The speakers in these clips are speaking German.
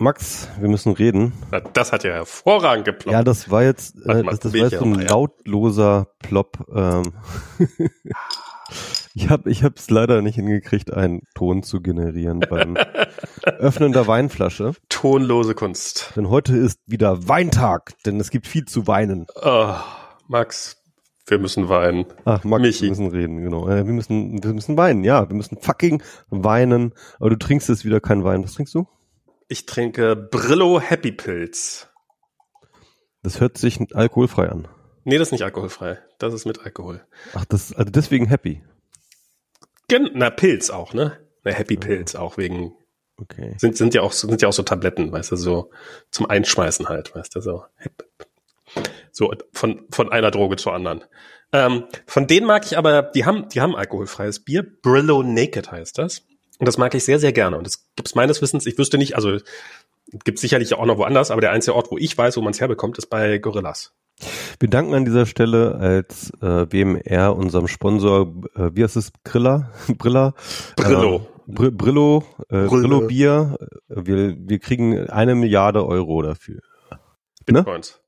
Max, wir müssen reden. Das hat ja hervorragend geploppt. Ja, das war jetzt, äh, das, das war jetzt so ein lautloser Plop. Ähm. ich habe ich hab's leider nicht hingekriegt, einen Ton zu generieren beim Öffnen der Weinflasche. Tonlose Kunst. Denn heute ist wieder Weintag, denn es gibt viel zu weinen. Oh, Max, wir müssen weinen. Ach, Max, Michi. wir müssen reden, genau. Äh, wir müssen, wir müssen weinen, ja. Wir müssen fucking weinen. Aber du trinkst jetzt wieder keinen Wein. Was trinkst du? Ich trinke Brillo Happy Pilz. Das hört sich alkoholfrei an. Nee, das ist nicht alkoholfrei. Das ist mit Alkohol. Ach, das, also deswegen happy. Gen na, Pilz auch, ne? Na, Happy Pilz auch wegen, Okay. sind, sind ja auch, sind ja auch so Tabletten, weißt du, so zum Einschmeißen halt, weißt du, so. So, von, von einer Droge zur anderen. Ähm, von denen mag ich aber, die haben, die haben alkoholfreies Bier. Brillo Naked heißt das. Und das mag ich sehr, sehr gerne. Und das gibt's meines Wissens, ich wüsste nicht, also gibt sicherlich auch noch woanders, aber der einzige Ort, wo ich weiß, wo man es herbekommt, ist bei Gorillas. Wir danken an dieser Stelle als äh, BMR unserem Sponsor, äh, wie heißt es, Griller? Brilla? Brillo. Äh, Br Brillo, äh, Brille. Brillo Bier. Äh, Wir, wir kriegen eine Milliarde Euro dafür. Ne? Bitcoins.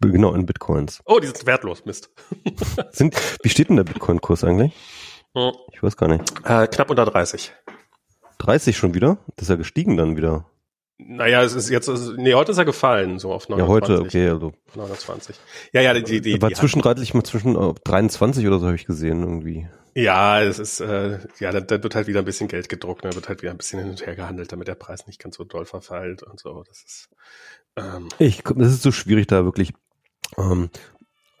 Genau, in Bitcoins. Oh, die sind wertlos, Mist. Sind, wie steht denn der Bitcoin-Kurs eigentlich? Hm. Ich weiß gar nicht. Äh, knapp unter 30. 30 schon wieder? Das ist ja gestiegen dann wieder. Naja, es ist jetzt, nee, heute ist er gefallen, so auf 29. Ja, heute, okay, also. 29. Ja, ja, die, die, war die, zwischenreitlich mal zwischen äh, 23 oder so habe ich gesehen irgendwie. Ja, es ist, äh, ja, da, da wird halt wieder ein bisschen Geld gedruckt, da wird halt wieder ein bisschen hin und her gehandelt, damit der Preis nicht ganz so doll verfällt und so. Das ist, ähm, Ich, das ist so schwierig, da wirklich ähm,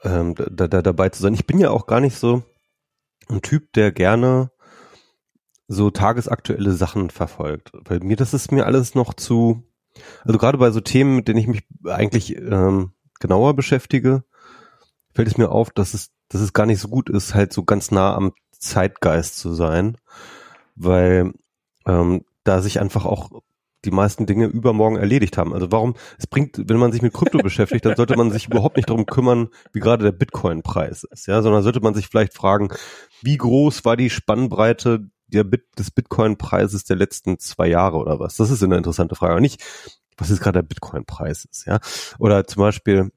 ähm, da, da, dabei zu sein. Ich bin ja auch gar nicht so ein Typ, der gerne so tagesaktuelle Sachen verfolgt. Weil mir, das ist mir alles noch zu, also gerade bei so Themen, mit denen ich mich eigentlich ähm, genauer beschäftige, fällt es mir auf, dass es, dass es gar nicht so gut ist, halt so ganz nah am Zeitgeist zu sein, weil ähm, da sich einfach auch die meisten Dinge übermorgen erledigt haben. Also warum, es bringt, wenn man sich mit Krypto beschäftigt, dann sollte man sich überhaupt nicht darum kümmern, wie gerade der Bitcoin-Preis ist, ja, sondern sollte man sich vielleicht fragen, wie groß war die Spannbreite der Bit, des Bitcoin-Preises der letzten zwei Jahre oder was? Das ist eine interessante Frage. Nicht, was ist gerade der Bitcoin-Preis ist, ja? Oder zum Beispiel,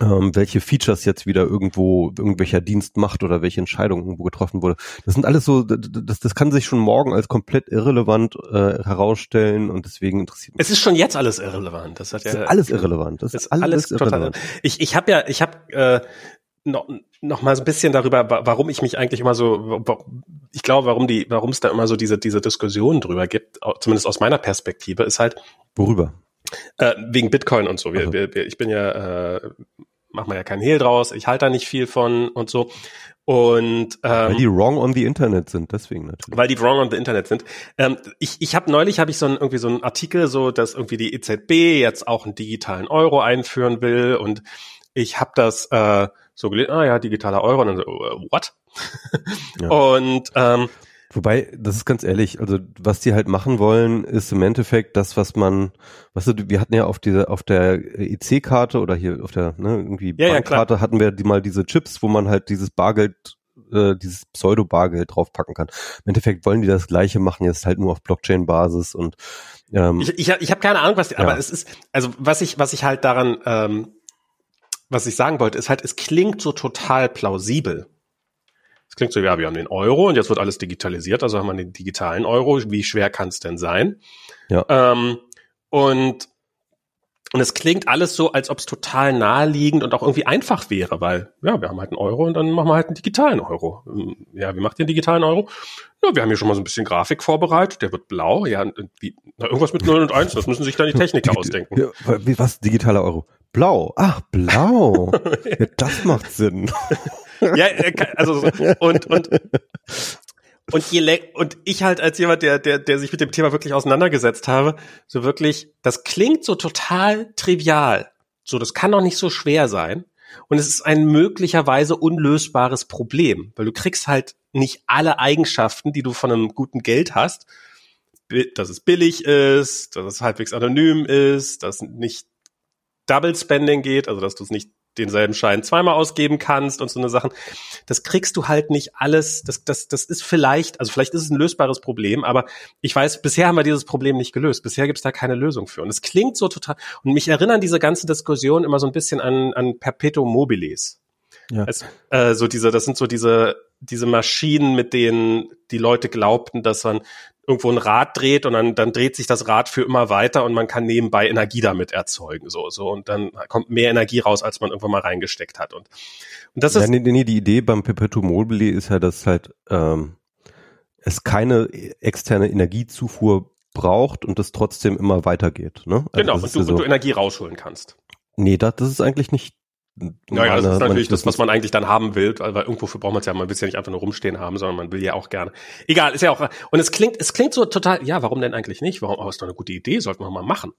ähm, welche Features jetzt wieder irgendwo irgendwelcher Dienst macht oder welche Entscheidung irgendwo getroffen wurde. Das sind alles so, das, das kann sich schon morgen als komplett irrelevant äh, herausstellen und deswegen interessiert mich. es ist schon jetzt alles irrelevant. Das hat ja, ist alles irrelevant. Das ist, ist alles, total. irrelevant. Ich, ich habe ja, ich habe äh, noch, noch mal so ein bisschen darüber, wa- warum ich mich eigentlich immer so, ich glaube, warum die, warum es da immer so diese diese Diskussion drüber gibt, zumindest aus meiner Perspektive, ist halt Worüber? äh, wegen Bitcoin und so. Wir, Also. wir, wir, ich bin ja, äh, mach mal ja keinen Hehl draus, ich halte da nicht viel von und so. Und ähm, Weil die wrong on the Internet sind, deswegen natürlich. weil die wrong on the Internet sind. Ähm, ich ich habe neulich habe ich so ein, irgendwie so einen Artikel, so dass irgendwie die EZB jetzt auch einen digitalen Euro einführen will und ich habe das äh, so gelesen, ah ja, digitaler Euro und dann so, äh, what? Ja. Und ähm, Wobei, das ist ganz ehrlich, also was die halt machen wollen, ist im Endeffekt das, was man, weißt du, wir hatten ja auf dieser, auf der EC-Karte oder hier auf der, ne, irgendwie Ja, ja, Bankkarte hatten wir die mal diese Chips, wo man halt dieses Bargeld, äh, dieses Pseudo-Bargeld draufpacken kann. Im Endeffekt wollen die das Gleiche machen, jetzt halt nur auf Blockchain-Basis und ähm, ich ich, ich habe keine Ahnung, was, die, Ja. aber es ist, also was ich was ich halt daran, ähm, was ich sagen wollte, ist halt, es klingt so total plausibel. Es klingt so, ja, wir haben den Euro und jetzt wird alles digitalisiert, also haben wir den digitalen Euro. Wie schwer kann es denn sein? Ja. Ähm, und und es klingt alles so, als ob es total naheliegend und auch irgendwie einfach wäre, weil, ja, wir haben halt einen Euro und dann machen wir halt einen digitalen Euro. Ähm, Ja, wie macht ihr einen digitalen Euro? Ja, wir haben hier schon mal so ein bisschen Grafik vorbereitet, der wird blau, ja, wie, na, irgendwas mit 0 und 1, das müssen sich dann die Techniker Digi- ausdenken. Ja, wie- was? Digitaler Euro? Blau. Ach, blau. ja, das macht Sinn. Ja, kann- also so, und und und je und ich halt als jemand, der der der sich mit dem Thema wirklich auseinandergesetzt habe, so wirklich, das klingt so total trivial. So, das kann doch nicht so schwer sein. Und es ist ein möglicherweise unlösbares Problem, weil du kriegst halt nicht alle Eigenschaften, die du von einem guten Geld hast, dass es billig ist, dass es halbwegs anonym ist, dass nicht Double Spending geht, also dass du es nicht denselben Schein zweimal ausgeben kannst und so eine Sachen. Das kriegst du halt nicht alles. Das, das, das ist vielleicht, also vielleicht ist es ein lösbares Problem, aber ich weiß, bisher haben wir dieses Problem nicht gelöst. Bisher gibt es da keine Lösung für. Und es klingt so total, und mich erinnern diese ganze Diskussion immer so ein bisschen an, an Perpetuum mobiles. Ja. Es, äh, so diese, das sind so diese, diese Maschinen, mit denen die Leute glaubten, dass man irgendwo ein Rad dreht und dann, dann dreht sich das Rad für immer weiter und man kann nebenbei Energie damit erzeugen, so, so. Und dann kommt mehr Energie raus, als man irgendwann mal reingesteckt hat. Und, und das ist. Ja, nee, nee, die Idee beim Perpetuum mobile ist ja, dass halt, ähm, es keine externe Energiezufuhr braucht und es trotzdem immer weitergeht, ne? Also genau, und du, so, du Energie rausholen kannst. Nee, das, das ist eigentlich nicht naja, das ist natürlich das, was man eigentlich dann haben will, weil, irgendwo braucht man es ja, man will es ja nicht einfach nur rumstehen haben, sondern man will ja auch gerne. Egal, ist ja auch, und es klingt, es klingt so total, ja, warum denn eigentlich nicht? Warum, aber ist doch eine gute Idee, sollten wir mal machen.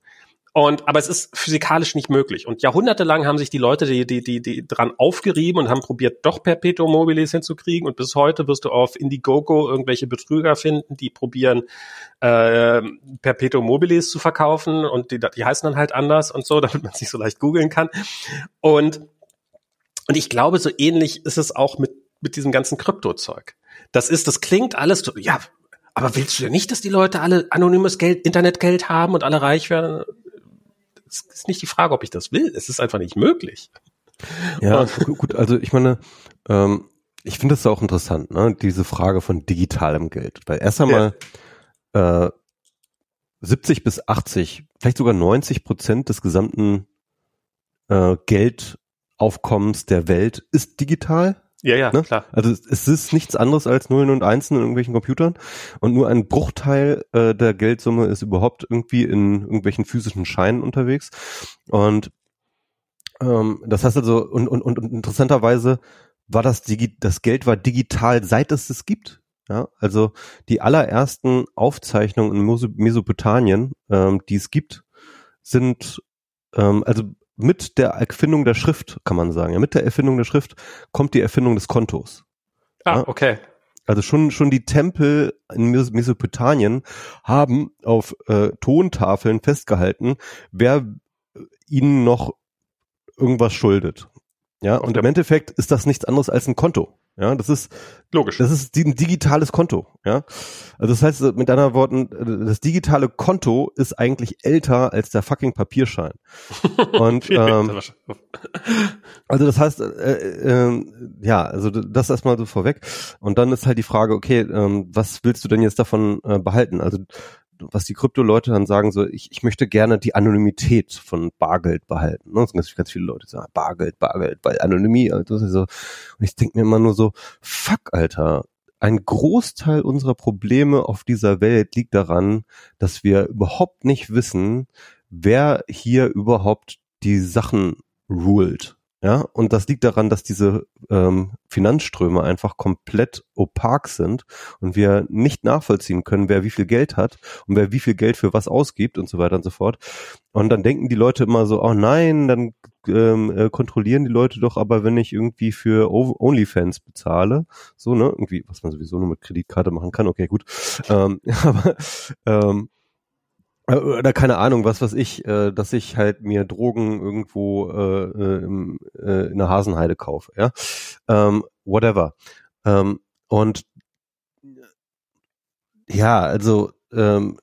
Und, aber es ist physikalisch nicht möglich. Und jahrhundertelang haben sich die Leute, die, die, die, die dran aufgerieben und haben probiert, doch Perpetuum mobiles hinzukriegen. Und bis heute wirst du auf Indiegogo irgendwelche Betrüger finden, die probieren, äh, Perpetuum mobiles zu verkaufen. Und die, die heißen dann halt anders und so, damit man es nicht so leicht googeln kann. Und, und ich glaube, so ähnlich ist es auch mit, mit diesem ganzen Kryptozeug. Das ist, das klingt alles, ja, aber willst du ja nicht, dass die Leute alle anonymes Geld, Internetgeld haben und alle reich werden? Es ist nicht die Frage, ob ich das will. Es ist einfach nicht möglich. Ja, gut, also ich meine, ähm, ich finde das auch interessant, ne? diese Frage von digitalem Geld. Weil erst einmal ja. äh, 70 bis 80, vielleicht sogar 90 Prozent des gesamten äh, Geldaufkommens der Welt ist digital. Ja, ja, ne? klar. Also es ist nichts anderes als Nullen und Einsen in irgendwelchen Computern und nur ein Bruchteil äh, der Geldsumme ist überhaupt irgendwie in irgendwelchen physischen Scheinen unterwegs. Und ähm, das heißt also, und, und, und interessanterweise war das, Digi das Geld war digital, seit es es gibt. Ja, also die allerersten Aufzeichnungen in Mesopotamien, ähm, die es gibt, sind ähm, also mit der Erfindung der Schrift, kann man sagen. Ja, mit der Erfindung der Schrift kommt die Erfindung des Kontos. Ah, ja? okay. Also schon, schon die Tempel in Mesopotamien haben auf äh, Tontafeln festgehalten, wer ihnen noch irgendwas schuldet. Ja, und im Endeffekt ist das nichts anderes als ein Konto. Ja, das ist logisch. Das ist ein digitales Konto. Ja, also das heißt mit anderen Worten, das digitale Konto ist eigentlich älter als der fucking Papierschein. Und ähm, also das heißt, äh, äh, ja, also das erstmal so vorweg. Und dann ist halt die Frage, okay, ähm, was willst du denn jetzt davon äh, behalten? Also was die Krypto-Leute dann sagen, so, ich, ich möchte gerne die Anonymität von Bargeld behalten. Ne? Das sind ganz, ganz viele Leute, sagen, Bargeld, Bargeld, weil Anonymie, also so. Und ich denke mir immer nur so, fuck, Alter, ein Großteil unserer Probleme auf dieser Welt liegt daran, dass wir überhaupt nicht wissen, wer hier überhaupt die Sachen ruled. Ja, und das liegt daran, dass diese ähm, Finanzströme einfach komplett opak sind und wir nicht nachvollziehen können, wer wie viel Geld hat und wer wie viel Geld für was ausgibt und so weiter und so fort. Und dann denken die Leute immer so, oh nein, dann ähm, äh, kontrollieren die Leute doch aber, wenn ich irgendwie für OnlyFans bezahle, so, ne, irgendwie, was man sowieso nur mit Kreditkarte machen kann, okay, gut. Ähm, aber ähm, äh, oder keine Ahnung, was weiß ich, äh, dass ich halt mir Drogen irgendwo äh, äh, im, äh, in der Hasenheide kaufe, ja, ähm, whatever. Ähm, und ja, also ähm,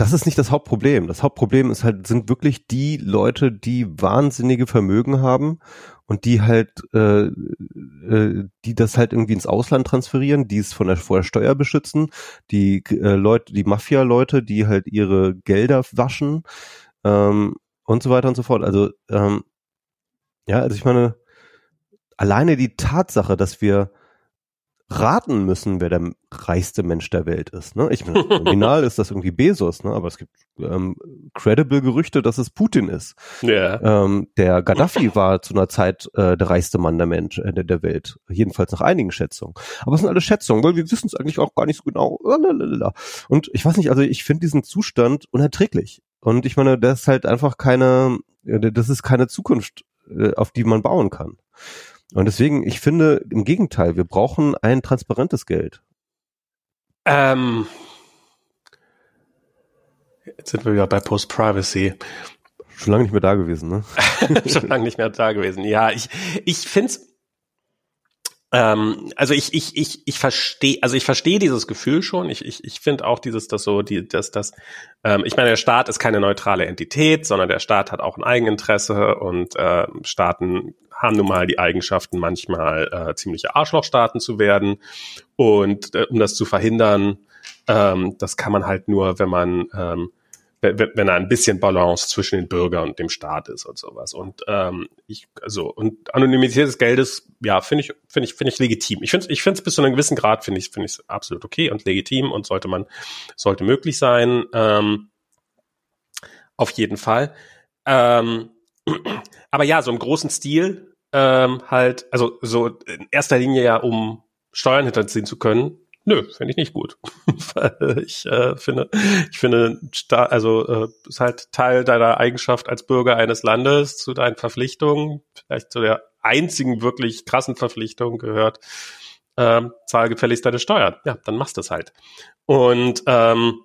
das ist nicht das Hauptproblem. Das Hauptproblem ist halt, sind wirklich die Leute, die wahnsinnige Vermögen haben und die halt, äh, äh, die das halt irgendwie ins Ausland transferieren, die es von der, vor der Steuer beschützen, die äh, Leute, die Mafia-Leute, die halt ihre Gelder waschen ähm, und so weiter und so fort. Also ähm, ja, also ich meine, alleine die Tatsache, dass wir raten müssen, wer der reichste Mensch der Welt ist. Ne? Ich meine, nominal ist das irgendwie Bezos, ne? aber es gibt ähm, credible Gerüchte, dass es Putin ist. Yeah. Ähm, der Gaddafi war zu einer Zeit äh, der reichste Mann der Mensch äh, der Welt, jedenfalls nach einigen Schätzungen. Aber es sind alle Schätzungen, weil wir wissen es eigentlich auch gar nicht so genau. Und ich weiß nicht, also ich finde diesen Zustand unerträglich. Und ich meine, das ist halt einfach keine, äh, das ist keine Zukunft, äh, auf die man bauen kann. Und deswegen, ich finde, im Gegenteil, wir brauchen ein transparentes Geld. Ähm, jetzt sind wir wieder bei Post-Privacy. Schon lange nicht mehr da gewesen, ne? Schon lange nicht mehr da gewesen. Ja, ich, ich find's, ähm, also ich, ich, ich, ich verstehe, also ich verstehe dieses Gefühl schon. Ich, ich, ich finde auch dieses, das so, die, das, das, ähm, ich meine, der Staat ist keine neutrale Entität, sondern der Staat hat auch ein Eigeninteresse und äh, Staaten haben nun mal die Eigenschaften, manchmal äh, ziemliche Arschlochstaaten zu werden. Und äh, um das zu verhindern, ähm, das kann man halt nur, wenn man ähm, wenn, da ein bisschen Balance zwischen den Bürgern und dem Staat ist und sowas. Und ähm, ich, also und Anonymität des Geldes, ja, finde ich, finde ich, finde ich legitim. Ich finde, ich finde es bis zu einem gewissen Grad finde ich, finde ich absolut okay und legitim und sollte man, sollte möglich sein. Ähm, auf jeden Fall. Ähm, aber ja, so im großen Stil ähm, halt, also so in erster Linie ja, um Steuern hinterziehen zu können, Nö, finde ich nicht gut. ich äh, finde, ich finde, also äh, ist halt Teil deiner Eigenschaft als Bürger eines Landes zu deinen Verpflichtungen, vielleicht zu der einzigen wirklich krassen Verpflichtung gehört, ähm, zahl gefälligst deine Steuern. Ja, dann machst du es halt. Und ähm,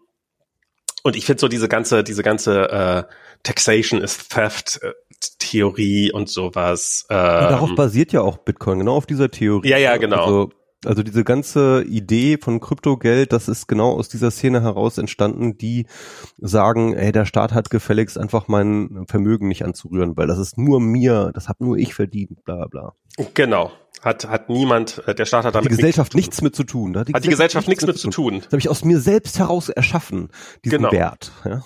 und ich finde so diese ganze, diese ganze äh, Taxation is Theft äh, Theorie und sowas. Ähm, darauf basiert ja auch Bitcoin, genau auf dieser Theorie. Ja, ja, genau. Also also diese ganze Idee von Kryptogeld, das ist genau aus dieser Szene heraus entstanden, die sagen, ey, der Staat hat gefälligst einfach mein Vermögen nicht anzurühren, weil das ist nur mir, das hab nur ich verdient, bla bla. Genau. Hat, hat niemand, äh, der Staat hat damit die Gesellschaft nichts, mit zu tun. Hat die, hat die Gesellschaft, nichts mit zu tun. Das habe ich aus mir selbst heraus erschaffen, diesen genau. Wert. Ja?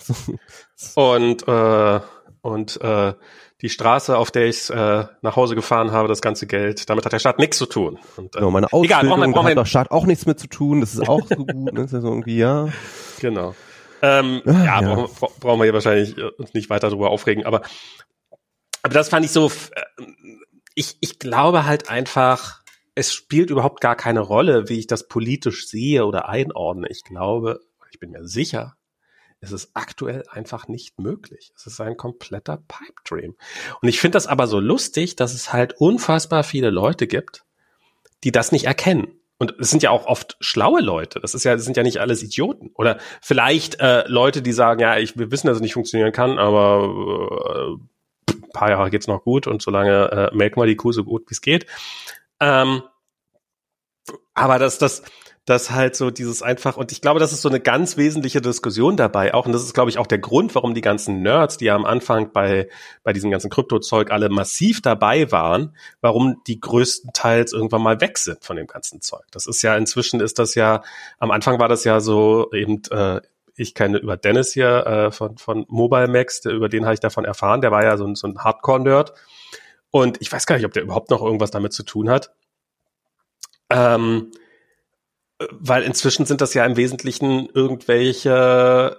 Und, äh, und äh, die Straße, auf der ich äh, nach Hause gefahren habe, das ganze Geld, damit hat der Staat nichts zu tun. Und, äh, genau, meine Ausbildung egal, braucht man, braucht man, hat der Staat auch nichts mit zu tun, das ist auch so gut, ne? das ist irgendwie, ja. Genau. Ähm, ah, ja, ja. Brauchen, brauchen wir hier wahrscheinlich äh, uns nicht weiter darüber aufregen, aber, aber das fand ich so, äh, ich, ich glaube halt einfach, es spielt überhaupt gar keine Rolle, wie ich das politisch sehe oder einordne. Ich glaube, ich bin mir sicher, es ist aktuell einfach nicht möglich. Es ist ein kompletter Pipe Dream. Und ich finde das aber so lustig, dass es halt unfassbar viele Leute gibt, die das nicht erkennen. Und es sind ja auch oft schlaue Leute. Das ist ja, das sind ja nicht alles Idioten. Oder vielleicht äh, Leute, die sagen, ja, ich, wir wissen, dass es nicht funktionieren kann, aber äh, paar Jahre geht's noch gut und solange äh, melken wir die Kuh so gut wie es geht. Ähm, aber das, das, dass halt so dieses einfach, und ich glaube, das ist so eine ganz wesentliche Diskussion dabei auch, und das ist, glaube ich, auch der Grund, warum die ganzen Nerds, die ja am Anfang bei, bei diesem ganzen Kryptozeug alle massiv dabei waren, warum die größtenteils irgendwann mal weg sind von dem ganzen Zeug. Das ist ja, inzwischen ist das ja, am Anfang war das ja so eben, äh, ich kenne über Dennis hier äh, von, von Mobile Max, der, über den habe ich davon erfahren, der war ja so ein, so ein Hardcore-Nerd. Und ich weiß gar nicht, ob der überhaupt noch irgendwas damit zu tun hat. Ähm, weil inzwischen sind das ja im Wesentlichen irgendwelche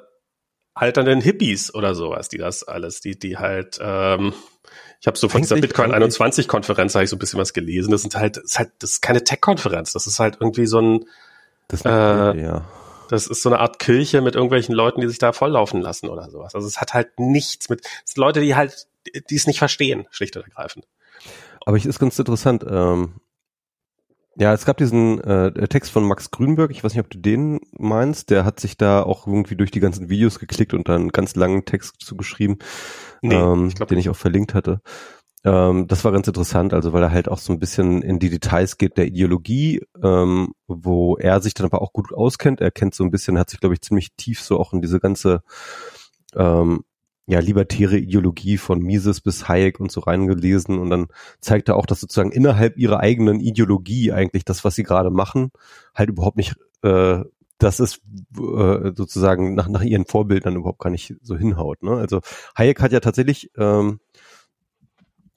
alternden Hippies oder sowas, die das alles, die, die halt, ähm, ich habe so von dieser Bitcoin 21 Konferenz habe ich so ein bisschen was gelesen. Das sind halt, das ist halt, das ist keine Tech-Konferenz, das ist halt irgendwie so ein, das, äh, ja. Das ist so eine Art Kirche mit irgendwelchen Leuten, die sich da volllaufen lassen oder sowas. Also es hat halt nichts mit, es sind Leute, die halt, die es nicht verstehen, schlicht und ergreifend. Aber ich ist ganz interessant. Ähm, ja, es gab diesen äh, Text von Max Grünberg, ich weiß nicht, ob du den meinst, der hat sich da auch irgendwie durch die ganzen Videos geklickt und dann einen ganz langen Text zugeschrieben, nee, ähm, ich den ich auch verlinkt hatte. Ähm, das war ganz interessant, also weil er halt auch so ein bisschen in die Details geht der Ideologie, ähm, wo er sich dann aber auch gut auskennt. Er kennt so ein bisschen, hat sich, glaube ich, ziemlich tief so auch in diese ganze ähm, ja, libertäre Ideologie von Mises bis Hayek und so reingelesen und dann zeigt er auch, dass sozusagen innerhalb ihrer eigenen Ideologie eigentlich das, was sie gerade machen, halt überhaupt nicht, äh, das ist äh, sozusagen nach, nach ihren Vorbildern überhaupt gar nicht so hinhaut. Ne? Also Hayek hat ja tatsächlich ähm,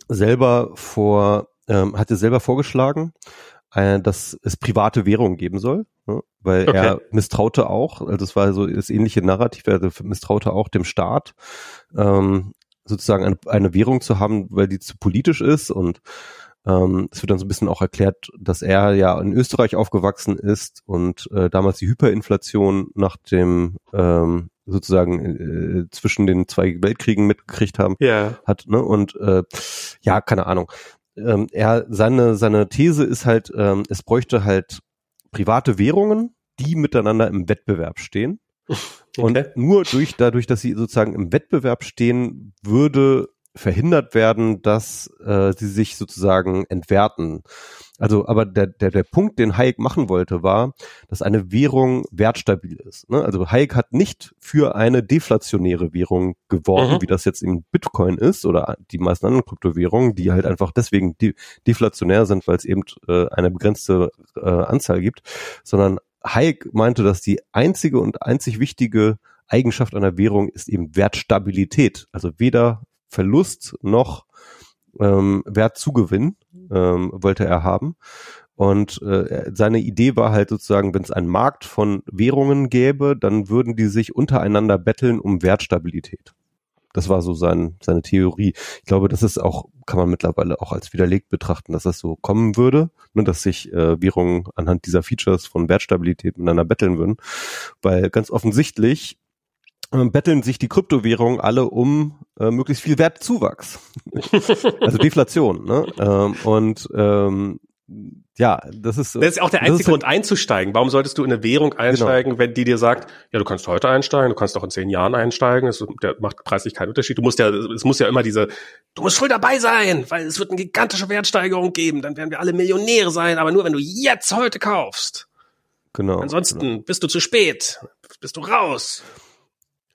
selber vor, ähm, hatte selber vorgeschlagen, äh, dass es private Währung geben soll, ne? weil okay. er misstraute auch, also es war so das ähnliche Narrativ, er misstraute auch dem Staat, ähm, sozusagen eine, eine Währung zu haben, weil die zu politisch ist und ähm, es wird dann so ein bisschen auch erklärt, dass er ja in Österreich aufgewachsen ist und äh, damals die Hyperinflation nach dem ähm, sozusagen äh, zwischen den zwei Weltkriegen mitgekriegt haben yeah. hat ne und äh, ja keine Ahnung. Ähm, er seine seine These ist halt, ähm, es bräuchte halt private Währungen, die miteinander im Wettbewerb stehen. Und nur durch, dadurch, dass sie sozusagen im Wettbewerb stehen, würde verhindert werden, dass äh, sie sich sozusagen entwerten. Also, aber der, der, der Punkt, den Hayek machen wollte, war, dass eine Währung wertstabil ist. Ne? Also Hayek hat nicht für eine deflationäre Währung geworben, mhm. wie das jetzt im Bitcoin ist oder die meisten anderen Kryptowährungen, die halt einfach deswegen de deflationär sind, weil es eben äh, eine begrenzte äh, Anzahl gibt, sondern Hayek meinte, dass die einzige und einzig wichtige Eigenschaft einer Währung ist eben Wertstabilität. Also weder Verlust noch ähm, Wertzugewinn ähm, wollte er haben. Und äh, seine Idee war halt sozusagen, wenn es einen Markt von Währungen gäbe, dann würden die sich untereinander betteln um Wertstabilität. Das war so sein, seine Theorie. Ich glaube, das ist auch, kann man mittlerweile auch als widerlegt betrachten, dass das so kommen würde, ne, dass sich äh, Währungen anhand dieser Features von Wertstabilität miteinander betteln würden. Weil ganz offensichtlich äh, betteln sich die Kryptowährungen alle um äh, möglichst viel Wertzuwachs. also Deflation. Ne? Ähm, und ähm, ja, das ist. Das ist auch der einzige Grund einzusteigen. Warum solltest du in eine Währung genau. einsteigen, genau. wenn die dir sagt, ja, du kannst heute einsteigen, du kannst auch in zehn Jahren einsteigen, das macht preislich keinen Unterschied. Du musst ja, es muss ja immer diese, du musst voll dabei sein, weil es wird eine gigantische Wertsteigerung geben, dann werden wir alle Millionäre sein, aber nur wenn du jetzt heute kaufst. Genau. Ansonsten genau. bist du zu spät, bist du raus.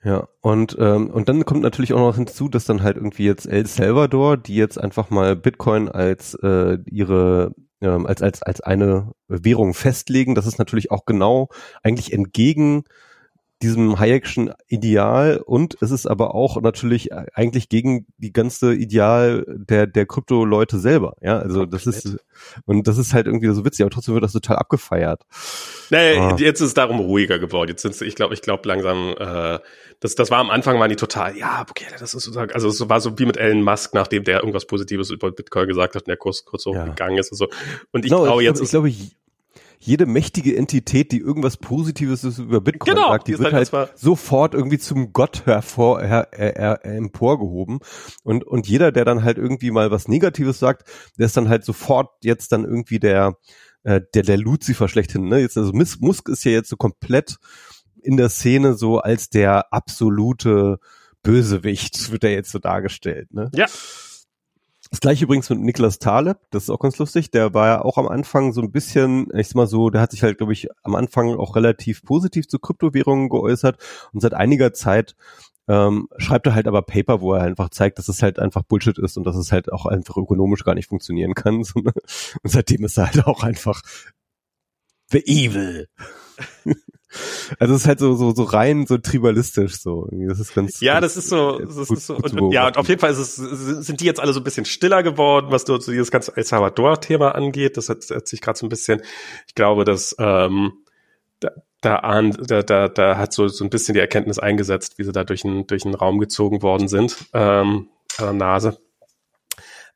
Ja, und, ähm, und dann kommt natürlich auch noch hinzu, dass dann halt irgendwie jetzt El Salvador, die jetzt einfach mal Bitcoin als äh, ihre ähm, als, als, als eine Währung festlegen, das ist natürlich auch genau eigentlich entgegen diesem Hayekschen Ideal und es ist aber auch natürlich eigentlich gegen die ganze Ideal der der Krypto-Leute selber. Ja, also das ist und das ist halt irgendwie so witzig, aber trotzdem wird das total abgefeiert. Naja, ah. jetzt ist es darum ruhiger geworden. Jetzt sind ich glaube, ich glaube langsam. Äh, das das war am Anfang waren die total. Ja, okay, das ist sozusagen also es war so wie mit Elon Musk, nachdem der irgendwas Positives über Bitcoin gesagt hat und der Kurs kurz hochgegangen ja. ist und so. Und ich no, glaube jetzt, ich glaube, ich, jede mächtige Entität, die irgendwas Positives über Bitcoin genau, sagt, die, die wird halt, halt sofort irgendwie zum Gott hervor, her, her, her, emporgehoben. Und, und jeder, der dann halt irgendwie mal was Negatives sagt, der ist dann halt sofort jetzt dann irgendwie der, äh, der, der Lucifer schlechthin. Ne? Jetzt, also Musk ist ja jetzt so komplett in der Szene so als der absolute Bösewicht, wird er jetzt so dargestellt. Ne? Ja. Das gleiche übrigens mit Niklas Taleb, das ist auch ganz lustig. Der war ja auch am Anfang so ein bisschen, ich sag mal so, der hat sich halt, glaube ich, am Anfang auch relativ positiv zu Kryptowährungen geäußert und seit einiger Zeit ähm, schreibt er halt aber Paper, wo er einfach zeigt, dass es halt einfach Bullshit ist und dass es halt auch einfach ökonomisch gar nicht funktionieren kann. und seitdem ist er halt auch einfach the evil. Also es ist halt so, so, so rein so tribalistisch so. Das ist ganz. Ja, das ist so, das gut, ist so und, ja, und auf jeden Fall ist es, sind die jetzt alle so ein bisschen stiller geworden, was so dieses ganze El Salvador-Thema angeht. Das hat, hat sich gerade so ein bisschen, ich glaube, dass ähm, da, da, da, da, da hat so, so ein bisschen die Erkenntnis eingesetzt, wie sie da durch einen, durch einen Raum gezogen worden sind, ähm, an der Nase.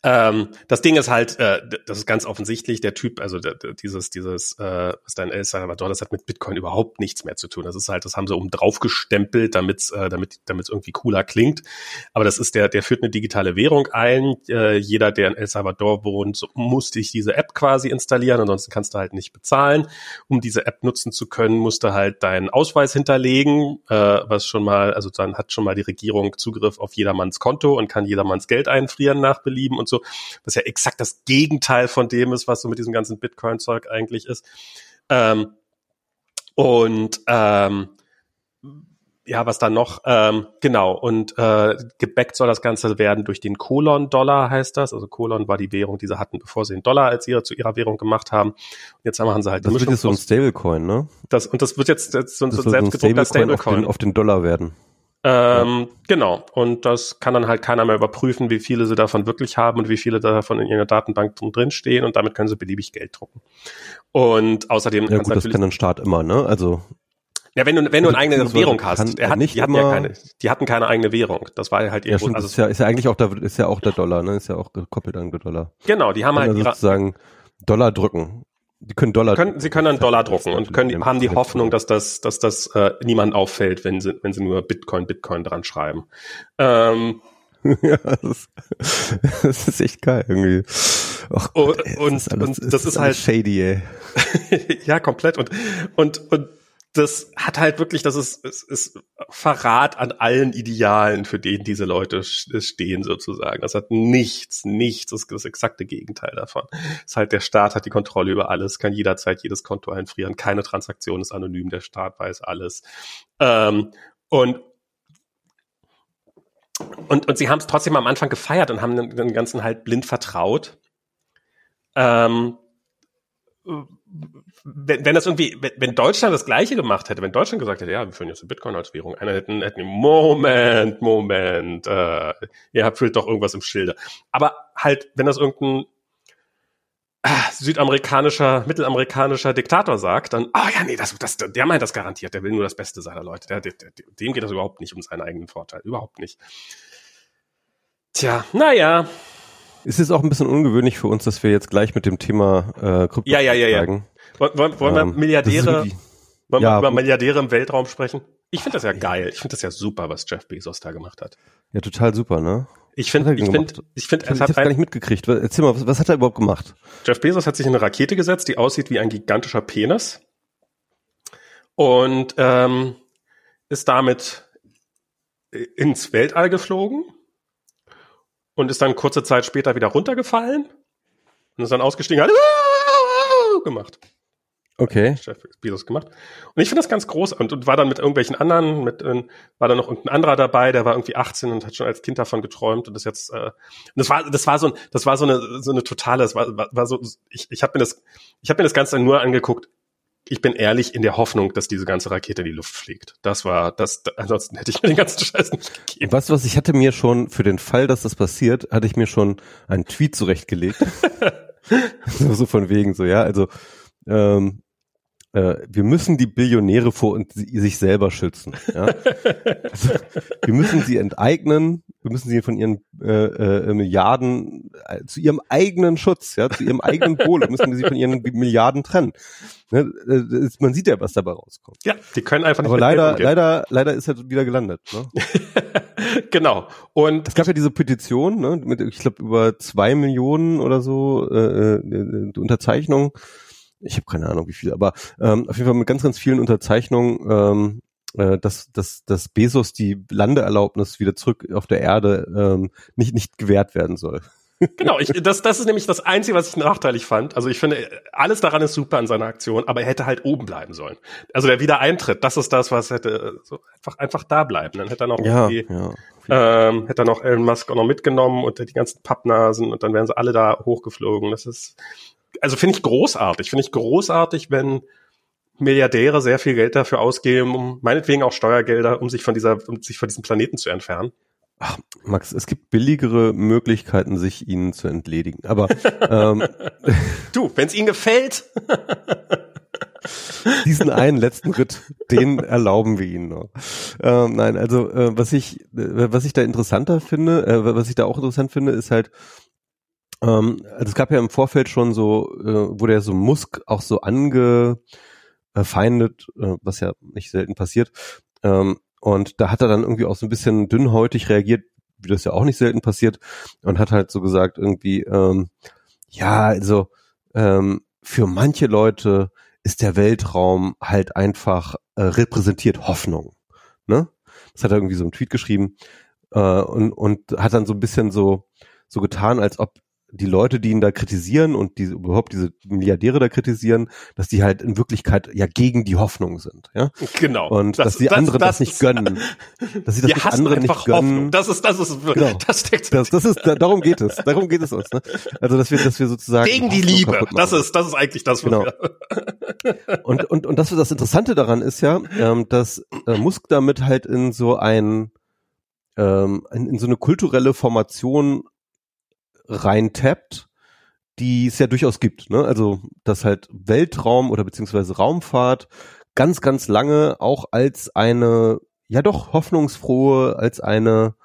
Ähm, das Ding ist halt, äh, das ist ganz offensichtlich, der Typ, also dieses, dieses, äh, was da in El Salvador, das hat mit Bitcoin überhaupt nichts mehr zu tun. Das ist halt, das haben sie oben drauf gestempelt, damit äh, damit damit irgendwie cooler klingt. Aber das ist der, der führt eine digitale Währung ein. Äh, jeder, der in El Salvador wohnt, muss sich diese App quasi installieren, ansonsten kannst du halt nicht bezahlen. Um diese App nutzen zu können, musst du halt deinen Ausweis hinterlegen, äh, was schon mal, also dann hat schon mal die Regierung Zugriff auf jedermanns Konto und kann jedermanns Geld einfrieren nach Belieben und so so, was ja exakt das Gegenteil von dem ist, was so mit diesem ganzen Bitcoin-Zeug eigentlich ist. Ähm, und ähm, ja, was dann noch? Ähm, genau, und äh, gebackt soll das Ganze werden durch den Kolon-Dollar, heißt das. Also Kolon war die Währung, die sie hatten, bevor sie den Dollar als ihre, zu ihrer Währung gemacht haben. Und jetzt machen sie halt Das wird jetzt so ein Stablecoin, ne? Das, und das wird jetzt, jetzt so, ein selbstgedruckter Stablecoin, Stablecoin. Auf den, auf den Dollar werden. Ähm, ja. Genau. Und das kann dann halt keiner mehr überprüfen, wie viele sie davon wirklich haben und wie viele davon in ihrer Datenbank drin stehen und damit können sie beliebig Geld drucken. Und außerdem ja, gut, das kann ein Staat immer, ne? Also ja, wenn du, wenn du eine eigene Währung hast, er hat, nicht die hatten ja keine, die hatten keine eigene Währung. Das war halt ihr ja, stimmt, also ist ja, ist ja eigentlich auch der, ist ja auch der Dollar, ne? Ist ja auch gekoppelt an den Dollar. Genau, die haben halt also sozusagen Dollar drücken. Die können Dollar. Können, sie können dann Dollar drucken und können, haben die Hoffnung, dass das, dass das äh, niemand auffällt, wenn sie, wenn sie nur Bitcoin, Bitcoin dran schreiben. Ähm, ja, das ist, das ist echt geil irgendwie. Och Gott, und, ey, das und, alles, und das ist, ist halt shady, ey. ja, komplett und und und das hat halt wirklich, das ist, ist, ist Verrat an allen Idealen, für denen diese Leute stehen sozusagen. Das hat nichts, nichts, das ist das exakte Gegenteil davon. Das ist halt der Staat hat die Kontrolle über alles, kann jederzeit jedes Konto einfrieren, keine Transaktion ist anonym, der Staat weiß alles. Ähm, und und, und sie haben es trotzdem am Anfang gefeiert und haben den, den ganzen halt blind vertraut. Ähm, wenn, wenn das irgendwie, wenn, wenn Deutschland das Gleiche gemacht hätte, wenn Deutschland gesagt hätte, ja, wir führen jetzt Bitcoin als Währung, einer hätten, hätten Moment, Moment, äh, ihr füllt doch irgendwas im Schilde. Aber halt, wenn das irgendein ah, südamerikanischer, mittelamerikanischer Diktator sagt, dann, oh ja, nee, das, das, der meint das garantiert, der will nur das Beste seiner Leute. Der, der, dem geht das überhaupt nicht um seinen eigenen Vorteil, überhaupt nicht. Tja, naja, es ist auch ein bisschen ungewöhnlich für uns, dass wir jetzt gleich mit dem Thema äh, Krypto ja, ja, ja, ja. Wollen, wollen, wollen ähm, wir Milliardäre, wollen ja, wir über Milliardäre im Weltraum sprechen? Ich finde das ja geil. Ich finde das ja super, was Jeff Bezos da gemacht hat. Ja, total super, ne? Ich finde, ich finde, ich finde, es hat ich gar nicht mitgekriegt. Erzähl mal, was, was hat er überhaupt gemacht? Jeff Bezos hat sich in eine Rakete gesetzt, die aussieht wie ein gigantischer Penis und ähm, ist damit ins Weltall geflogen und ist dann kurze Zeit später wieder runtergefallen und ist dann ausgestiegen, hat gemacht. Okay. Chef Bezos gemacht. Und ich finde das ganz groß und, und war dann mit irgendwelchen anderen, mit äh, war dann noch irgendein anderer dabei, der war irgendwie 18 und hat schon als Kind davon geträumt und das jetzt äh, das war das war so das war so eine so eine totale, das war, war, war so ich ich habe mir das ich habe mir das ganze nur angeguckt ich bin ehrlich in der Hoffnung, dass diese ganze Rakete in die Luft fliegt. Das war, das, ansonsten hätte ich mir den ganzen Scheiß nicht gegeben. Weißt du was, ich hatte mir schon, für den Fall, dass das passiert, hatte ich mir schon einen Tweet zurechtgelegt. so, so von wegen, so, ja, also, ähm, äh, wir müssen die Billionäre vor uns, sich selber schützen. Ja? Also, wir müssen sie enteignen, wir müssen sie von ihren äh, äh, Milliarden äh, zu ihrem eigenen Schutz, ja, zu ihrem eigenen Wohle, müssen wir sie von ihren Milliarden trennen. Ne? Äh, man sieht ja, was dabei rauskommt. Ja, die können einfach nicht. Aber leider, leider, leider ist er wieder gelandet. Ne? genau. Und es gab ja diese Petition, ne, mit, ich glaube über zwei Millionen oder so äh, äh, Unterzeichnungen ich habe keine Ahnung wie viel, aber ähm, auf jeden Fall mit ganz, ganz vielen Unterzeichnungen, ähm, äh, dass, dass, dass Bezos die Landeerlaubnis wieder zurück auf der Erde ähm, nicht, nicht gewährt werden soll. Genau, ich, das, das ist nämlich das Einzige, was ich nachteilig fand. Also ich finde, alles daran ist super an seiner Aktion, aber er hätte halt oben bleiben sollen. Also der Wiedereintritt, das ist das, was hätte so einfach, einfach da bleiben. Dann hätte er noch ja, irgendwie, ja. ähm, hätte er noch Elon Musk auch noch mitgenommen und die ganzen Pappnasen und dann wären sie alle da hochgeflogen. Das ist, also finde ich großartig. Finde ich großartig, wenn Milliardäre sehr viel Geld dafür ausgeben, um meinetwegen auch Steuergelder, um sich von dieser, um sich von diesem Planeten zu entfernen. Ach, Max, es gibt billigere Möglichkeiten, sich ihnen zu entledigen. Aber ähm, du, wenn es ihnen gefällt. diesen einen letzten Ritt, den erlauben wir ihnen noch. Ähm, nein, also äh, was ich, äh, was ich da interessanter finde, äh, was ich da auch interessant finde, ist halt, ähm, also es gab ja im Vorfeld schon so, äh, wurde ja so Musk auch so angefeindet, äh, was ja nicht selten passiert. Ähm, und da hat er dann irgendwie auch so ein bisschen dünnhäutig reagiert, wie das ja auch nicht selten passiert, und hat halt so gesagt irgendwie, ähm, ja, also ähm, für manche Leute ist der Weltraum halt einfach äh, repräsentiert Hoffnung. Ne? Das hat er irgendwie so im Tweet geschrieben äh, und, und hat dann so ein bisschen so so getan, als ob die Leute, die ihn da kritisieren und die überhaupt diese Milliardäre da kritisieren, dass die halt in Wirklichkeit ja gegen die Hoffnung sind, ja. Genau. Und das, dass die das, anderen das, das nicht gönnen, dass sie das nicht anderen nicht gönnen. Hoffnung. Das ist, das ist, genau. das steckt. Das, das ist, darum geht es, darum geht es uns. Ne? Also dass wir, dass wir sozusagen gegen die Liebe. Das ist, das ist eigentlich das. Genau. und und und das, das Interessante daran ist ja, ähm, dass äh, Musk damit halt in so ein ähm, in, in so eine kulturelle Formation reintappt, die es ja durchaus gibt. Ne? Also, dass halt Weltraum oder beziehungsweise Raumfahrt ganz, ganz lange auch als eine, ja doch, hoffnungsfrohe, als eine,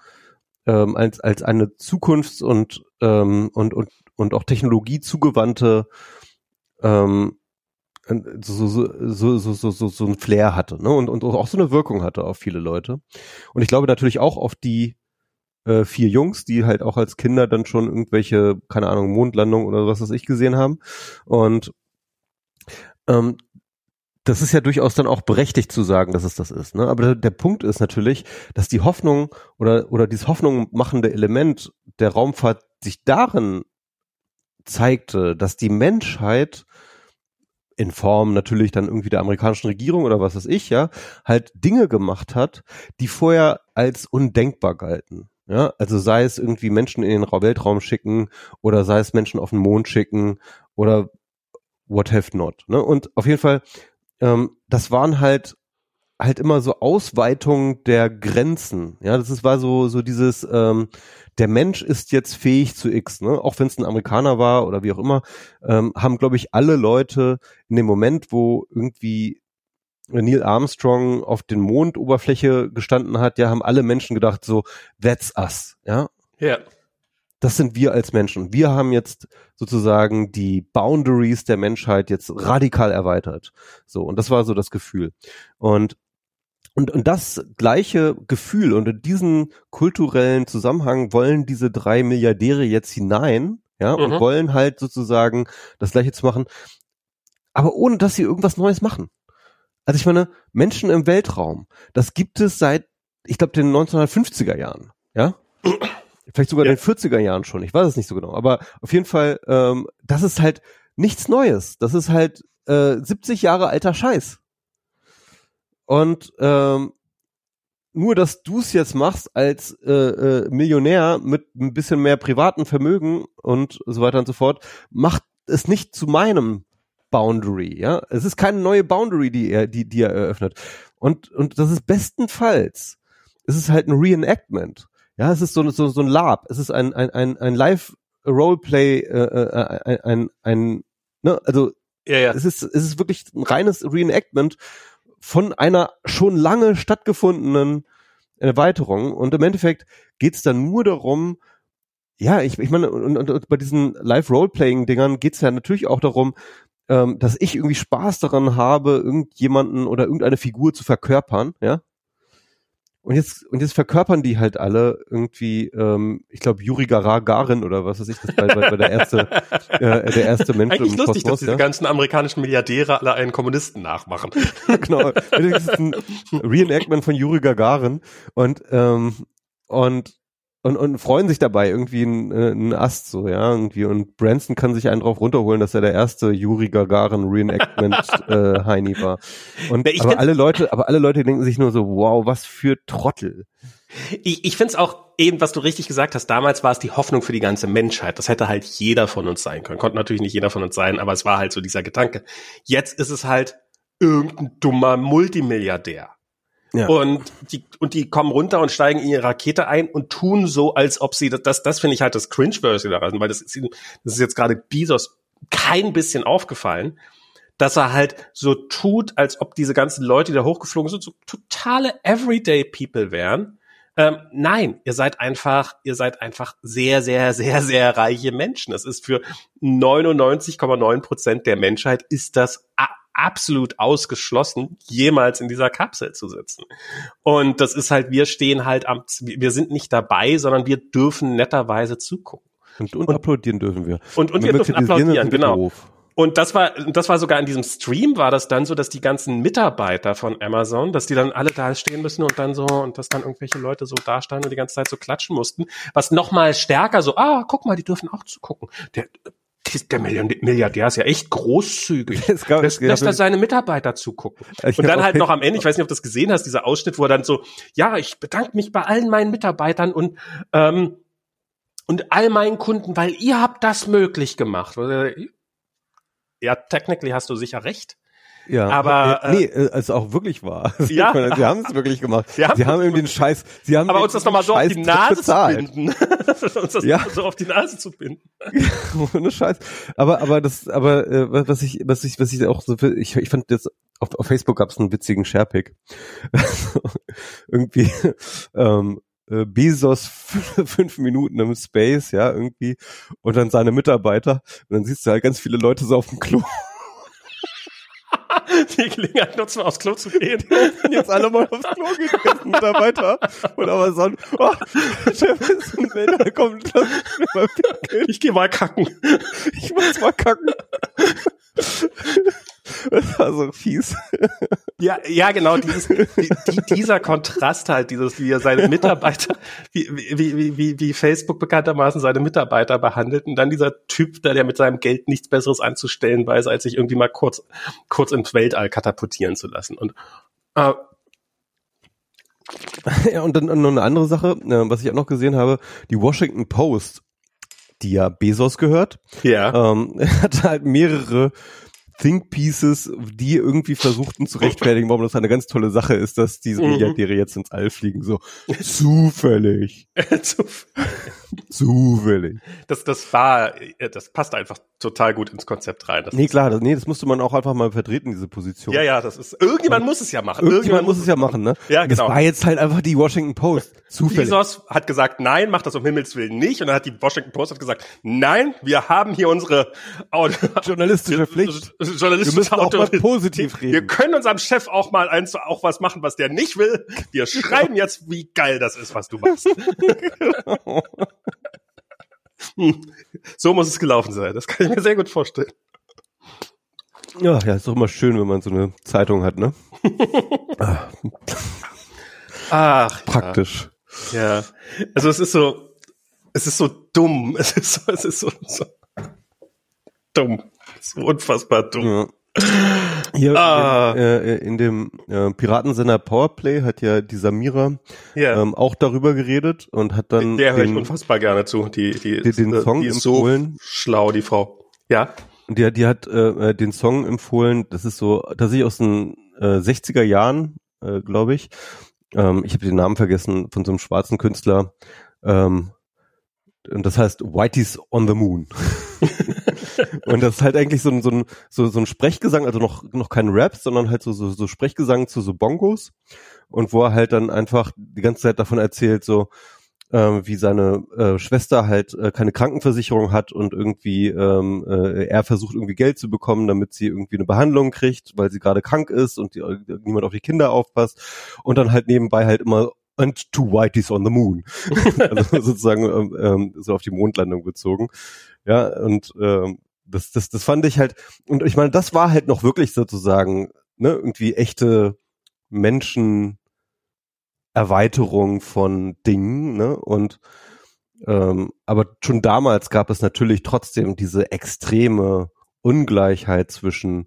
ähm, als, als eine Zukunfts- und, ähm, und, und, und auch Technologie zugewandte ähm, so, so, so, so, so, so, so ein Flair hatte, ne? Und, und auch so eine Wirkung hatte auf viele Leute. Und ich glaube natürlich auch auf die äh, vier Jungs, die halt auch als Kinder dann schon irgendwelche, keine Ahnung, Mondlandung oder was weiß ich gesehen haben. Und ähm, das ist ja durchaus dann auch berechtigt zu sagen, dass es das ist. Ne? Aber der, der Punkt ist natürlich, dass die Hoffnung oder, oder dieses Hoffnung machende Element der Raumfahrt sich darin zeigte, dass die Menschheit in Form natürlich dann irgendwie der amerikanischen Regierung oder was weiß ich, ja, halt Dinge gemacht hat, die vorher als undenkbar galten. Ja, also sei es irgendwie Menschen in den Weltraum schicken oder sei es Menschen auf den Mond schicken oder what have not. Ne? Und auf jeden Fall, ähm, das waren halt halt immer so Ausweitungen der Grenzen. Ja, das ist, war so so dieses ähm, der Mensch ist jetzt fähig zu X, ne? Auch wenn es ein Amerikaner war oder wie auch immer, ähm, haben glaube ich alle Leute in dem Moment, wo irgendwie Neil Armstrong auf den Mondoberfläche gestanden hat, ja, haben alle Menschen gedacht so, that's us, ja. Ja. Das sind wir als Menschen. Wir haben jetzt sozusagen die Boundaries der Menschheit jetzt radikal erweitert. So. Und das war so das Gefühl. Und und, und das gleiche Gefühl und in diesen kulturellen Zusammenhang wollen diese drei Milliardäre jetzt hinein, ja, mhm. und wollen halt sozusagen das gleiche zu machen, aber ohne dass sie irgendwas Neues machen. Also ich meine, Menschen im Weltraum, das gibt es seit, ich glaube, den 1950er Jahren, ja? Vielleicht sogar ja. den 40er Jahren schon, ich weiß es nicht so genau. Aber auf jeden Fall, ähm, das ist halt nichts Neues. Das ist halt äh, 70 Jahre alter Scheiß. Und ähm, nur, dass du es jetzt machst als äh, äh, Millionär mit ein bisschen mehr privaten Vermögen und so weiter und so fort, macht es nicht zu meinem Boundary, ja. Es ist keine neue Boundary, die er, die, die er eröffnet. Und, und das ist bestenfalls, es ist halt ein Reenactment. Ja, es ist so, so, so ein Lab. Es ist ein, ein, ein, ein Live-Roleplay, äh, äh, ein, ein, ein, ne, also, ja, ja. es ist, es ist wirklich ein reines Reenactment von einer schon lange stattgefundenen Erweiterung. Und im Endeffekt geht's dann nur darum, ja, ich, ich meine, und, und, und bei diesen Live-Roleplaying-Dingern geht's ja natürlich auch darum, ähm, dass ich irgendwie Spaß daran habe, irgendjemanden oder irgendeine Figur zu verkörpern, ja. Und jetzt, und jetzt verkörpern die halt alle irgendwie, ähm, ich glaube, Juri Gagarin oder was weiß ich, das war, war der erste, äh, der erste Mensch Eigentlich im lustig, Kosmos, dass diese ja? ganzen amerikanischen Milliardäre alle einen Kommunisten nachmachen. genau. Das ist ein Reenactment von Juri Gagarin und, ähm, und und, und freuen sich dabei irgendwie ein, äh, ein Ast so, ja, irgendwie. Und Branson kann sich einen drauf runterholen, dass er der erste Yuri Gagarin Reenactment äh, Heini war. Und ich aber alle Leute, aber alle Leute denken sich nur so, wow, was für Trottel. Ich, ich finde es auch eben, was du richtig gesagt hast, damals war es die Hoffnung für die ganze Menschheit. Das hätte halt jeder von uns sein können. Konnte natürlich nicht jeder von uns sein, aber es war halt so dieser Gedanke. Jetzt ist es halt irgendein dummer Multimilliardär ja. Und die, und die kommen runter und steigen in ihre Rakete ein und tun so, als ob sie, das, das, das finde ich halt das Cringe-Version daran, weil das ist, das ist jetzt gerade Bezos kein bisschen aufgefallen, dass er halt so tut, als ob diese ganzen Leute, die da hochgeflogen sind, so totale Everyday People wären. Ähm, nein, ihr seid einfach, ihr seid einfach sehr, sehr, sehr, sehr reiche Menschen. Das ist für 99,9 Prozent der Menschheit ist das absolut ausgeschlossen, jemals in dieser Kapsel zu sitzen. Und das ist halt, wir stehen halt am, wir sind nicht dabei, sondern wir dürfen netterweise zugucken. Und, und, und applaudieren dürfen wir. Und, und wir, wir dürfen applaudieren, genau. Beruf. Und das war, das war sogar in diesem Stream war das dann so, dass die ganzen Mitarbeiter von Amazon, dass die dann alle da stehen müssen und dann so, und dass dann irgendwelche Leute so da standen und die ganze Zeit so klatschen mussten, was nochmal stärker so, ah, guck mal, die dürfen auch zugucken. Der, der Milliardär ist ja echt großzügig. Gab, lässt, lässt er seine Mitarbeiter zugucken. Und dann halt noch am Ende, ich weiß nicht, ob du das gesehen hast, dieser Ausschnitt, wo er dann so, ja, ich bedanke mich bei allen meinen Mitarbeitern und ähm, und all meinen Kunden, weil ihr habt das möglich gemacht. Ja, technically hast du sicher recht. Ja, aber äh, nee, äh, es auch wirklich war. Ja, sie haben es wirklich gemacht. Sie haben, sie haben eben den Scheiß. Sie haben aber uns das nochmal so auf die Nase bezahlt. zu binden, uns das ja. so auf die Nase zu binden. Ohne Scheiß. Aber aber das, aber äh, was ich was ich was ich auch so ich ich fand jetzt auf, auf Facebook gab es einen witzigen Sharepick. irgendwie ähm, äh, Bezos fünf Minuten im Space, ja, irgendwie, und dann seine Mitarbeiter. Und dann siehst du halt ganz viele Leute so auf dem Klo. die Gelegenheit nutzen, aufs Klo zu gehen. Und jetzt alle mal aufs Klo gehen, Mitarbeiter. Und aber so, oh, Chef ist ein Wälder, kommt, lass mich mal pinkeln. Ich geh mal kacken. Ich muss mal kacken. Das war so fies. Ja, ja, genau, dieses, die, dieser Kontrast halt, dieses, wie er seine Mitarbeiter, wie, wie, wie, wie, Facebook bekanntermaßen seine Mitarbeiter behandelt und dann dieser Typ, der, der mit seinem Geld nichts Besseres anzustellen weiß, als sich irgendwie mal kurz, kurz ins Weltall katapultieren zu lassen. Und äh, ja, und dann noch eine andere Sache, äh, was ich auch noch gesehen habe, die Washington Post, die ja Bezos gehört, ja. ähm, hat halt mehrere Think Pieces, die irgendwie versuchten zu rechtfertigen, warum das eine ganz tolle Sache ist, dass diese Mhm. Milliardäre jetzt ins All fliegen. So zufällig. Zufällig. das, das war, das passt einfach total gut ins Konzept rein. Das Nee, klar, das, nee, das musste man auch einfach mal vertreten, diese Position. Ja, ja, das ist, irgendjemand muss es ja machen. Irgendjemand muss es ja machen, ne? Ja, Das genau. war jetzt halt einfach die Washington Post. Zufällig. Bezos hat gesagt, nein, macht das um Himmels Willen nicht. Und dann hat die Washington Post hat gesagt, nein, wir haben hier unsere Journalistische Pflicht. journalistische Wir müssen auch mal positiv reden. Wir können unserem Chef auch mal eins, auch was machen, was der nicht will. Wir schreiben jetzt, wie geil das ist, was du machst. Hm. so muss es gelaufen sein. Das kann ich mir sehr gut vorstellen. Ja, ja, ist doch immer schön, wenn man so eine Zeitung hat, ne? Ach, Praktisch. Ja. Also es ist so, es ist so dumm. Es ist so, es ist so, so dumm. Ist unfassbar dumm. Ja. Hier Ah. in, äh, in dem äh, Piratensender Powerplay hat ja die Samira Ja. ähm, auch darüber geredet und hat dann der höre ich unfassbar gerne zu. Die, die, den- den äh, Song die ist so empfohlen. schlau, die Frau. Ja. die, die hat äh, äh, den Song empfohlen, das ist so tatsächlich aus den äh, 60er Jahren, äh, glaube ich. Ähm, ich habe den Namen vergessen von so einem schwarzen Künstler. Ähm, und das heißt Whitey's on the Moon. und das ist halt eigentlich so ein, so ein, so, so ein Sprechgesang, also noch, noch kein Rap, sondern halt so, so, so Sprechgesang zu so Bongos. Und wo er halt dann einfach die ganze Zeit davon erzählt, so, ähm, wie seine äh, Schwester halt äh, keine Krankenversicherung hat und irgendwie ähm, äh, er versucht irgendwie Geld zu bekommen, damit sie irgendwie eine Behandlung kriegt, weil sie gerade krank ist und die, äh, niemand auf die Kinder aufpasst. Und dann halt nebenbei halt immer and two whiteys on the moon, also sozusagen ähm, ähm, so auf die Mondlandung bezogen, ja und ähm, das das das fand ich halt und ich meine das war halt noch wirklich sozusagen ne irgendwie echte Menschen Erweiterung von Dingen, ne? Und ähm, aber schon damals gab es natürlich trotzdem diese extreme Ungleichheit zwischen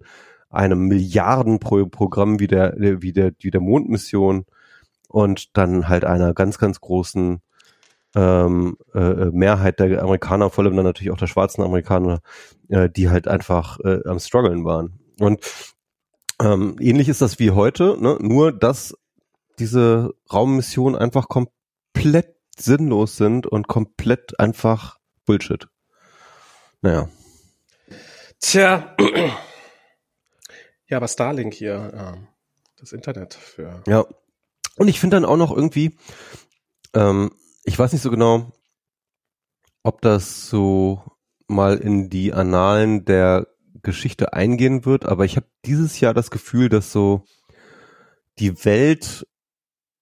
einem Milliardenprogramm wie der wie der wie der Mondmission und dann halt einer ganz ganz großen ähm, äh, Mehrheit der Amerikaner, vor allem dann natürlich auch der schwarzen Amerikaner, äh, die halt einfach äh, am struggeln waren. Und ähm, ähnlich ist das wie heute, ne? nur dass diese Raummissionen einfach komplett sinnlos sind und komplett einfach Bullshit. Naja. Tja. Ja, aber Starlink hier, ähm, das Internet für. Ja. Und ich finde dann auch noch irgendwie, ähm, ich weiß nicht so genau, ob das so mal in die Annalen der Geschichte eingehen wird, aber ich habe dieses Jahr das Gefühl, dass so die Welt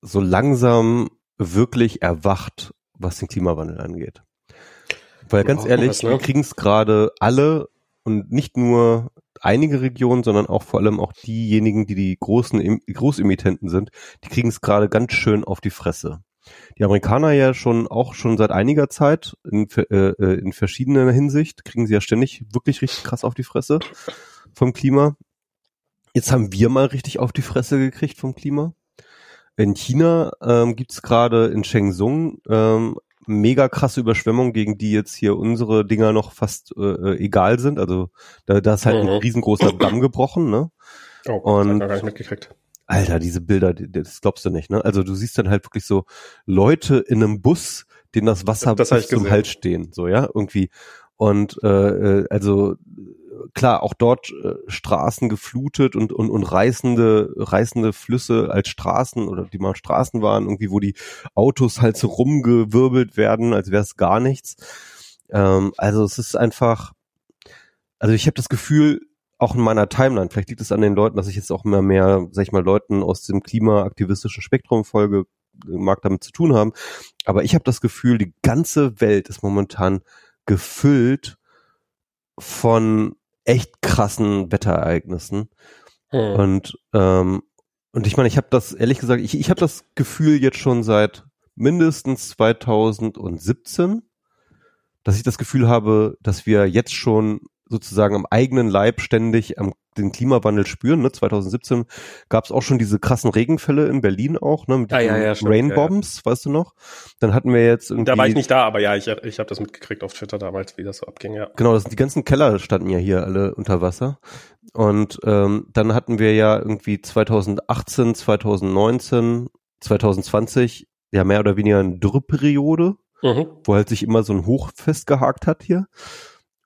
so langsam wirklich erwacht, was den Klimawandel angeht. Weil ganz ehrlich, ne? wir kriegen es gerade alle und nicht nur einige Regionen, sondern auch vor allem auch diejenigen, die die großen Em- Großemittenten sind, die kriegen es gerade ganz schön auf die Fresse. Die Amerikaner ja schon auch schon seit einiger Zeit in, äh, äh, in verschiedener Hinsicht kriegen sie ja ständig wirklich richtig krass auf die Fresse vom Klima. Jetzt haben wir mal richtig auf die Fresse gekriegt vom Klima. In China ähm, gibt es gerade in Shenzhen ähm, mega krasse Überschwemmungen, gegen die jetzt hier unsere Dinger noch fast äh, äh, egal sind. Also da, da ist halt Mhm. ein riesengroßer Damm gebrochen, ne? Oh, Und- das ich gar nicht mitgekriegt. Alter, diese Bilder, das glaubst du nicht, ne? Also du siehst dann halt wirklich so Leute in einem Bus, denen das Wasser Das bis zum. Hals stehen, so ja, irgendwie. Und äh, äh, also äh, klar, auch dort äh, Straßen geflutet und, und, und reißende, reißende Flüsse als Straßen oder die mal Straßen waren, irgendwie, wo die Autos halt so rumgewirbelt werden, als wäre es gar nichts. Ähm, also es ist einfach, also ich habe das Gefühl, auch in meiner Timeline, vielleicht liegt es an den Leuten, dass ich jetzt auch immer mehr, sag ich mal, Leuten aus dem klimaaktivistischen Spektrum folge, mag damit zu tun haben. Aber ich habe das Gefühl, die ganze Welt ist momentan gefüllt von echt krassen Wetterereignissen. Hm. Und ähm, und ich meine, ich habe das ehrlich gesagt, ich, ich habe das Gefühl jetzt schon seit mindestens 2017, dass ich das Gefühl habe, dass wir jetzt schon sozusagen am eigenen Leib ständig am, den Klimawandel spüren. Ne? 2017 gab es auch schon diese krassen Regenfälle in Berlin auch, ne? mit Ah, ja, ja, Rainbombs, weißt du noch? Dann hatten wir jetzt irgendwie Da war ich nicht da, aber ja, ich, ich habe das mitgekriegt auf Twitter damals, wie das so abging, ja. Genau, das, die ganzen Keller standen ja hier alle unter Wasser. Und ähm, dann hatten wir ja irgendwie 2018, 2019, 2020 ja mehr oder weniger eine Dürreperiode, Mhm. wo halt sich immer so ein Hoch festgehakt hat hier.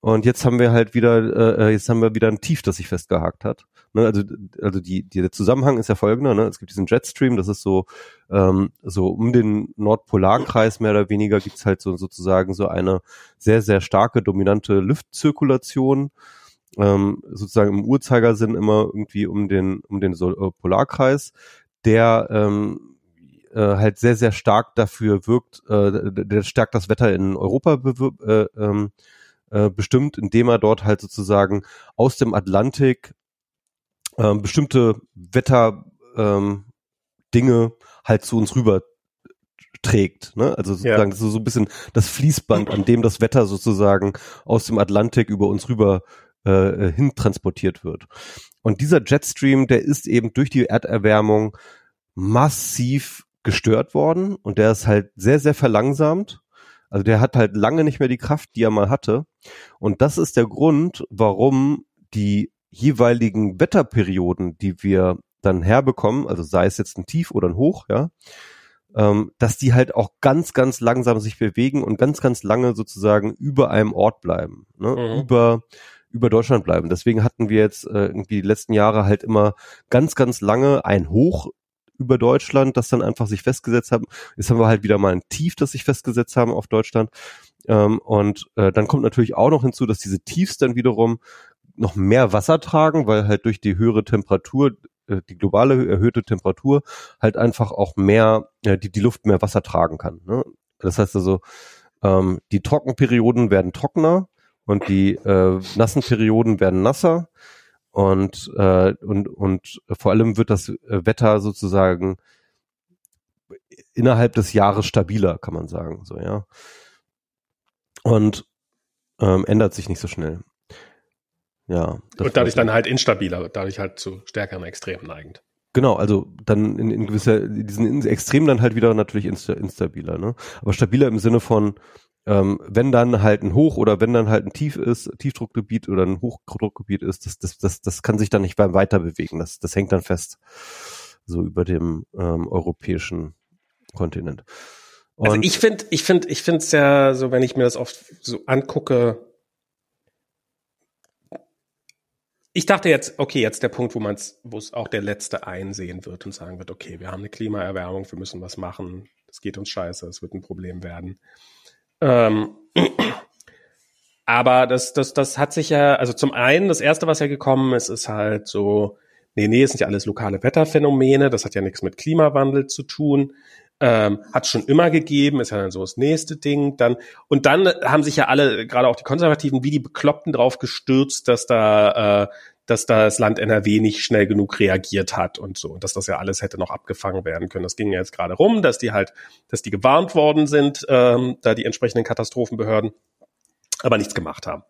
Und jetzt haben wir halt wieder, äh, jetzt haben wir wieder ein Tief, das sich festgehakt hat. Ne, also, also die, die, der Zusammenhang ist ja folgender, ne? Es gibt diesen Jetstream, das ist so, ähm, so um den Nordpolarkreis mehr oder weniger gibt's halt so sozusagen so eine sehr, sehr starke, dominante Luftzirkulation, ähm, sozusagen im Uhrzeigersinn immer irgendwie um den, um den so äh, Polarkreis, der ähm, äh, halt sehr, sehr stark dafür wirkt, äh, der stärkt das Wetter in Europa äh, ähm, äh, bestimmt, indem er dort halt sozusagen aus dem Atlantik ähm, bestimmte Wetter ähm, Dinge halt zu uns rüber trägt. Ne? Also sozusagen das ist so ein bisschen das Fließband, an dem das Wetter sozusagen aus dem Atlantik über uns rüber äh, hin transportiert wird. Und dieser Jetstream, der ist eben durch die Erderwärmung massiv gestört worden und der ist halt sehr, sehr verlangsamt. Also der hat halt lange nicht mehr die Kraft, die er mal hatte. Und das ist der Grund, warum die jeweiligen Wetterperioden, die wir dann herbekommen, also sei es jetzt ein Tief oder ein Hoch, ja, ähm, dass die halt auch ganz, ganz langsam sich bewegen und ganz, ganz lange sozusagen über einem Ort bleiben, ne? Mhm. über über Deutschland bleiben. Deswegen hatten wir jetzt äh, irgendwie die letzten Jahre halt immer ganz, ganz lange ein Hoch über Deutschland, das dann einfach sich festgesetzt haben. Jetzt haben wir halt wieder mal ein Tief, das sich festgesetzt haben auf Deutschland. Ähm, und äh, dann kommt natürlich auch noch hinzu, dass diese Tiefs dann wiederum noch mehr Wasser tragen, weil halt durch die höhere Temperatur, äh, die globale erhöhte Temperatur, halt einfach auch mehr, äh, die, die Luft mehr Wasser tragen kann. Ne? Das heißt also, ähm, die Trockenperioden werden trockener und die äh, nassen Perioden werden nasser und äh, und und vor allem wird das äh, Wetter sozusagen innerhalb des Jahres stabiler, kann man sagen, so ja. Und ähm, ändert sich nicht so schnell. Ja. Und dadurch dann halt instabiler, dadurch halt zu stärkeren Extremen neigend. Genau, also dann in, in gewisser, diesen in- Extrem dann halt wieder natürlich insta, instabiler, ne? Aber stabiler im Sinne von, ähm, wenn dann halt ein Hoch oder wenn dann halt ein Tief ist, Tiefdruckgebiet oder ein Hochdruckgebiet ist, das, das, das, das kann sich dann nicht beim Weiter bewegen. Das, das hängt dann fest, so über dem ähm, europäischen Kontinent. Und, Also ich finde, ich finde, ich finde es ja so, wenn ich mir das oft so angucke. Ich dachte jetzt, okay, jetzt der Punkt, wo man es, wo es auch der Letzte einsehen wird und sagen wird, okay, wir haben eine Klimaerwärmung, wir müssen was machen, es geht uns scheiße, es wird ein Problem werden. Ähm, aber das, das, das hat sich ja, also zum einen, das erste, was ja gekommen ist, ist halt so, nee, nee, es sind ja alles lokale Wetterphänomene, das hat ja nichts mit Klimawandel zu tun ähm, hat schon immer gegeben, ist ja dann so das nächste Ding. Dann und dann haben sich ja alle, gerade auch die Konservativen, wie die Bekloppten drauf gestürzt, dass da, äh, dass da das Land NRW nicht schnell genug reagiert hat und so, und dass das ja alles hätte noch abgefangen werden können. Das ging ja jetzt gerade rum, dass die halt, dass die gewarnt worden sind, ähm, da die entsprechenden Katastrophenbehörden, aber nichts gemacht haben.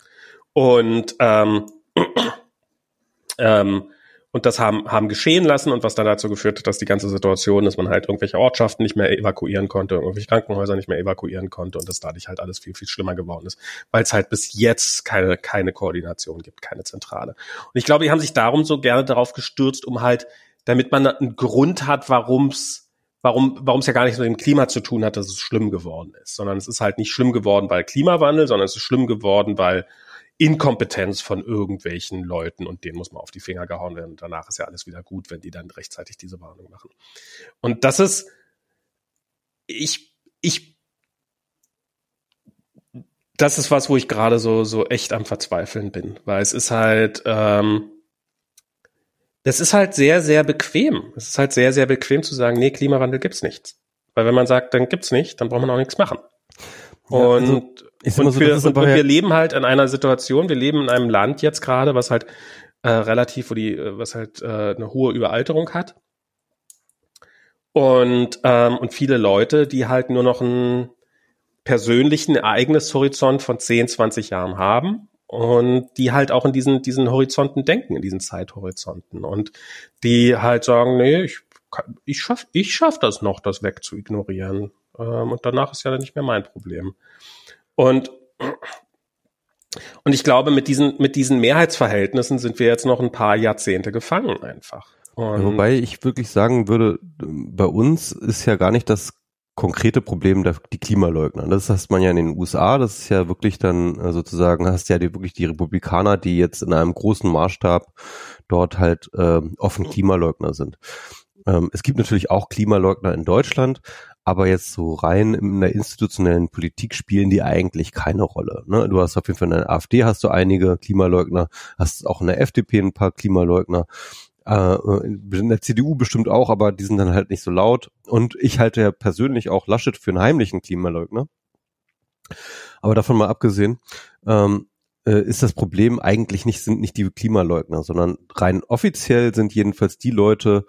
Und ähm, ähm, und das haben, haben geschehen lassen und was dann dazu geführt hat, dass die ganze Situation, dass man halt irgendwelche Ortschaften nicht mehr evakuieren konnte, irgendwelche Krankenhäuser nicht mehr evakuieren konnte und dass dadurch halt alles viel, viel schlimmer geworden ist, weil es halt bis jetzt keine, keine Koordination gibt, keine Zentrale. Und ich glaube, die haben sich darum so gerne darauf gestürzt, um halt, damit man einen Grund hat, warum's warum warum es ja gar nicht so mit dem Klima zu tun hat, dass es schlimm geworden ist, sondern es ist halt nicht schlimm geworden, weil Klimawandel, sondern es ist schlimm geworden, weil Inkompetenz von irgendwelchen Leuten und denen muss man auf die Finger gehauen werden. Und danach ist ja alles wieder gut, wenn die dann rechtzeitig diese Warnung machen. Und das ist, ich, ich, das ist was, wo ich gerade so, so echt am Verzweifeln bin, weil es ist halt, ähm, das ist halt sehr, sehr bequem. Es ist halt sehr, sehr bequem zu sagen, nee, Klimawandel gibt's nichts. Weil wenn man sagt, dann gibt's nicht, dann braucht man auch nichts machen. Ja, Und also Ich und, so, wir, und, und wir leben halt in einer Situation, wir leben in einem Land jetzt gerade, was halt äh, relativ, wo die, äh, was halt äh, eine hohe Überalterung hat. Und, ähm, und viele Leute, die halt nur noch einen persönlichen Ereignishorizont von 10, 20 Jahren haben und die halt auch in diesen, diesen Horizonten denken, in diesen Zeithorizonten und die halt sagen, nee, ich, ich schaff, ich schaff das noch, das wegzuignorieren. Ähm, und danach ist ja dann nicht mehr mein Problem. Und und ich glaube, mit diesen, mit diesen Mehrheitsverhältnissen sind wir jetzt noch ein paar Jahrzehnte gefangen einfach. Und Wobei ich wirklich sagen würde, bei uns ist ja gar nicht das konkrete Problem der, die Klimaleugner. Das hast man ja in den USA, das ist ja wirklich dann äh, sozusagen, hast ja die, wirklich die Republikaner, die jetzt in einem großen Maßstab dort halt äh, offen Klimaleugner sind. Ähm, es gibt natürlich auch Klimaleugner in Deutschland, aber jetzt so rein in der institutionellen Politik spielen die eigentlich keine Rolle. Ne? Du hast auf jeden Fall in der AfD hast du einige Klimaleugner, hast auch in der FDP ein paar Klimaleugner, äh, in der CDU bestimmt auch, aber die sind dann halt nicht so laut. Und ich halte ja persönlich auch Laschet für einen heimlichen Klimaleugner. Aber davon mal abgesehen, ähm, äh, ist das Problem eigentlich nicht, sind nicht die Klimaleugner, sondern rein offiziell sind jedenfalls die Leute,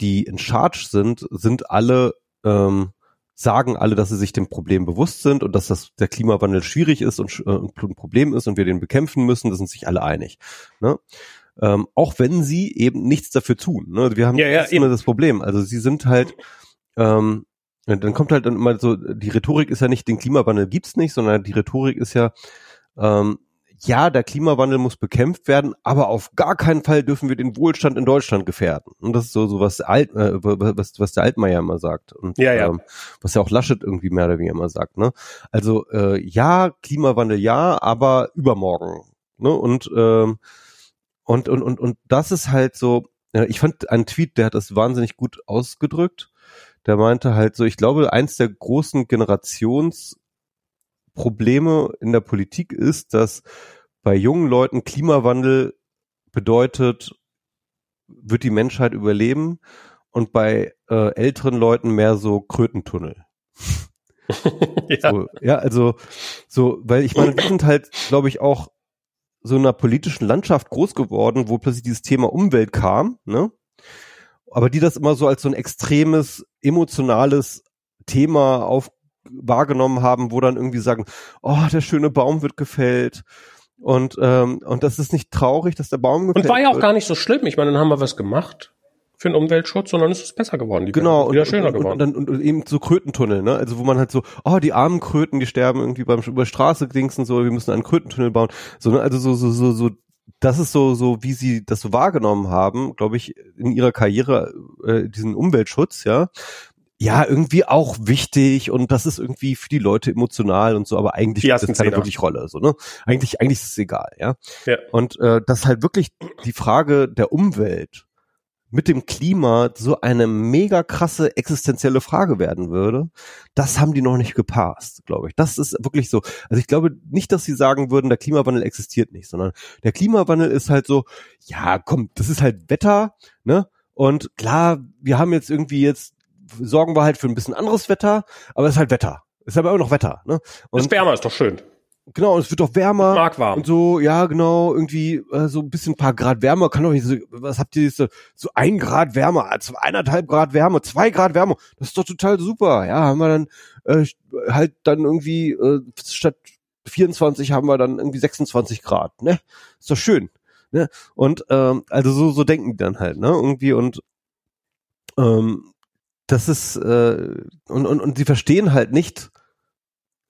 die in Charge sind, sind alle ähm, sagen alle, dass sie sich dem Problem bewusst sind und dass das der Klimawandel schwierig ist und, äh, ein Problem ist und wir den bekämpfen müssen, da sind sich alle einig. Ne? Ähm, auch wenn sie eben nichts dafür tun. Ne? Wir haben ja, ja, das immer das Problem. Also sie sind halt, ähm, dann kommt halt dann immer so, die Rhetorik ist ja nicht, den Klimawandel gibt's nicht, sondern die Rhetorik ist ja, ähm, ja, der Klimawandel muss bekämpft werden, aber auf gar keinen Fall dürfen wir den Wohlstand in Deutschland gefährden. Und das ist so, so was, Alt, äh, was, was der Altmaier immer sagt. Und ja, ja. Ähm, was ja auch Laschet irgendwie mehr oder weniger immer sagt. Ne? Also äh, ja, Klimawandel ja, aber übermorgen. Ne? Und, ähm, und, und, und, und das ist halt so, äh, ich fand einen Tweet, der hat das wahnsinnig gut ausgedrückt. Der meinte halt so, ich glaube, eins der großen Generations Probleme in der Politik ist, dass bei jungen Leuten Klimawandel bedeutet, wird die Menschheit überleben und bei äh, älteren Leuten mehr so Krötentunnel. ja. So, ja, also so, weil ich meine, wir sind halt, glaube ich, auch so in einer politischen Landschaft groß geworden, wo plötzlich dieses Thema Umwelt kam, ne? Aber die das immer so als so ein extremes, emotionales Thema auf, wahrgenommen haben, wo dann irgendwie sagen, oh, der schöne Baum wird gefällt. Und, ähm, und das ist nicht traurig, dass der Baum gefällt Und war ja auch wird. gar nicht so schlimm. Ich meine, dann haben wir was gemacht für den Umweltschutz, sondern ist es besser geworden. Die genau, wieder und, schöner und, geworden. Und, und, und, eben so Krötentunnel, ne? Also wo man halt so, oh, die armen Kröten, die sterben irgendwie beim über Straße dingsen so, wir müssen einen Krötentunnel bauen. So, ne? Also so, so, so, so, das ist so, so wie sie das so wahrgenommen haben, glaube ich, in ihrer Karriere, äh, diesen Umweltschutz, ja ja, irgendwie auch wichtig und das ist irgendwie für die Leute emotional und so, aber eigentlich spielt das keine wirklich Rolle. So, ne? Eigentlich, eigentlich ist es egal, ja. ja. Und äh, dass halt wirklich die Frage der Umwelt mit dem Klima so eine mega krasse existenzielle Frage werden würde, das haben die noch nicht gepasst, glaube ich. Das ist wirklich so. Also ich glaube nicht, dass sie sagen würden, der Klimawandel existiert nicht, sondern der Klimawandel ist halt so, ja, komm, das ist halt Wetter, ne? Und klar, wir haben jetzt irgendwie jetzt sorgen wir halt für ein bisschen anderes Wetter, aber es ist halt Wetter. Es ist aber immer noch Wetter. Ne? Und es wärmer, ist doch schön. Genau, es wird doch wärmer. Mag warm. Und so, ja, genau, irgendwie äh, so ein bisschen ein paar Grad wärmer. Kann doch nicht so, was habt ihr so, so ein Grad wärmer, also eineinhalb Grad wärmer, zwei Grad wärmer. Das ist doch total super. Ja, haben wir dann äh, halt dann irgendwie äh, statt 24 haben wir dann irgendwie 26 Grad. Ne, ist doch schön. Ne? Und ähm, also so so denken die dann halt, ne, irgendwie und ähm, das ist äh, und, und, und sie verstehen halt nicht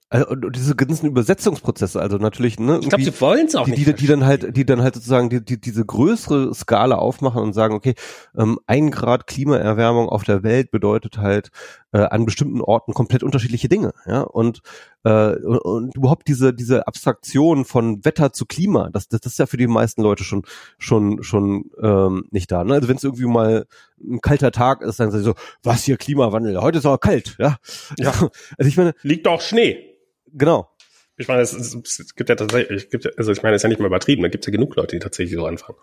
also, und diese ganzen Übersetzungsprozesse, also natürlich, ne? Ich glaube, sie wollen es auch die, nicht. Die, die dann halt, die dann halt sozusagen die, die, diese größere Skala aufmachen und sagen, okay, ähm, ein Grad Klimaerwärmung auf der Welt bedeutet halt äh, an bestimmten Orten komplett unterschiedliche Dinge, ja. Und, äh, und, und überhaupt diese, diese Abstraktion von Wetter zu Klima, das, das, das ist ja für die meisten Leute schon, schon, schon ähm, nicht da. Ne? Also wenn es irgendwie mal ein kalter Tag ist, dann sagen sie so, was hier Klimawandel, heute ist aber kalt, ja. Ja. Also ich meine. Liegt doch Schnee. Genau. Ich meine, es, es, gibt ja tatsächlich, gibt, also ich meine, es ist ja nicht mehr übertrieben, da gibt es ja genug Leute, die tatsächlich so anfangen.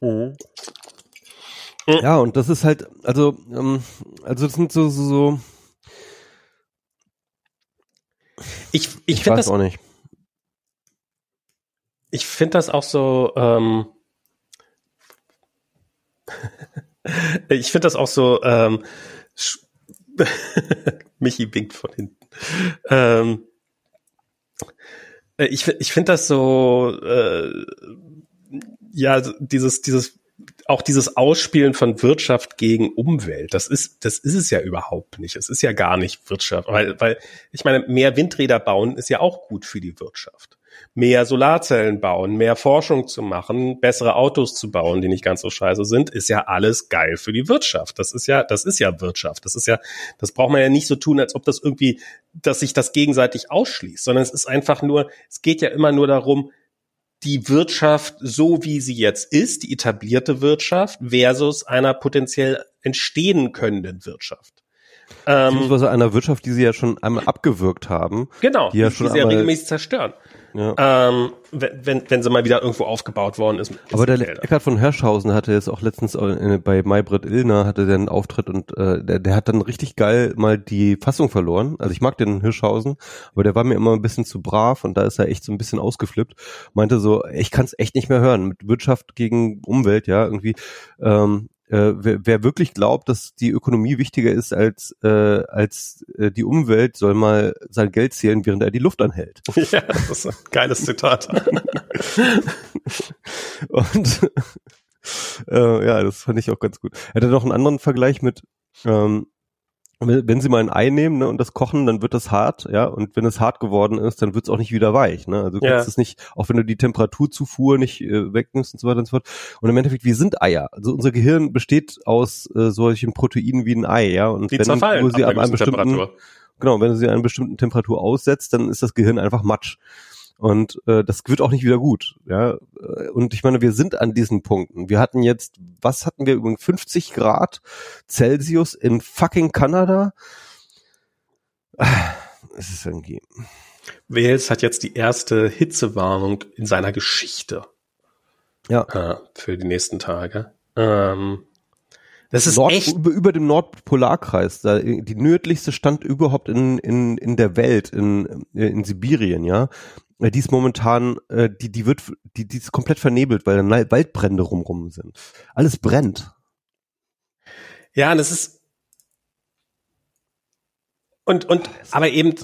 Mhm. Ja, und das ist halt, also, ähm, also das sind so, so, so ich, ich, ich weiß das, auch nicht. ich finde das auch so, ähm, ich finde das auch so, ähm, Michi winkt von hinten. Ähm, äh, ich ich finde das so, äh, ja, dieses, dieses, auch dieses Ausspielen von Wirtschaft gegen Umwelt, das ist, das ist es ja überhaupt nicht. Es ist ja gar nicht Wirtschaft, weil, weil, ich meine, mehr Windräder bauen ist ja auch gut für die Wirtschaft mehr Solarzellen bauen, mehr Forschung zu machen, bessere Autos zu bauen, die nicht ganz so scheiße sind, ist ja alles geil für die Wirtschaft. Das ist ja, das ist ja Wirtschaft. Das ist ja, das braucht man ja nicht so tun, als ob das irgendwie, dass sich das gegenseitig ausschließt, sondern es ist einfach nur, es geht ja immer nur darum, die Wirtschaft so wie sie jetzt ist, die etablierte Wirtschaft versus einer potenziell entstehen können Wirtschaft. Ähm, Beziehungsweise einer Wirtschaft, die sie ja schon einmal abgewirkt haben. Genau, die, ja schon die sie ja regelmäßig zerstören. Ja. Ähm, wenn, wenn sie mal wieder irgendwo aufgebaut worden ist. Aber der Gelder. Eckhard von Herschhausen hatte jetzt auch letztens bei Maybrit Illner hatte der einen Auftritt und äh, der, der hat dann richtig geil mal die Fassung verloren. Also ich mag den Hirschhausen, aber der war mir immer ein bisschen zu brav und da ist er echt so ein bisschen ausgeflippt. Meinte so, ich kann es echt nicht mehr hören mit Wirtschaft gegen Umwelt, ja irgendwie. Ähm, äh, wer, wer wirklich glaubt, dass die Ökonomie wichtiger ist als, äh, als äh, die Umwelt, soll mal sein Geld zählen, während er die Luft anhält. Ja, das ist ein geiles Zitat. Und äh, ja, das fand ich auch ganz gut. Er hatte noch einen anderen Vergleich mit ähm, wenn Sie mal ein Ei nehmen ne, und das kochen, dann wird das hart, ja, und wenn es hart geworden ist, dann wird es auch nicht wieder weich. Ne? Also du kannst es nicht, auch wenn du die Temperaturzufuhr nicht äh, wegnimmst und so weiter und so fort. Und im Endeffekt, wir sind Eier. Also unser Gehirn besteht aus äh, solchen Proteinen wie ein Ei, ja. Und die wenn du sie an einer bestimmten, genau, wenn du sie an einer bestimmten Temperatur aussetzt, dann ist das Gehirn einfach Matsch. Und äh, das wird auch nicht wieder gut. Ja, und ich meine, wir sind an diesen Punkten. Wir hatten jetzt, was hatten wir übrigens 50 Grad Celsius in fucking Kanada. Es ist irgendwie. Wales hat jetzt die erste Hitzewarnung in seiner Geschichte. Ja. Äh, für die nächsten Tage. Ähm, das ist Nord, echt über, über dem Nordpolarkreis, da, die nördlichste Stand überhaupt in, in, in der Welt, in, in Sibirien, ja. Äh, die ist momentan, äh, die, die wird, die, die ist komplett vernebelt, weil dann Waldbrände rumrum sind. Alles brennt. Ja, es ist, und, und, aber eben,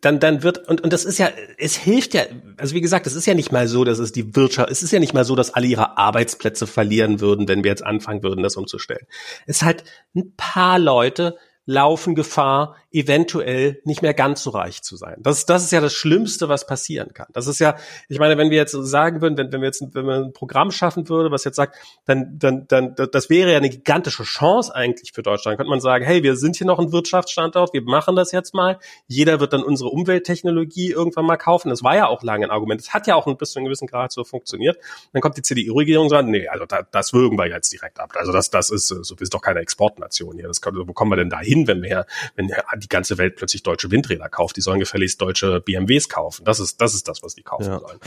dann, dann wird, und, und das ist ja, es hilft ja, also wie gesagt, es ist ja nicht mal so, dass es die Wirtschaft, es ist ja nicht mal so, dass alle ihre Arbeitsplätze verlieren würden, wenn wir jetzt anfangen würden, das umzustellen. Es ist halt ein paar Leute, laufen Gefahr, eventuell nicht mehr ganz so reich zu sein. Das, das ist ja das Schlimmste, was passieren kann. Das ist ja, ich meine, wenn wir jetzt sagen würden, wenn, wenn wir jetzt wenn wir ein Programm schaffen würde, was jetzt sagt, dann, dann, dann, das wäre ja eine gigantische Chance eigentlich für Deutschland. Könnte man sagen, hey, wir sind hier noch ein Wirtschaftsstandort, wir machen das jetzt mal. Jeder wird dann unsere Umwelttechnologie irgendwann mal kaufen. Das war ja auch lange ein Argument. Es hat ja auch ein bisschen einem gewissen Grad so funktioniert. Dann kommt die CDU-Regierung und sagt, nee, also da, das würgen wir jetzt direkt ab. Also das, das ist, so, wir sind doch keine Exportnation hier. Das, wo kommen wir denn da hin, wenn wir, wenn die ganze Welt plötzlich deutsche Windräder kauft. Die sollen gefälligst deutsche BMWs kaufen. Das ist, das ist das, was die kaufen ja. sollen.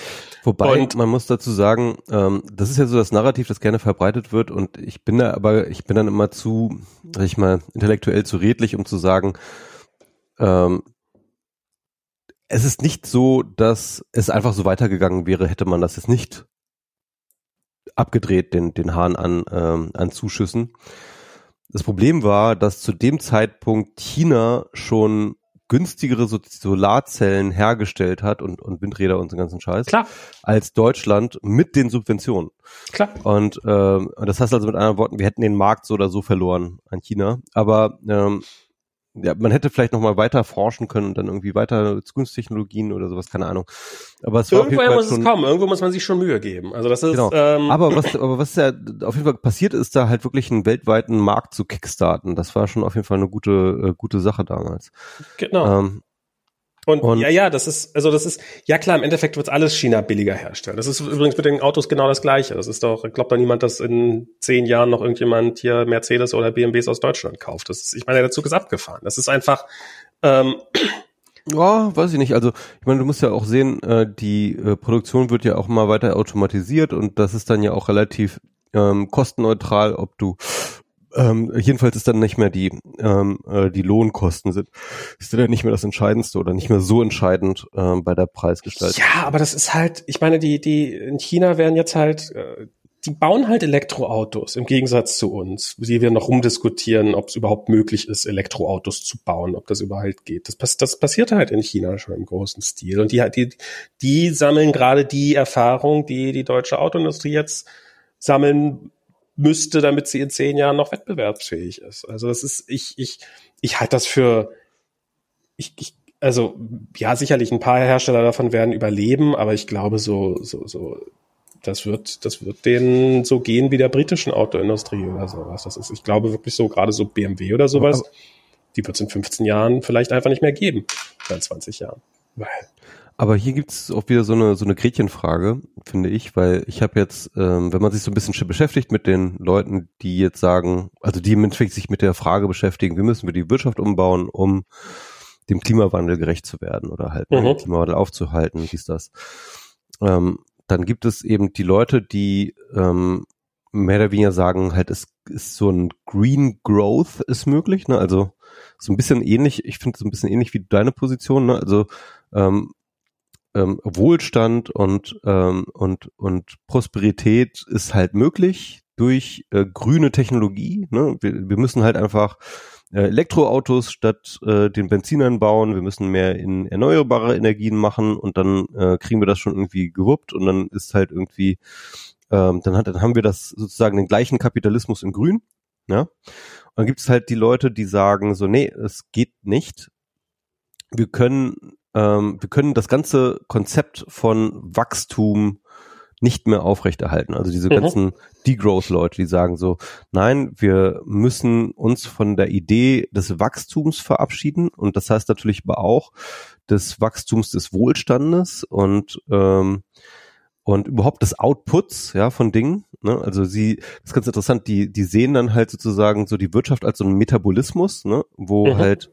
Wobei, und, man muss dazu sagen, ähm, das ist ja so das Narrativ, das gerne verbreitet wird und ich bin da aber, ich bin dann immer zu, sag ich mal, intellektuell zu redlich, um zu sagen, ähm, es ist nicht so, dass es einfach so weitergegangen wäre, hätte man das jetzt nicht abgedreht, den, den Hahn an, ähm, an Zuschüssen. Das Problem war, dass zu dem Zeitpunkt China schon günstigere Solarzellen hergestellt hat und, und Windräder und so ganzen Scheiß Klar. als Deutschland mit den Subventionen. Klar. Und ähm, das heißt also mit anderen Worten, wir hätten den Markt so oder so verloren an China. Aber ähm, ja, man hätte vielleicht noch mal weiter forschen können und dann irgendwie weiter Zukunftstechnologien oder sowas, keine Ahnung. Aber es Irgendwoher war muss es kommen, irgendwo muss man sich schon Mühe geben. Also das ist, genau. ähm, aber was, aber was ja auf jeden Fall passiert ist, da halt wirklich einen weltweiten Markt zu kickstarten. Das war schon auf jeden Fall eine gute, äh, gute Sache damals. Genau. Ähm, und, und, ja, ja, das ist, also das ist, ja klar, im Endeffekt wird alles China billiger herstellen. Das ist übrigens mit den Autos genau das Gleiche. Das ist doch, glaubt doch niemand, dass in zehn Jahren noch irgendjemand hier Mercedes oder BMWs aus Deutschland kauft. Das ist, ich meine, der Zug ist abgefahren. Das ist einfach, ähm, ja, weiß ich nicht. Also ich meine, du musst ja auch sehen, äh, die äh, Produktion wird ja auch immer weiter automatisiert und das ist dann ja auch relativ ähm, kostenneutral, ob du ähm, jedenfalls ist dann nicht mehr die ähm, äh, die Lohnkosten sind ist dann nicht mehr das Entscheidendste oder nicht mehr so entscheidend ähm, bei der Preisgestaltung. Ja, aber das ist halt, ich meine, die die in China werden jetzt halt äh, die bauen halt Elektroautos im Gegensatz zu uns, die wir noch rumdiskutieren, ob es überhaupt möglich ist, Elektroautos zu bauen, ob das überhaupt geht. Das, das passiert halt in China schon im großen Stil. Und die, die, die sammeln gerade die Erfahrung, die die deutsche Autoindustrie jetzt sammeln müsste, damit sie in zehn Jahren noch wettbewerbsfähig ist. Also das ist, ich, ich, ich halte das für, ich, ich, also ja, sicherlich ein paar Hersteller davon werden überleben, aber ich glaube, so, so, so, das wird, das wird denen so gehen wie der britischen Autoindustrie oder sowas. Das ist, ich glaube wirklich so, gerade so BMW oder sowas, aber, die wird es in 15 Jahren vielleicht einfach nicht mehr geben, oder in 20 Jahren. Weil aber hier gibt's auch wieder so eine so eine Gretchenfrage, finde ich, weil ich habe jetzt, ähm, wenn man sich so ein bisschen beschäftigt mit den Leuten, die jetzt sagen, also die im Endeffekt sich mit der Frage beschäftigen, wie müssen wir die Wirtschaft umbauen, um dem Klimawandel gerecht zu werden oder halt mhm. den Klimawandel aufzuhalten, wie ist das? Ähm, dann gibt es eben die Leute, die ähm, mehr oder weniger sagen, halt es ist so ein Green Growth ist möglich, ne? Also so ein bisschen ähnlich, ich finde so ein bisschen ähnlich wie deine Position, ne? Also ähm, ähm, Wohlstand und, ähm, und, und Prosperität ist halt möglich durch äh, grüne Technologie. Ne? Wir, wir müssen halt einfach äh, Elektroautos statt äh, den Benzinern bauen. Wir müssen mehr in erneuerbare Energien machen und dann äh, kriegen wir das schon irgendwie gewuppt und dann ist halt irgendwie, ähm, dann, hat, dann haben wir das sozusagen den gleichen Kapitalismus in Grün. Ja? Und dann gibt es halt die Leute, die sagen so, nee, es geht nicht. Wir können ähm, wir können das ganze Konzept von Wachstum nicht mehr aufrechterhalten. Also diese mhm. ganzen Degrowth-Leute, die sagen so, nein, wir müssen uns von der Idee des Wachstums verabschieden und das heißt natürlich aber auch des Wachstums des Wohlstandes und ähm, und überhaupt des Outputs ja von Dingen. Ne? Also sie, das ist ganz interessant. Die die sehen dann halt sozusagen so die Wirtschaft als so einen Metabolismus, ne? wo mhm. halt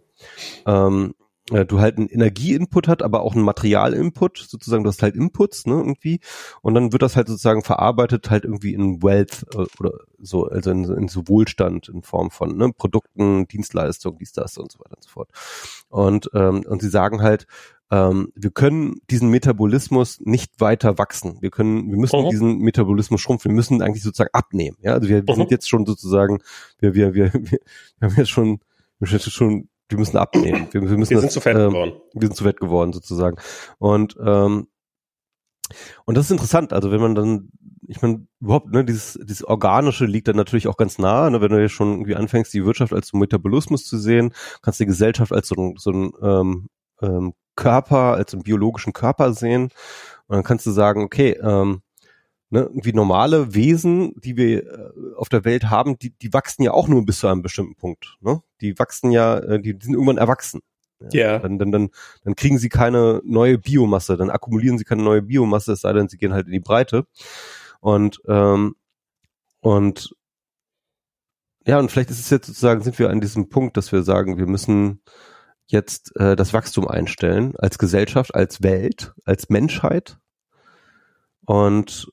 ähm, äh, du halt einen Energieinput hat, aber auch einen Materialinput, sozusagen, du hast halt Inputs, ne, irgendwie, und dann wird das halt sozusagen verarbeitet halt irgendwie in Wealth äh, oder so, also in, in so Wohlstand in Form von ne, Produkten, Dienstleistungen, dies, das und so weiter und so fort. Und, ähm, und sie sagen halt, ähm, wir können diesen Metabolismus nicht weiter wachsen. Wir können, wir müssen mhm. diesen Metabolismus schrumpfen. Wir müssen eigentlich sozusagen abnehmen. Ja, also wir, wir mhm. sind jetzt schon sozusagen, wir, wir, wir, wir haben jetzt schon, wir sind schon wir müssen abnehmen. Wir, wir, müssen wir sind das, zu fett ähm, geworden. Wir sind zu fett geworden, sozusagen. Und, ähm, und das ist interessant. Also wenn man dann, ich meine, überhaupt, ne, dieses, dieses Organische liegt dann natürlich auch ganz nah, ne, wenn du jetzt schon irgendwie anfängst, die Wirtschaft als so Metabolismus zu sehen, kannst die Gesellschaft als so ein, so ein ähm, ähm, Körper, als einen biologischen Körper sehen. Und dann kannst du sagen, okay, ähm, ne, irgendwie normale Wesen, die wir äh, auf der Welt haben, die, die wachsen ja auch nur bis zu einem bestimmten Punkt. Ne? Die wachsen ja, äh, die, die sind irgendwann erwachsen. Ja. Yeah. Dann, dann, dann, dann kriegen sie keine neue Biomasse, dann akkumulieren sie keine neue Biomasse, es sei denn, sie gehen halt in die Breite. Und, ähm, und ja, und vielleicht ist es jetzt sozusagen, sind wir an diesem Punkt, dass wir sagen, wir müssen jetzt äh, das Wachstum einstellen als Gesellschaft, als Welt, als Menschheit. Und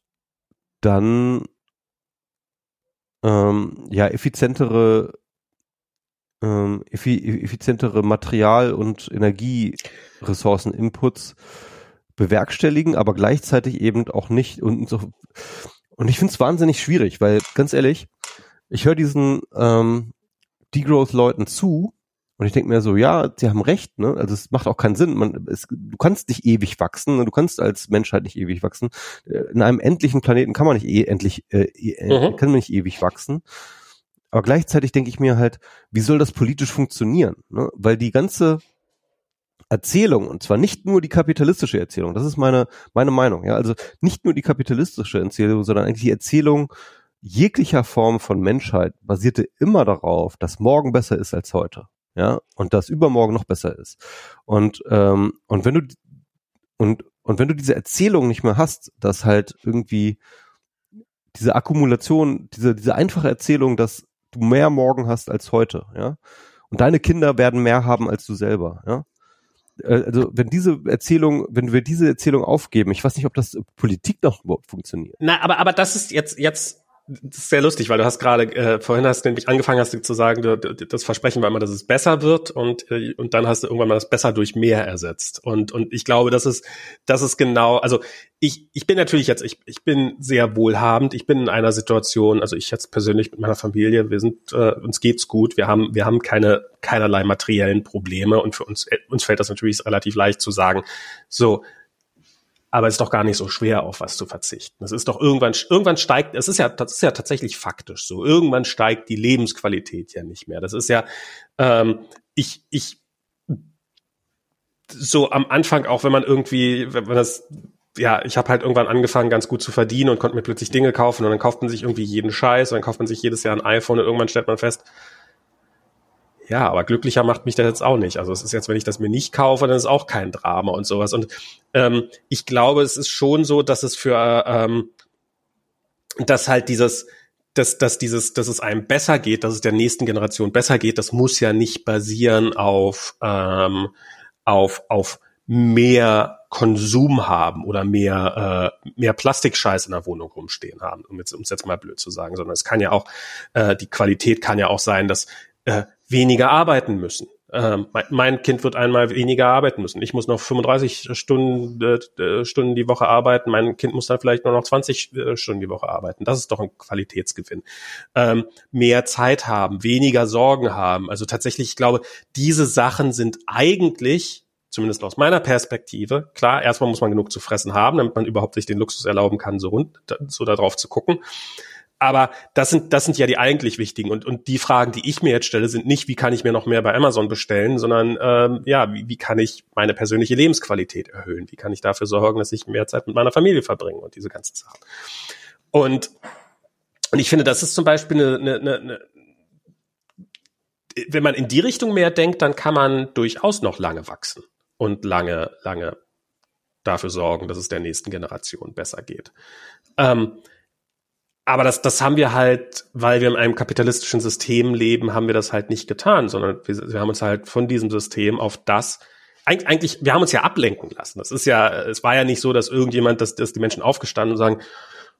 dann ähm, ja effizientere ähm, effizientere Material- und Energieressourcen, Inputs bewerkstelligen, aber gleichzeitig eben auch nicht und so. Und ich finde es wahnsinnig schwierig, weil ganz ehrlich, ich höre diesen ähm, Degrowth-Leuten zu und ich denke mir so, ja, sie haben recht, ne? Also es macht auch keinen Sinn. Man, es, du kannst nicht ewig wachsen, ne? du kannst als Menschheit nicht ewig wachsen. Äh, in einem endlichen Planeten kann man nicht eh endlich, äh, äh, mhm. kann man nicht ewig wachsen. Aber gleichzeitig denke ich mir halt, wie soll das politisch funktionieren? Ne? Weil die ganze Erzählung, und zwar nicht nur die kapitalistische Erzählung, das ist meine, meine Meinung, ja, also nicht nur die kapitalistische Erzählung, sondern eigentlich die Erzählung jeglicher Form von Menschheit basierte immer darauf, dass morgen besser ist als heute ja, und das übermorgen noch besser ist. Und, ähm, und wenn du, und, und wenn du diese Erzählung nicht mehr hast, dass halt irgendwie diese Akkumulation, diese, diese einfache Erzählung, dass du mehr morgen hast als heute, ja, und deine Kinder werden mehr haben als du selber, ja. Äh, also wenn diese Erzählung, wenn wir diese Erzählung aufgeben, ich weiß nicht, ob das Politik noch überhaupt funktioniert. Na, aber aber das ist jetzt jetzt das ist sehr lustig, weil du hast gerade, äh, vorhin hast du nämlich angefangen hast du zu sagen, du, das Versprechen war immer, dass es besser wird und, äh, und dann hast du irgendwann mal das besser durch mehr ersetzt. Und, und ich glaube, das ist, das ist genau, also ich, ich bin natürlich jetzt, ich, ich bin sehr wohlhabend, ich bin in einer Situation, also ich jetzt persönlich mit meiner Familie, wir sind, äh, uns geht's gut, wir haben, wir haben keine, keinerlei materiellen Probleme. Und für uns, äh, uns fällt das natürlich relativ leicht zu sagen, so, aber es ist doch gar nicht so schwer, auf was zu verzichten. Es ist doch irgendwann, irgendwann steigt, es ist ja, das ist ja tatsächlich faktisch so. Irgendwann steigt die Lebensqualität ja nicht mehr. Das ist ja, ähm, ich, ich, so am Anfang auch, wenn man irgendwie, wenn man das, ja, ich habe halt irgendwann angefangen, ganz gut zu verdienen und konnte mir plötzlich Dinge kaufen und dann kauft man sich irgendwie jeden Scheiß und dann kauft man sich jedes Jahr ein iPhone und irgendwann stellt man fest, ja, aber glücklicher macht mich das jetzt auch nicht. Also es ist jetzt, wenn ich das mir nicht kaufe, dann ist auch kein Drama und sowas. Und ähm, ich glaube, es ist schon so, dass es für ähm, dass halt dieses dass, dass dieses, dass es einem besser geht, dass es der nächsten Generation besser geht, das muss ja nicht basieren auf ähm, auf auf mehr Konsum haben oder mehr äh, mehr Plastikscheiß in der Wohnung rumstehen haben, um jetzt, es jetzt mal blöd zu sagen, sondern es kann ja auch äh, die Qualität kann ja auch sein, dass äh, weniger arbeiten müssen. Ähm, mein, Kind wird einmal weniger arbeiten müssen. Ich muss noch 35 Stunden, äh, Stunden die Woche arbeiten. Mein Kind muss dann vielleicht nur noch 20 äh, Stunden die Woche arbeiten. Das ist doch ein Qualitätsgewinn. Ähm, mehr Zeit haben, weniger Sorgen haben. Also tatsächlich, ich glaube, diese Sachen sind eigentlich zumindest aus meiner Perspektive, klar, erstmal muss man genug zu fressen haben, damit man überhaupt sich den Luxus erlauben kann, so, rund, so darauf zu gucken. Aber das sind, das sind ja die eigentlich wichtigen. Und, und die Fragen, die ich mir jetzt stelle, sind nicht, wie kann ich mir noch mehr bei Amazon bestellen, sondern ähm, ja, wie, wie kann ich meine persönliche Lebensqualität erhöhen? Wie kann ich dafür sorgen, dass ich mehr Zeit mit meiner Familie verbringe und diese ganzen Sachen. Und, und ich finde, das ist zum Beispiel eine, eine, eine, eine wenn man in die Richtung mehr denkt, dann kann man durchaus noch lange wachsen und lange, lange dafür sorgen, dass es der nächsten Generation besser geht. Ähm, aber das, das haben wir halt, weil wir in einem kapitalistischen System leben, haben wir das halt nicht getan, sondern wir, wir haben uns halt von diesem System auf das eigentlich, wir haben uns ja ablenken lassen. Das ist ja, es war ja nicht so, dass irgendjemand, dass, dass die Menschen aufgestanden und sagen,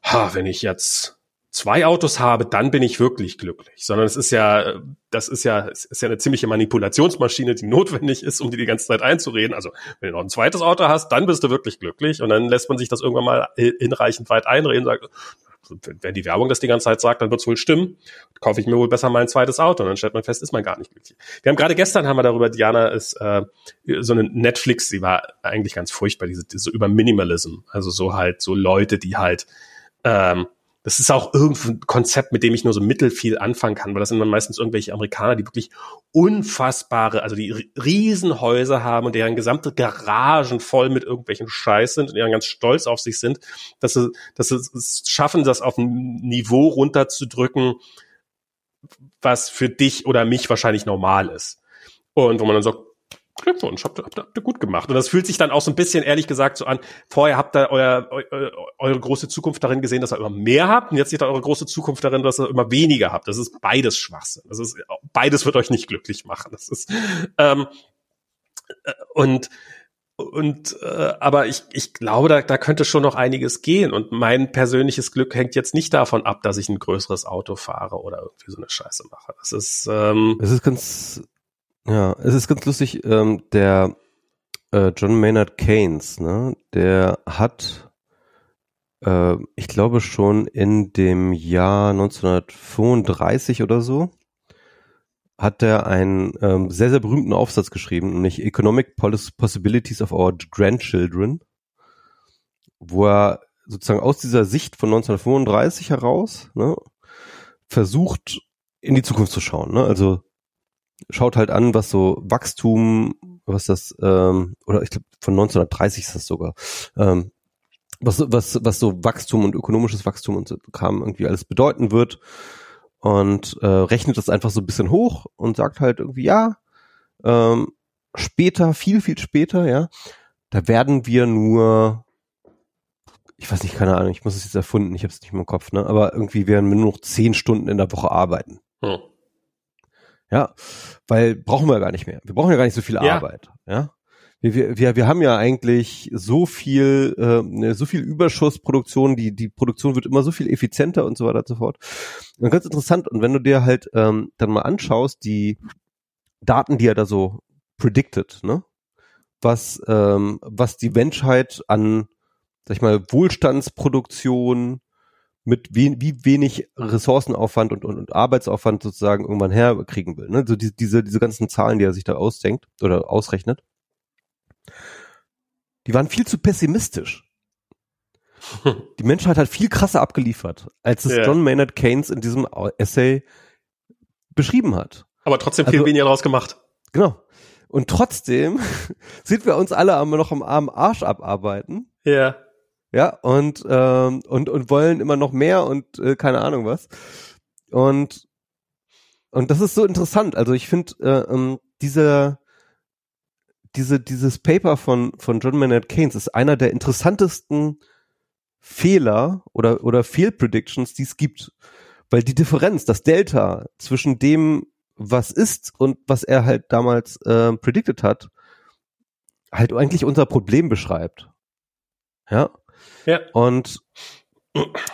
ha, wenn ich jetzt zwei Autos habe, dann bin ich wirklich glücklich. Sondern es ist ja, das ist ja, es ist ja eine ziemliche Manipulationsmaschine, die notwendig ist, um dir die ganze Zeit einzureden. Also, wenn du noch ein zweites Auto hast, dann bist du wirklich glücklich. Und dann lässt man sich das irgendwann mal hinreichend weit einreden, und sagt, wenn die Werbung das die ganze Zeit sagt, dann wird es wohl stimmen. Kaufe ich mir wohl besser mal ein zweites Auto. Und dann stellt man fest, ist man gar nicht glücklich. Wir haben gerade gestern haben wir darüber, Diana ist äh, so eine Netflix, sie war eigentlich ganz furchtbar, diese, diese über Minimalism. Also so halt, so Leute, die halt ähm, das ist auch irgendein Konzept, mit dem ich nur so mittelfiel anfangen kann, weil das sind dann meistens irgendwelche Amerikaner, die wirklich unfassbare, also die Riesenhäuser haben und deren gesamte Garagen voll mit irgendwelchen Scheiß sind und die dann ganz stolz auf sich sind, dass sie, dass sie es schaffen, das auf ein Niveau runterzudrücken, was für dich oder mich wahrscheinlich normal ist. Und wo man dann sagt, Glückwunsch, habt, habt, habt ihr gut gemacht. Und das fühlt sich dann auch so ein bisschen, ehrlich gesagt, so an, vorher habt ihr euer, eu, eure große Zukunft darin gesehen, dass ihr immer mehr habt und jetzt seht ihr eure große Zukunft darin, dass ihr immer weniger habt. Das ist beides Schwachsinn. Das ist, beides wird euch nicht glücklich machen. Das ist, ähm, äh, und, und äh, aber ich, ich glaube, da, da könnte schon noch einiges gehen. Und mein persönliches Glück hängt jetzt nicht davon ab, dass ich ein größeres Auto fahre oder irgendwie so eine Scheiße mache. Das ist, ähm, es ist ganz ja, es ist ganz lustig, ähm, der äh, John Maynard Keynes, ne, der hat, äh, ich glaube schon in dem Jahr 1935 oder so, hat er einen ähm, sehr, sehr berühmten Aufsatz geschrieben, nämlich Economic Possibilities of Our Grandchildren, wo er sozusagen aus dieser Sicht von 1935 heraus ne, versucht, in die Zukunft zu schauen. Ne? Also schaut halt an, was so Wachstum, was das, ähm, oder ich glaube von 1930 ist das sogar, ähm, was, was, was so Wachstum und ökonomisches Wachstum und so kam irgendwie alles bedeuten wird und äh, rechnet das einfach so ein bisschen hoch und sagt halt irgendwie, ja, ähm, später, viel, viel später, ja, da werden wir nur, ich weiß nicht, keine Ahnung, ich muss es jetzt erfunden, ich habe es nicht mehr im Kopf, ne, aber irgendwie werden wir nur noch zehn Stunden in der Woche arbeiten. Hm. Ja, weil brauchen wir gar nicht mehr. Wir brauchen ja gar nicht so viel ja. Arbeit. Ja, wir, wir, wir haben ja eigentlich so viel, äh, so viel Überschussproduktion, die, die Produktion wird immer so viel effizienter und so weiter und so fort. Und ganz interessant, und wenn du dir halt ähm, dann mal anschaust, die Daten, die er da so predicted, ne? Was, ähm, was die Menschheit an, sag ich mal, Wohlstandsproduktion mit wie, wie wenig Ressourcenaufwand und, und, und Arbeitsaufwand sozusagen irgendwann herkriegen will. Ne? So die, diese, diese ganzen Zahlen, die er sich da ausdenkt oder ausrechnet die waren viel zu pessimistisch. Die Menschheit hat viel krasser abgeliefert, als es yeah. John Maynard Keynes in diesem Essay beschrieben hat. Aber trotzdem viel also, weniger draus gemacht. Genau. Und trotzdem sind wir uns alle noch am armen Arsch abarbeiten. Ja. Ja, und, ähm, und, und wollen immer noch mehr und äh, keine Ahnung was. Und, und das ist so interessant. Also ich finde, äh, ähm, dieser, diese, dieses Paper von, von John Maynard Keynes ist einer der interessantesten Fehler oder, oder Fehlpredictions, die es gibt. Weil die Differenz, das Delta zwischen dem, was ist und was er halt damals äh, predicted hat, halt eigentlich unser Problem beschreibt. Ja. Ja. Und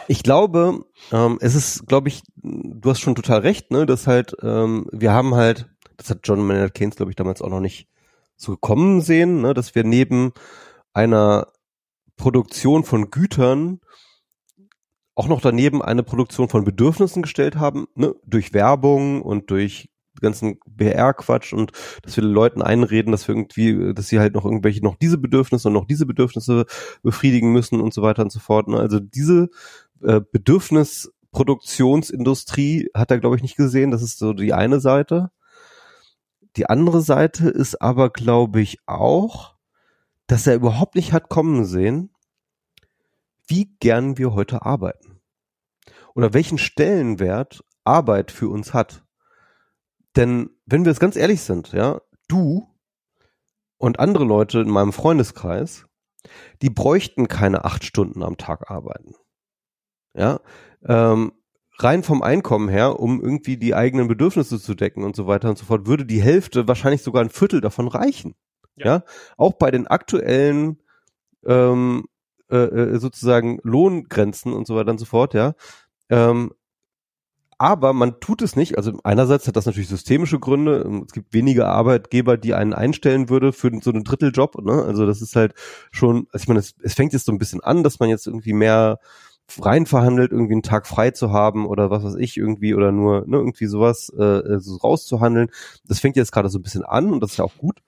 ich glaube, ähm, es ist, glaube ich, du hast schon total recht, ne, dass halt, ähm, wir haben halt, das hat John Maynard Keynes, glaube ich, damals auch noch nicht so kommen sehen, ne, dass wir neben einer Produktion von Gütern auch noch daneben eine Produktion von Bedürfnissen gestellt haben, ne, durch Werbung und durch ganzen BR-Quatsch und dass wir den Leuten einreden, dass wir irgendwie, dass sie halt noch irgendwelche noch diese Bedürfnisse und noch diese Bedürfnisse befriedigen müssen und so weiter und so fort. Ne? Also diese äh, Bedürfnisproduktionsindustrie hat er, glaube ich, nicht gesehen. Das ist so die eine Seite. Die andere Seite ist aber, glaube ich, auch, dass er überhaupt nicht hat kommen sehen, wie gern wir heute arbeiten. Oder welchen Stellenwert Arbeit für uns hat. Denn wenn wir es ganz ehrlich sind, ja, du und andere Leute in meinem Freundeskreis, die bräuchten keine acht Stunden am Tag arbeiten. Ja, ähm, rein vom Einkommen her, um irgendwie die eigenen Bedürfnisse zu decken und so weiter und so fort, würde die Hälfte, wahrscheinlich sogar ein Viertel davon reichen. Ja, ja? auch bei den aktuellen ähm, äh, äh, sozusagen Lohngrenzen und so weiter und so fort, ja. Ähm, aber man tut es nicht. Also einerseits hat das natürlich systemische Gründe. Es gibt wenige Arbeitgeber, die einen einstellen würde für so einen Dritteljob. Ne? Also das ist halt schon, also ich meine, es, es fängt jetzt so ein bisschen an, dass man jetzt irgendwie mehr rein verhandelt, irgendwie einen Tag frei zu haben oder was weiß ich irgendwie oder nur ne, irgendwie sowas äh, so rauszuhandeln. Das fängt jetzt gerade so ein bisschen an und das ist ja auch gut.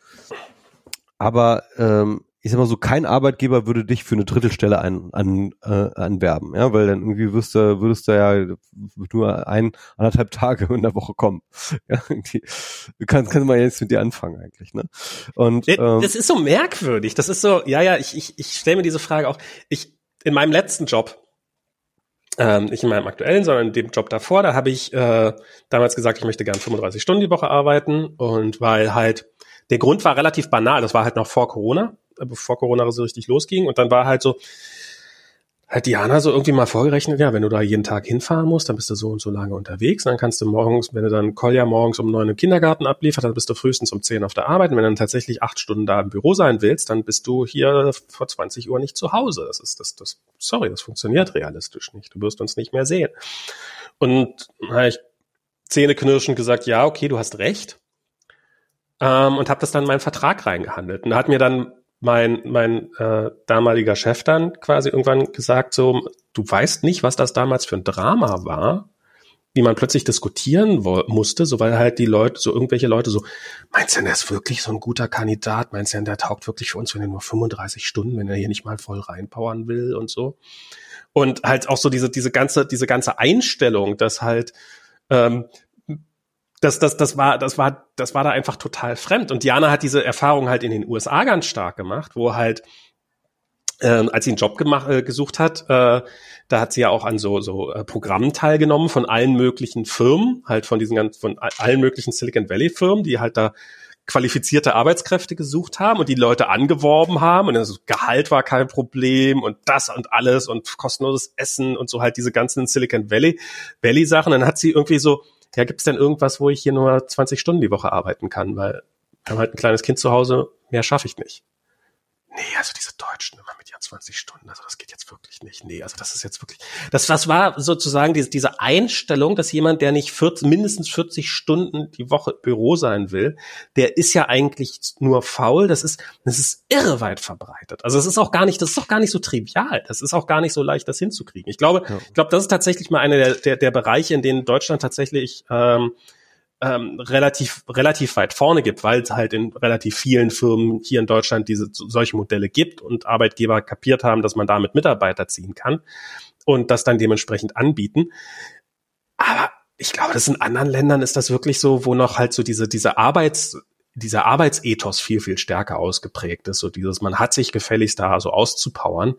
Aber ähm, ich sag mal so, kein Arbeitgeber würde dich für eine Drittelstelle ein, an, äh, anwerben, ja, weil dann irgendwie wirst du, würdest du ja nur ein, anderthalb Tage in der Woche kommen. Ja, irgendwie kannst, kannst mal jetzt mit dir anfangen eigentlich, ne? Und ähm, das ist so merkwürdig. Das ist so, ja, ja, ich, ich, ich stelle mir diese Frage auch. Ich in meinem letzten Job, ähm, nicht in meinem aktuellen, sondern in dem Job davor, da habe ich äh, damals gesagt, ich möchte gern 35 Stunden die Woche arbeiten und weil halt der Grund war relativ banal, das war halt noch vor Corona, äh, bevor Corona so richtig losging und dann war halt so, hat Diana so irgendwie mal vorgerechnet, ja, wenn du da jeden Tag hinfahren musst, dann bist du so und so lange unterwegs. Dann kannst du morgens, wenn du dann Kolja morgens um neun im Kindergarten abliefert, dann bist du frühestens um zehn auf der Arbeit. Und wenn du dann tatsächlich acht Stunden da im Büro sein willst, dann bist du hier vor 20 Uhr nicht zu Hause. Das ist das, das, sorry, das funktioniert realistisch nicht. Du wirst uns nicht mehr sehen. Und na, ich zähneknirschend gesagt, ja, okay, du hast recht. Ähm, und habe das dann in meinen Vertrag reingehandelt. Und hat mir dann mein, mein äh, damaliger Chef dann quasi irgendwann gesagt, so, du weißt nicht, was das damals für ein Drama war, wie man plötzlich diskutieren musste, so weil halt die Leute, so irgendwelche Leute so, meinst du denn, der ist wirklich so ein guter Kandidat? Meinst du denn, der taugt wirklich für uns, wenn er nur 35 Stunden, wenn er hier nicht mal voll reinpowern will und so? Und halt auch so diese, diese ganze, diese ganze Einstellung, dass halt, ähm, das, das, das war, das war, das war da einfach total fremd. Und Diana hat diese Erfahrung halt in den USA ganz stark gemacht, wo halt, ähm, als sie einen Job gemacht, äh, gesucht hat, äh, da hat sie ja auch an so, so äh, Programmen teilgenommen von allen möglichen Firmen, halt von diesen ganzen, von allen möglichen Silicon Valley Firmen, die halt da qualifizierte Arbeitskräfte gesucht haben und die Leute angeworben haben und das Gehalt war kein Problem und das und alles und kostenloses Essen und so halt diese ganzen Silicon Valley Valley Sachen. Dann hat sie irgendwie so ja, gibt es denn irgendwas, wo ich hier nur 20 Stunden die Woche arbeiten kann? Weil wir haben halt ein kleines Kind zu Hause, mehr schaffe ich nicht. Nee, also diese Deutschen immer mit ja 20 Stunden, also das geht wirklich nicht. Nee, also das ist jetzt wirklich, das, das war sozusagen diese, diese Einstellung, dass jemand, der nicht 40, mindestens 40 Stunden die Woche Büro sein will, der ist ja eigentlich nur faul. Das ist, das ist irre weit verbreitet. Also es ist auch gar nicht, das ist auch gar nicht so trivial. Das ist auch gar nicht so leicht, das hinzukriegen. Ich glaube, ja. ich glaube, das ist tatsächlich mal einer der, der, der Bereiche, in denen Deutschland tatsächlich ähm, ähm, relativ relativ weit vorne gibt, weil es halt in relativ vielen Firmen hier in Deutschland diese solche Modelle gibt und Arbeitgeber kapiert haben, dass man damit Mitarbeiter ziehen kann und das dann dementsprechend anbieten. Aber ich glaube, das in anderen Ländern ist das wirklich so, wo noch halt so diese diese Arbeits dieser Arbeitsethos viel viel stärker ausgeprägt ist, so dieses man hat sich gefälligst da so auszupowern.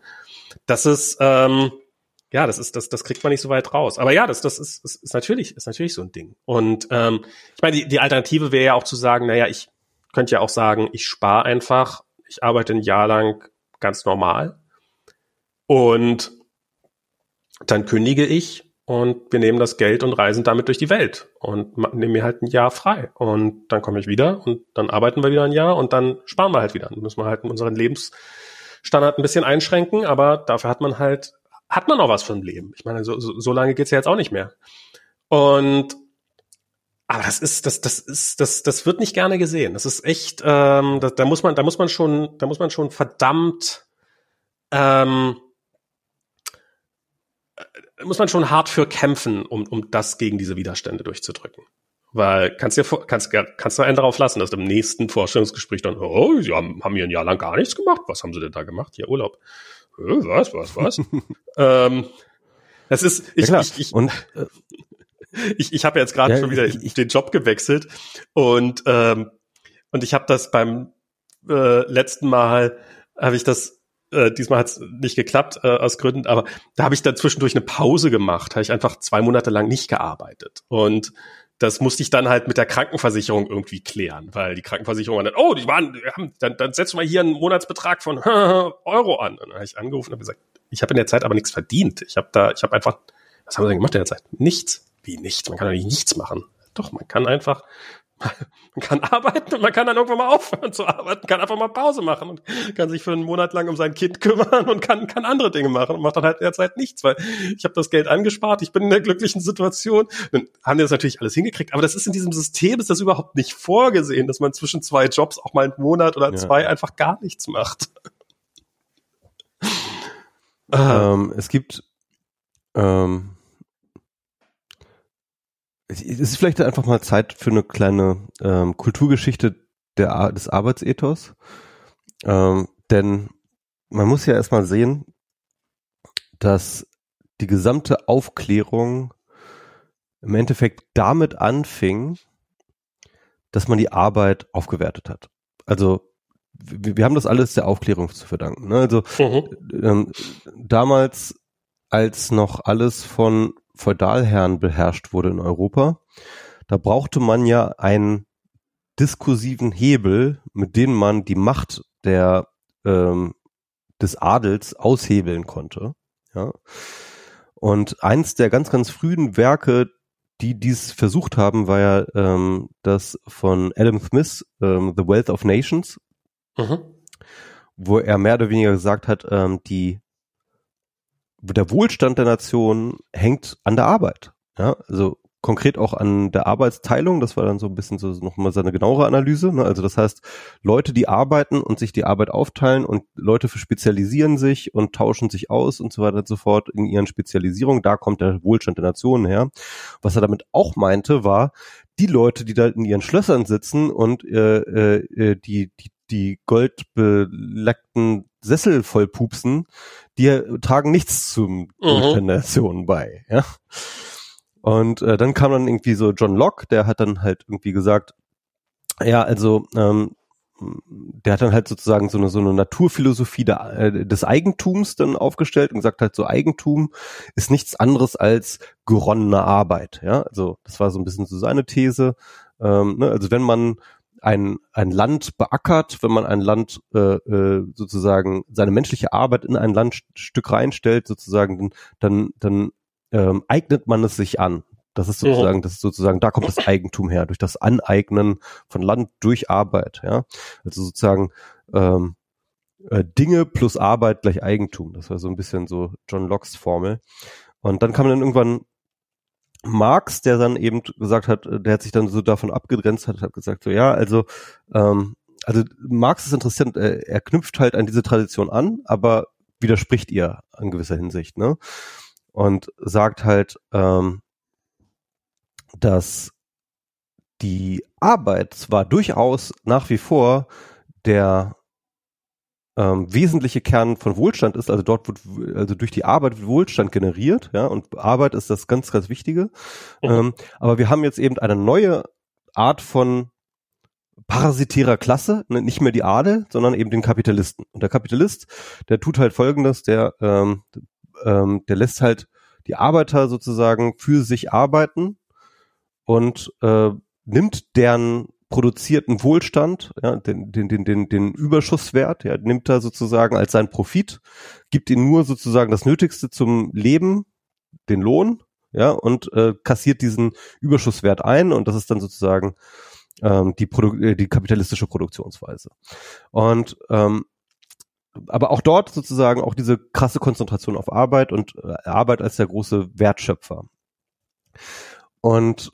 Das ist ähm, ja, das ist, das, das kriegt man nicht so weit raus. Aber ja, das, das ist, ist, ist natürlich, ist natürlich so ein Ding. Und ähm, ich meine, die, die Alternative wäre ja auch zu sagen, naja, ich könnte ja auch sagen, ich spare einfach, ich arbeite ein Jahr lang ganz normal und dann kündige ich und wir nehmen das Geld und reisen damit durch die Welt und nehmen mir halt ein Jahr frei. Und dann komme ich wieder und dann arbeiten wir wieder ein Jahr und dann sparen wir halt wieder. Dann müssen wir halt unseren Lebensstandard ein bisschen einschränken, aber dafür hat man halt hat man auch was von Leben. Ich meine, so, so, so lange geht's ja jetzt auch nicht mehr. Und aber das ist, das, das ist, das, das wird nicht gerne gesehen. Das ist echt, ähm, da, da muss man, da muss man schon, da muss man schon verdammt, ähm, äh, muss man schon hart für kämpfen, um, um das gegen diese Widerstände durchzudrücken. Weil kannst du kannst, kannst du einen darauf lassen, dass im nächsten Vorstellungsgespräch dann, oh, sie haben, haben hier ein Jahr lang gar nichts gemacht. Was haben sie denn da gemacht? Hier Urlaub was, was, was? ähm, das ist, ich, ja, ich, ich, und, äh, ich, ich habe jetzt gerade ja, schon wieder ich, den Job gewechselt und, ähm, und ich habe das beim äh, letzten Mal, habe ich das äh, diesmal hat es nicht geklappt äh, aus Gründen, aber da habe ich dann zwischendurch eine Pause gemacht, habe ich einfach zwei Monate lang nicht gearbeitet. Und das musste ich dann halt mit der Krankenversicherung irgendwie klären, weil die Krankenversicherung dann, oh, die waren, dann, dann setzen wir hier einen Monatsbetrag von Euro an. Und dann habe ich angerufen und gesagt, ich habe in der Zeit aber nichts verdient. Ich habe da, ich habe einfach, was haben wir denn gemacht in der Zeit? Nichts. Wie nichts? Man kann doch nicht nichts machen. Doch, man kann einfach man kann arbeiten und man kann dann irgendwann mal aufhören zu arbeiten, kann einfach mal Pause machen und kann sich für einen Monat lang um sein Kind kümmern und kann, kann andere Dinge machen und macht dann halt derzeit nichts, weil ich habe das Geld angespart, ich bin in der glücklichen Situation. Dann haben die das natürlich alles hingekriegt, aber das ist in diesem System, ist das überhaupt nicht vorgesehen, dass man zwischen zwei Jobs auch mal einen Monat oder zwei ja. einfach gar nichts macht. Ähm, es gibt ähm, es ist vielleicht einfach mal Zeit für eine kleine ähm, Kulturgeschichte der, des Arbeitsethos. Ähm, denn man muss ja erstmal sehen, dass die gesamte Aufklärung im Endeffekt damit anfing, dass man die Arbeit aufgewertet hat. Also wir, wir haben das alles der Aufklärung zu verdanken. Ne? Also mhm. ähm, damals, als noch alles von Feudalherren beherrscht wurde in Europa, da brauchte man ja einen diskursiven Hebel, mit dem man die Macht der ähm, des Adels aushebeln konnte. Ja. Und eins der ganz, ganz frühen Werke, die dies versucht haben, war ja ähm, das von Adam Smith, ähm, The Wealth of Nations, mhm. wo er mehr oder weniger gesagt hat, ähm, die der Wohlstand der Nation hängt an der Arbeit. Ja, also konkret auch an der Arbeitsteilung. Das war dann so ein bisschen so nochmal seine genauere Analyse. Ne? Also das heißt, Leute, die arbeiten und sich die Arbeit aufteilen und Leute spezialisieren sich und tauschen sich aus und so weiter und so fort in ihren Spezialisierungen. Da kommt der Wohlstand der Nationen her. Was er damit auch meinte, war, die Leute, die da in ihren Schlössern sitzen und äh, äh, die, die, die goldbeleckten Sessel voll pupsen, die tragen nichts zum mhm. der Nation bei. Ja? Und äh, dann kam dann irgendwie so John Locke, der hat dann halt irgendwie gesagt, ja, also ähm, der hat dann halt sozusagen so eine, so eine Naturphilosophie der, äh, des Eigentums dann aufgestellt und gesagt halt so Eigentum ist nichts anderes als geronnene Arbeit. Ja, also das war so ein bisschen so seine These. Ähm, ne? Also wenn man ein, ein Land beackert, wenn man ein Land äh, äh, sozusagen seine menschliche Arbeit in ein Landstück reinstellt, sozusagen, dann, dann ähm, eignet man es sich an. Das ist sozusagen, das ist sozusagen, da kommt das Eigentum her, durch das Aneignen von Land durch Arbeit, ja. Also sozusagen ähm, äh, Dinge plus Arbeit gleich Eigentum. Das war so ein bisschen so John Locke's Formel. Und dann kam dann irgendwann Marx, der dann eben gesagt hat, der hat sich dann so davon abgegrenzt hat, hat gesagt so, ja, also ähm, also Marx ist interessant, er, er knüpft halt an diese Tradition an, aber widerspricht ihr in gewisser Hinsicht, ne? Und sagt halt, ähm, dass die Arbeit zwar durchaus nach wie vor der ähm, wesentliche Kern von Wohlstand ist, also dort wird, also durch die Arbeit wird Wohlstand generiert, ja, und Arbeit ist das ganz, ganz Wichtige. Mhm. Ähm, aber wir haben jetzt eben eine neue Art von parasitärer Klasse, ne, nicht mehr die Adel, sondern eben den Kapitalisten. Und der Kapitalist, der tut halt Folgendes, der, ähm, ähm, der lässt halt die Arbeiter sozusagen für sich arbeiten und äh, nimmt deren produzierten Wohlstand, ja, den, den, den, den, den Überschusswert, ja, nimmt er sozusagen als sein Profit, gibt ihm nur sozusagen das Nötigste zum Leben, den Lohn, ja, und äh, kassiert diesen Überschusswert ein und das ist dann sozusagen ähm, die, Produ äh, die kapitalistische Produktionsweise. Und ähm, aber auch dort sozusagen auch diese krasse Konzentration auf Arbeit und äh, Arbeit als der große Wertschöpfer. Und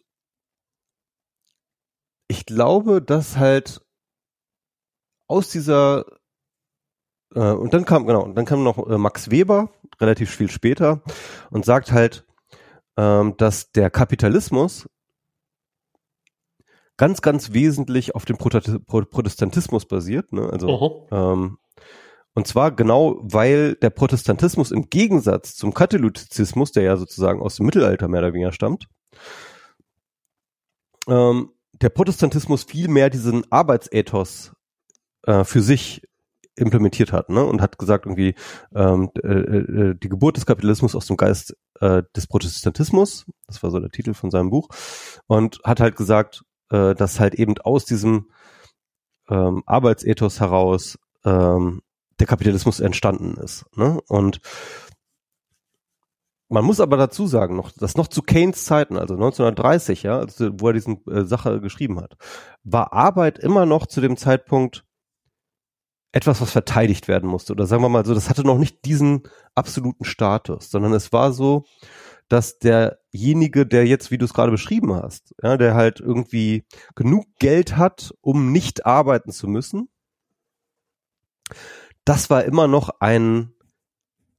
ich glaube, dass halt aus dieser äh, und dann kam genau und dann kam noch äh, Max Weber relativ viel später und sagt halt, ähm, dass der Kapitalismus ganz ganz wesentlich auf dem Protestantismus basiert, ne? also ähm, und zwar genau, weil der Protestantismus im Gegensatz zum Katholizismus, der ja sozusagen aus dem Mittelalter mehr oder weniger stammt, ähm, der Protestantismus viel mehr diesen Arbeitsethos äh, für sich implementiert hat ne? und hat gesagt irgendwie ähm, äh, äh, die Geburt des Kapitalismus aus dem Geist äh, des Protestantismus, das war so der Titel von seinem Buch, und hat halt gesagt, äh, dass halt eben aus diesem ähm, Arbeitsethos heraus ähm, der Kapitalismus entstanden ist. Ne? Und man muss aber dazu sagen, noch, dass noch zu Keynes Zeiten, also 1930, ja, also wo er diesen äh, Sache geschrieben hat, war Arbeit immer noch zu dem Zeitpunkt etwas, was verteidigt werden musste. Oder sagen wir mal so, das hatte noch nicht diesen absoluten Status, sondern es war so, dass derjenige, der jetzt, wie du es gerade beschrieben hast, ja, der halt irgendwie genug Geld hat, um nicht arbeiten zu müssen, das war immer noch ein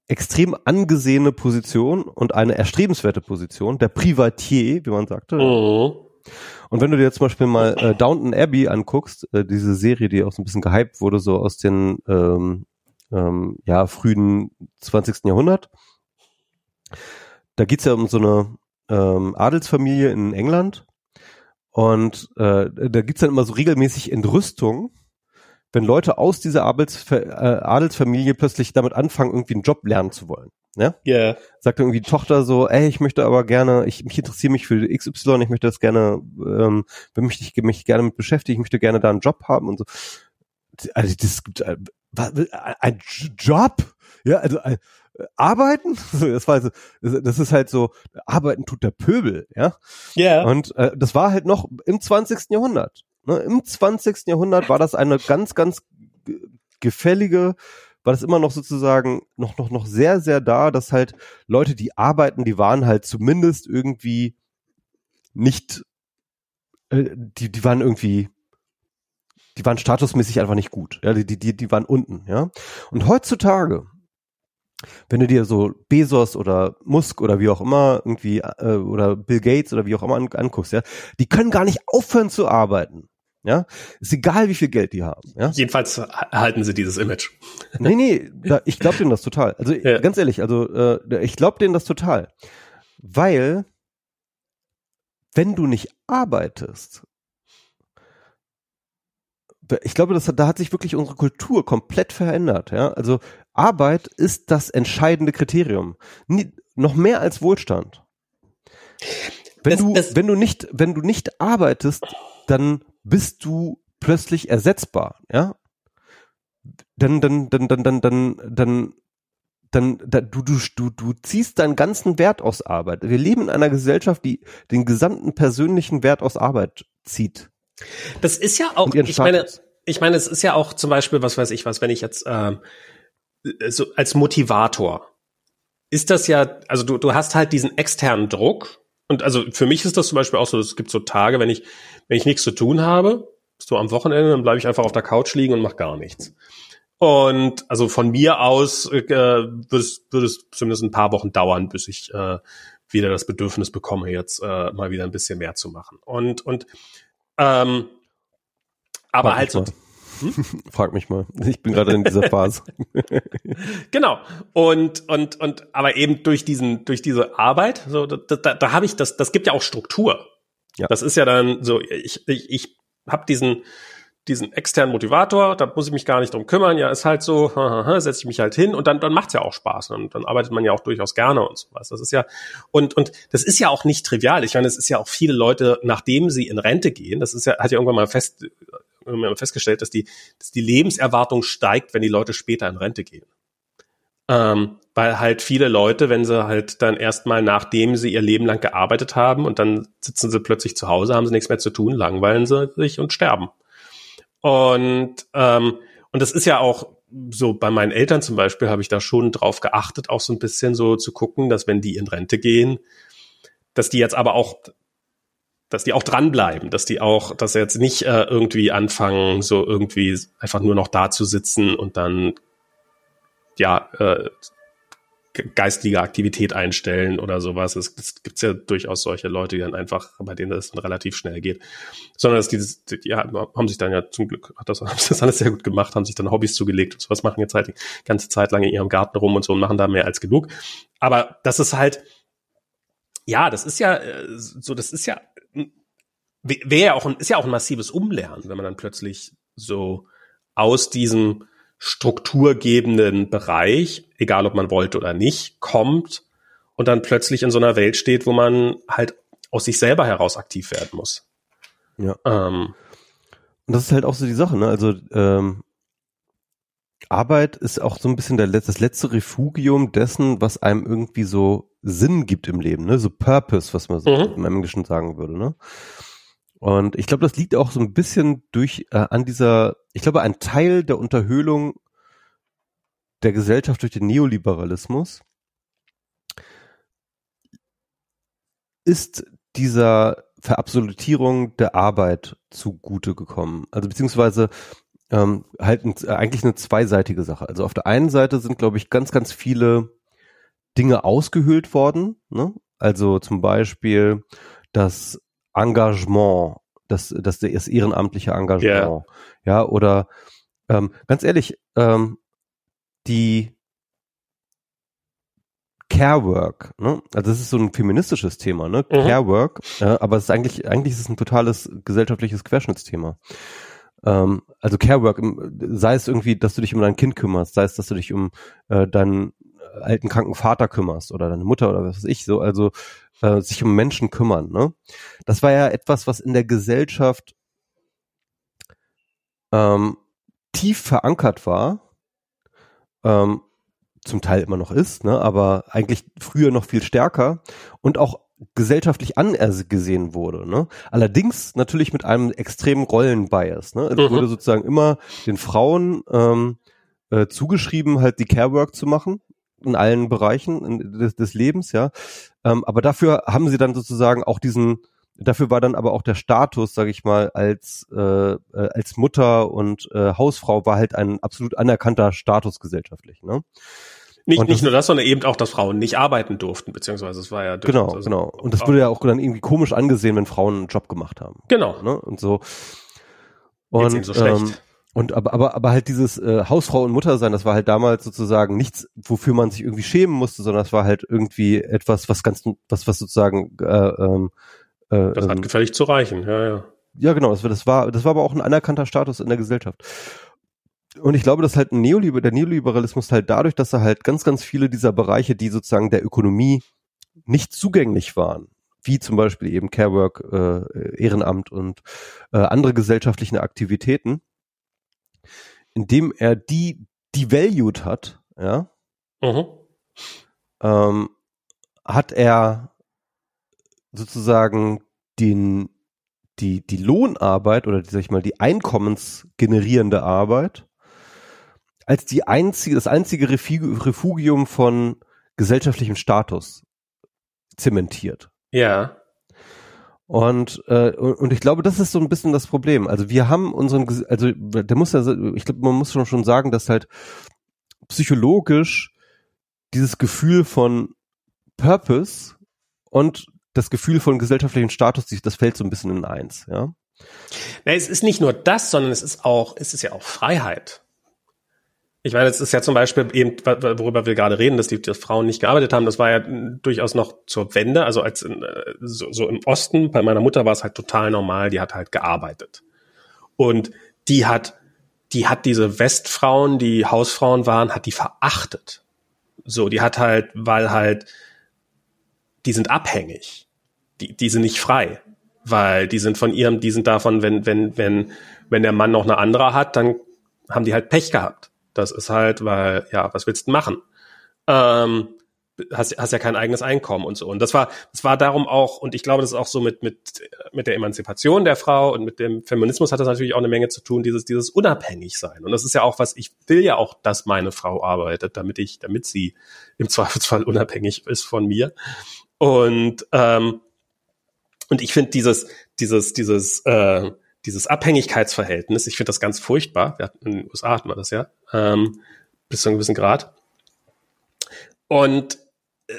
extrem angesehene Position und eine erstrebenswerte Position, der Privatier, wie man sagte. Mhm. Und wenn du dir zum Beispiel mal äh, Downton Abbey anguckst, äh, diese Serie, die auch so ein bisschen gehypt wurde, so aus den ähm, ähm, ja, frühen 20. Jahrhundert, da geht's ja um so eine ähm, Adelsfamilie in England und äh, da gibt's dann immer so regelmäßig Entrüstung wenn Leute aus dieser Adels, äh, Adelsfamilie plötzlich damit anfangen, irgendwie einen Job lernen zu wollen. Ja? Yeah. Sagt irgendwie die Tochter so, ey, ich möchte aber gerne, ich mich interessiere mich für XY, ich möchte das gerne, ähm, möchte ich mich gerne mit beschäftigen, ich möchte gerne da einen Job haben und so. Also das gibt äh, ein Job, ja, also ein, äh, arbeiten, das war also, das ist halt so, arbeiten tut der Pöbel, ja. Ja. Yeah. Und äh, das war halt noch im 20. Jahrhundert. Ne, Im 20. Jahrhundert war das eine ganz, ganz gefällige, war das immer noch sozusagen noch, noch, noch sehr, sehr da, dass halt Leute, die arbeiten, die waren halt zumindest irgendwie nicht, äh, die, die waren irgendwie, die waren statusmäßig einfach nicht gut. Ja, die, die, die waren unten, ja. Und heutzutage, wenn du dir so Bezos oder Musk oder wie auch immer irgendwie äh, oder Bill Gates oder wie auch immer an, anguckst, ja, die können gar nicht aufhören zu arbeiten. Ja, ist egal, wie viel Geld die haben. Ja? Jedenfalls halten sie dieses Image. Nee, nee, da, ich glaube denen das total. Also ja. ganz ehrlich, also äh, ich glaube denen das total. Weil, wenn du nicht arbeitest, ich glaube, das, da hat sich wirklich unsere Kultur komplett verändert. Ja? Also Arbeit ist das entscheidende Kriterium. Nie, noch mehr als Wohlstand. Wenn das, du, das wenn du nicht, wenn du nicht arbeitest, dann bist du plötzlich ersetzbar, ja? Dann, dann, dann, dann, dann, dann, dann dann da, du, du, du, du ziehst deinen ganzen Wert aus Arbeit. Wir leben in einer Gesellschaft, die den gesamten persönlichen Wert aus Arbeit zieht. Das ist ja auch, ich meine, ich meine, es ist ja auch zum Beispiel, was weiß ich was, wenn ich jetzt ähm, so als Motivator ist das ja, also du, du hast halt diesen externen Druck. Und also für mich ist das zum Beispiel auch so, es gibt so Tage, wenn ich, wenn ich nichts zu tun habe, so am Wochenende, dann bleibe ich einfach auf der Couch liegen und mache gar nichts. Und also von mir aus äh, würde, es, würde es zumindest ein paar Wochen dauern, bis ich äh, wieder das Bedürfnis bekomme, jetzt äh, mal wieder ein bisschen mehr zu machen. Und, und ähm, aber halt so. Hm? Frag mich mal. Ich bin gerade in dieser Phase. genau. Und, und, und, aber eben durch diesen, durch diese Arbeit, so, da, da, da habe ich das, das gibt ja auch Struktur. Ja. Das ist ja dann so, ich, ich, ich habe diesen, diesen externen Motivator, da muss ich mich gar nicht drum kümmern, ja, ist halt so, setze ich mich halt hin und dann, dann macht's ja auch Spaß und dann arbeitet man ja auch durchaus gerne und sowas. Das ist ja, und, und das ist ja auch nicht trivial. Ich meine, es ist ja auch viele Leute, nachdem sie in Rente gehen, das ist ja, hat ja irgendwann mal fest, irgendwann festgestellt, dass die, dass die Lebenserwartung steigt, wenn die Leute später in Rente gehen. Ähm, weil halt viele Leute, wenn sie halt dann erstmal nachdem sie ihr Leben lang gearbeitet haben und dann sitzen sie plötzlich zu Hause, haben sie nichts mehr zu tun, langweilen sie sich und sterben. Und, ähm, und das ist ja auch so bei meinen Eltern zum Beispiel habe ich da schon drauf geachtet, auch so ein bisschen so zu gucken, dass wenn die in Rente gehen, dass die jetzt aber auch, dass die auch dranbleiben, dass die auch, dass sie jetzt nicht äh, irgendwie anfangen, so irgendwie einfach nur noch da zu sitzen und dann ja äh, geistige Aktivität einstellen oder sowas. Es, gibt ja durchaus solche Leute, die dann einfach, bei denen das dann relativ schnell geht. Sondern dass dieses, die, die haben sich dann ja zum Glück, hat das, haben das alles sehr gut gemacht, haben sich dann Hobbys zugelegt und sowas, machen jetzt halt die ganze Zeit lang in ihrem Garten rum und so und machen da mehr als genug. Aber das ist halt, ja, das ist ja äh, so, das ist ja, wäre ja auch ein, ist ja auch ein massives Umlernen, wenn man dann plötzlich so aus diesem strukturgebenden Bereich, egal ob man wollte oder nicht, kommt und dann plötzlich in so einer Welt steht, wo man halt aus sich selber heraus aktiv werden muss. Ja. Ähm, und das ist halt auch so die Sache, ne? Also ähm, Arbeit ist auch so ein bisschen der, das letzte Refugium dessen, was einem irgendwie so Sinn gibt im Leben, ne? So Purpose, was man so mhm. im Englischen sagen würde, ne? Und ich glaube, das liegt auch so ein bisschen durch äh, an dieser, ich glaube, ein Teil der Unterhöhlung der Gesellschaft durch den Neoliberalismus ist dieser Verabsolutierung der Arbeit zugute gekommen. Also beziehungsweise ähm, halt ein, eigentlich eine zweiseitige Sache. Also auf der einen Seite sind, glaube ich, ganz, ganz viele Dinge ausgehöhlt worden. Ne? Also zum Beispiel, dass Engagement, das, das, das ehrenamtliche Engagement. Yeah. Ja, oder ähm, ganz ehrlich, ähm, die Care Work, ne? Also das ist so ein feministisches Thema, ne? Mhm. Care Work, ja, aber es ist eigentlich, eigentlich ist es ein totales gesellschaftliches Querschnittsthema. Ähm, also Care Work, sei es irgendwie, dass du dich um dein Kind kümmerst, sei es, dass du dich um äh, deinen alten kranken Vater kümmerst oder deine Mutter oder was weiß ich so, also äh, sich um Menschen kümmern. Ne? Das war ja etwas, was in der Gesellschaft ähm, tief verankert war, ähm, zum Teil immer noch ist, ne, aber eigentlich früher noch viel stärker und auch gesellschaftlich angesehen wurde. Ne? Allerdings natürlich mit einem extremen Rollenbias. Ne? Es mhm. wurde sozusagen immer den Frauen ähm, äh, zugeschrieben, halt die Carework zu machen in allen Bereichen des, des Lebens, ja. Ähm, aber dafür haben sie dann sozusagen auch diesen, dafür war dann aber auch der Status, sage ich mal, als äh, äh, als Mutter und äh, Hausfrau war halt ein absolut anerkannter Status gesellschaftlich, ne? Nicht, nicht nur das, sondern eben auch, dass Frauen nicht arbeiten durften, beziehungsweise es war ja genau, also genau. Und das wurde ja auch dann irgendwie komisch angesehen, wenn Frauen einen Job gemacht haben. Genau. Ne? Und so. Und so schlecht. Ähm, und aber, aber, aber halt dieses äh, Hausfrau und Mutter sein, das war halt damals sozusagen nichts, wofür man sich irgendwie schämen musste, sondern das war halt irgendwie etwas, was ganz, was, was sozusagen äh, ähm, äh, Das hat ähm, gefällig zu reichen, ja, ja. Ja, genau, das war, das war, das war aber auch ein anerkannter Status in der Gesellschaft. Und ich glaube, dass halt ein Neoliber, der Neoliberalismus halt dadurch, dass er halt ganz, ganz viele dieser Bereiche, die sozusagen der Ökonomie nicht zugänglich waren, wie zum Beispiel eben Carework, äh, Ehrenamt und äh, andere gesellschaftliche Aktivitäten, indem er die devalued hat, ja, mhm. ähm, hat er sozusagen den, die, die Lohnarbeit oder sag ich mal, die einkommensgenerierende Arbeit als die einzige, das einzige Refugium von gesellschaftlichem Status zementiert. Ja. Und, äh, und ich glaube, das ist so ein bisschen das Problem. Also wir haben unseren, also der muss ja, ich glaube, man muss schon schon sagen, dass halt psychologisch dieses Gefühl von Purpose und das Gefühl von gesellschaftlichem Status, das fällt so ein bisschen in eins, ja. Na, es ist nicht nur das, sondern es ist auch, es ist ja auch Freiheit. Ich meine, es ist ja zum Beispiel eben, worüber wir gerade reden, dass die dass Frauen nicht gearbeitet haben. Das war ja durchaus noch zur Wende. Also als in, äh, so, so im Osten, bei meiner Mutter war es halt total normal. Die hat halt gearbeitet. Und die hat, die hat diese Westfrauen, die Hausfrauen waren, hat die verachtet. So, die hat halt, weil halt, die sind abhängig. Die, die sind nicht frei. Weil die sind von ihrem, die sind davon, wenn, wenn, wenn, wenn der Mann noch eine andere hat, dann haben die halt Pech gehabt. Das ist halt, weil, ja, was willst du machen? Ähm, hast, hast ja kein eigenes Einkommen und so. Und das war, das war darum auch, und ich glaube, das ist auch so mit, mit, mit der Emanzipation der Frau und mit dem Feminismus hat das natürlich auch eine Menge zu tun, dieses, dieses unabhängig sein. Und das ist ja auch was, ich will ja auch, dass meine Frau arbeitet, damit ich, damit sie im Zweifelsfall unabhängig ist von mir. Und, ähm, und ich finde dieses, dieses, dieses, äh, dieses Abhängigkeitsverhältnis, ich finde das ganz furchtbar. Hatten, in den USA hatten wir das ja, ähm, bis zu einem gewissen Grad. Und äh,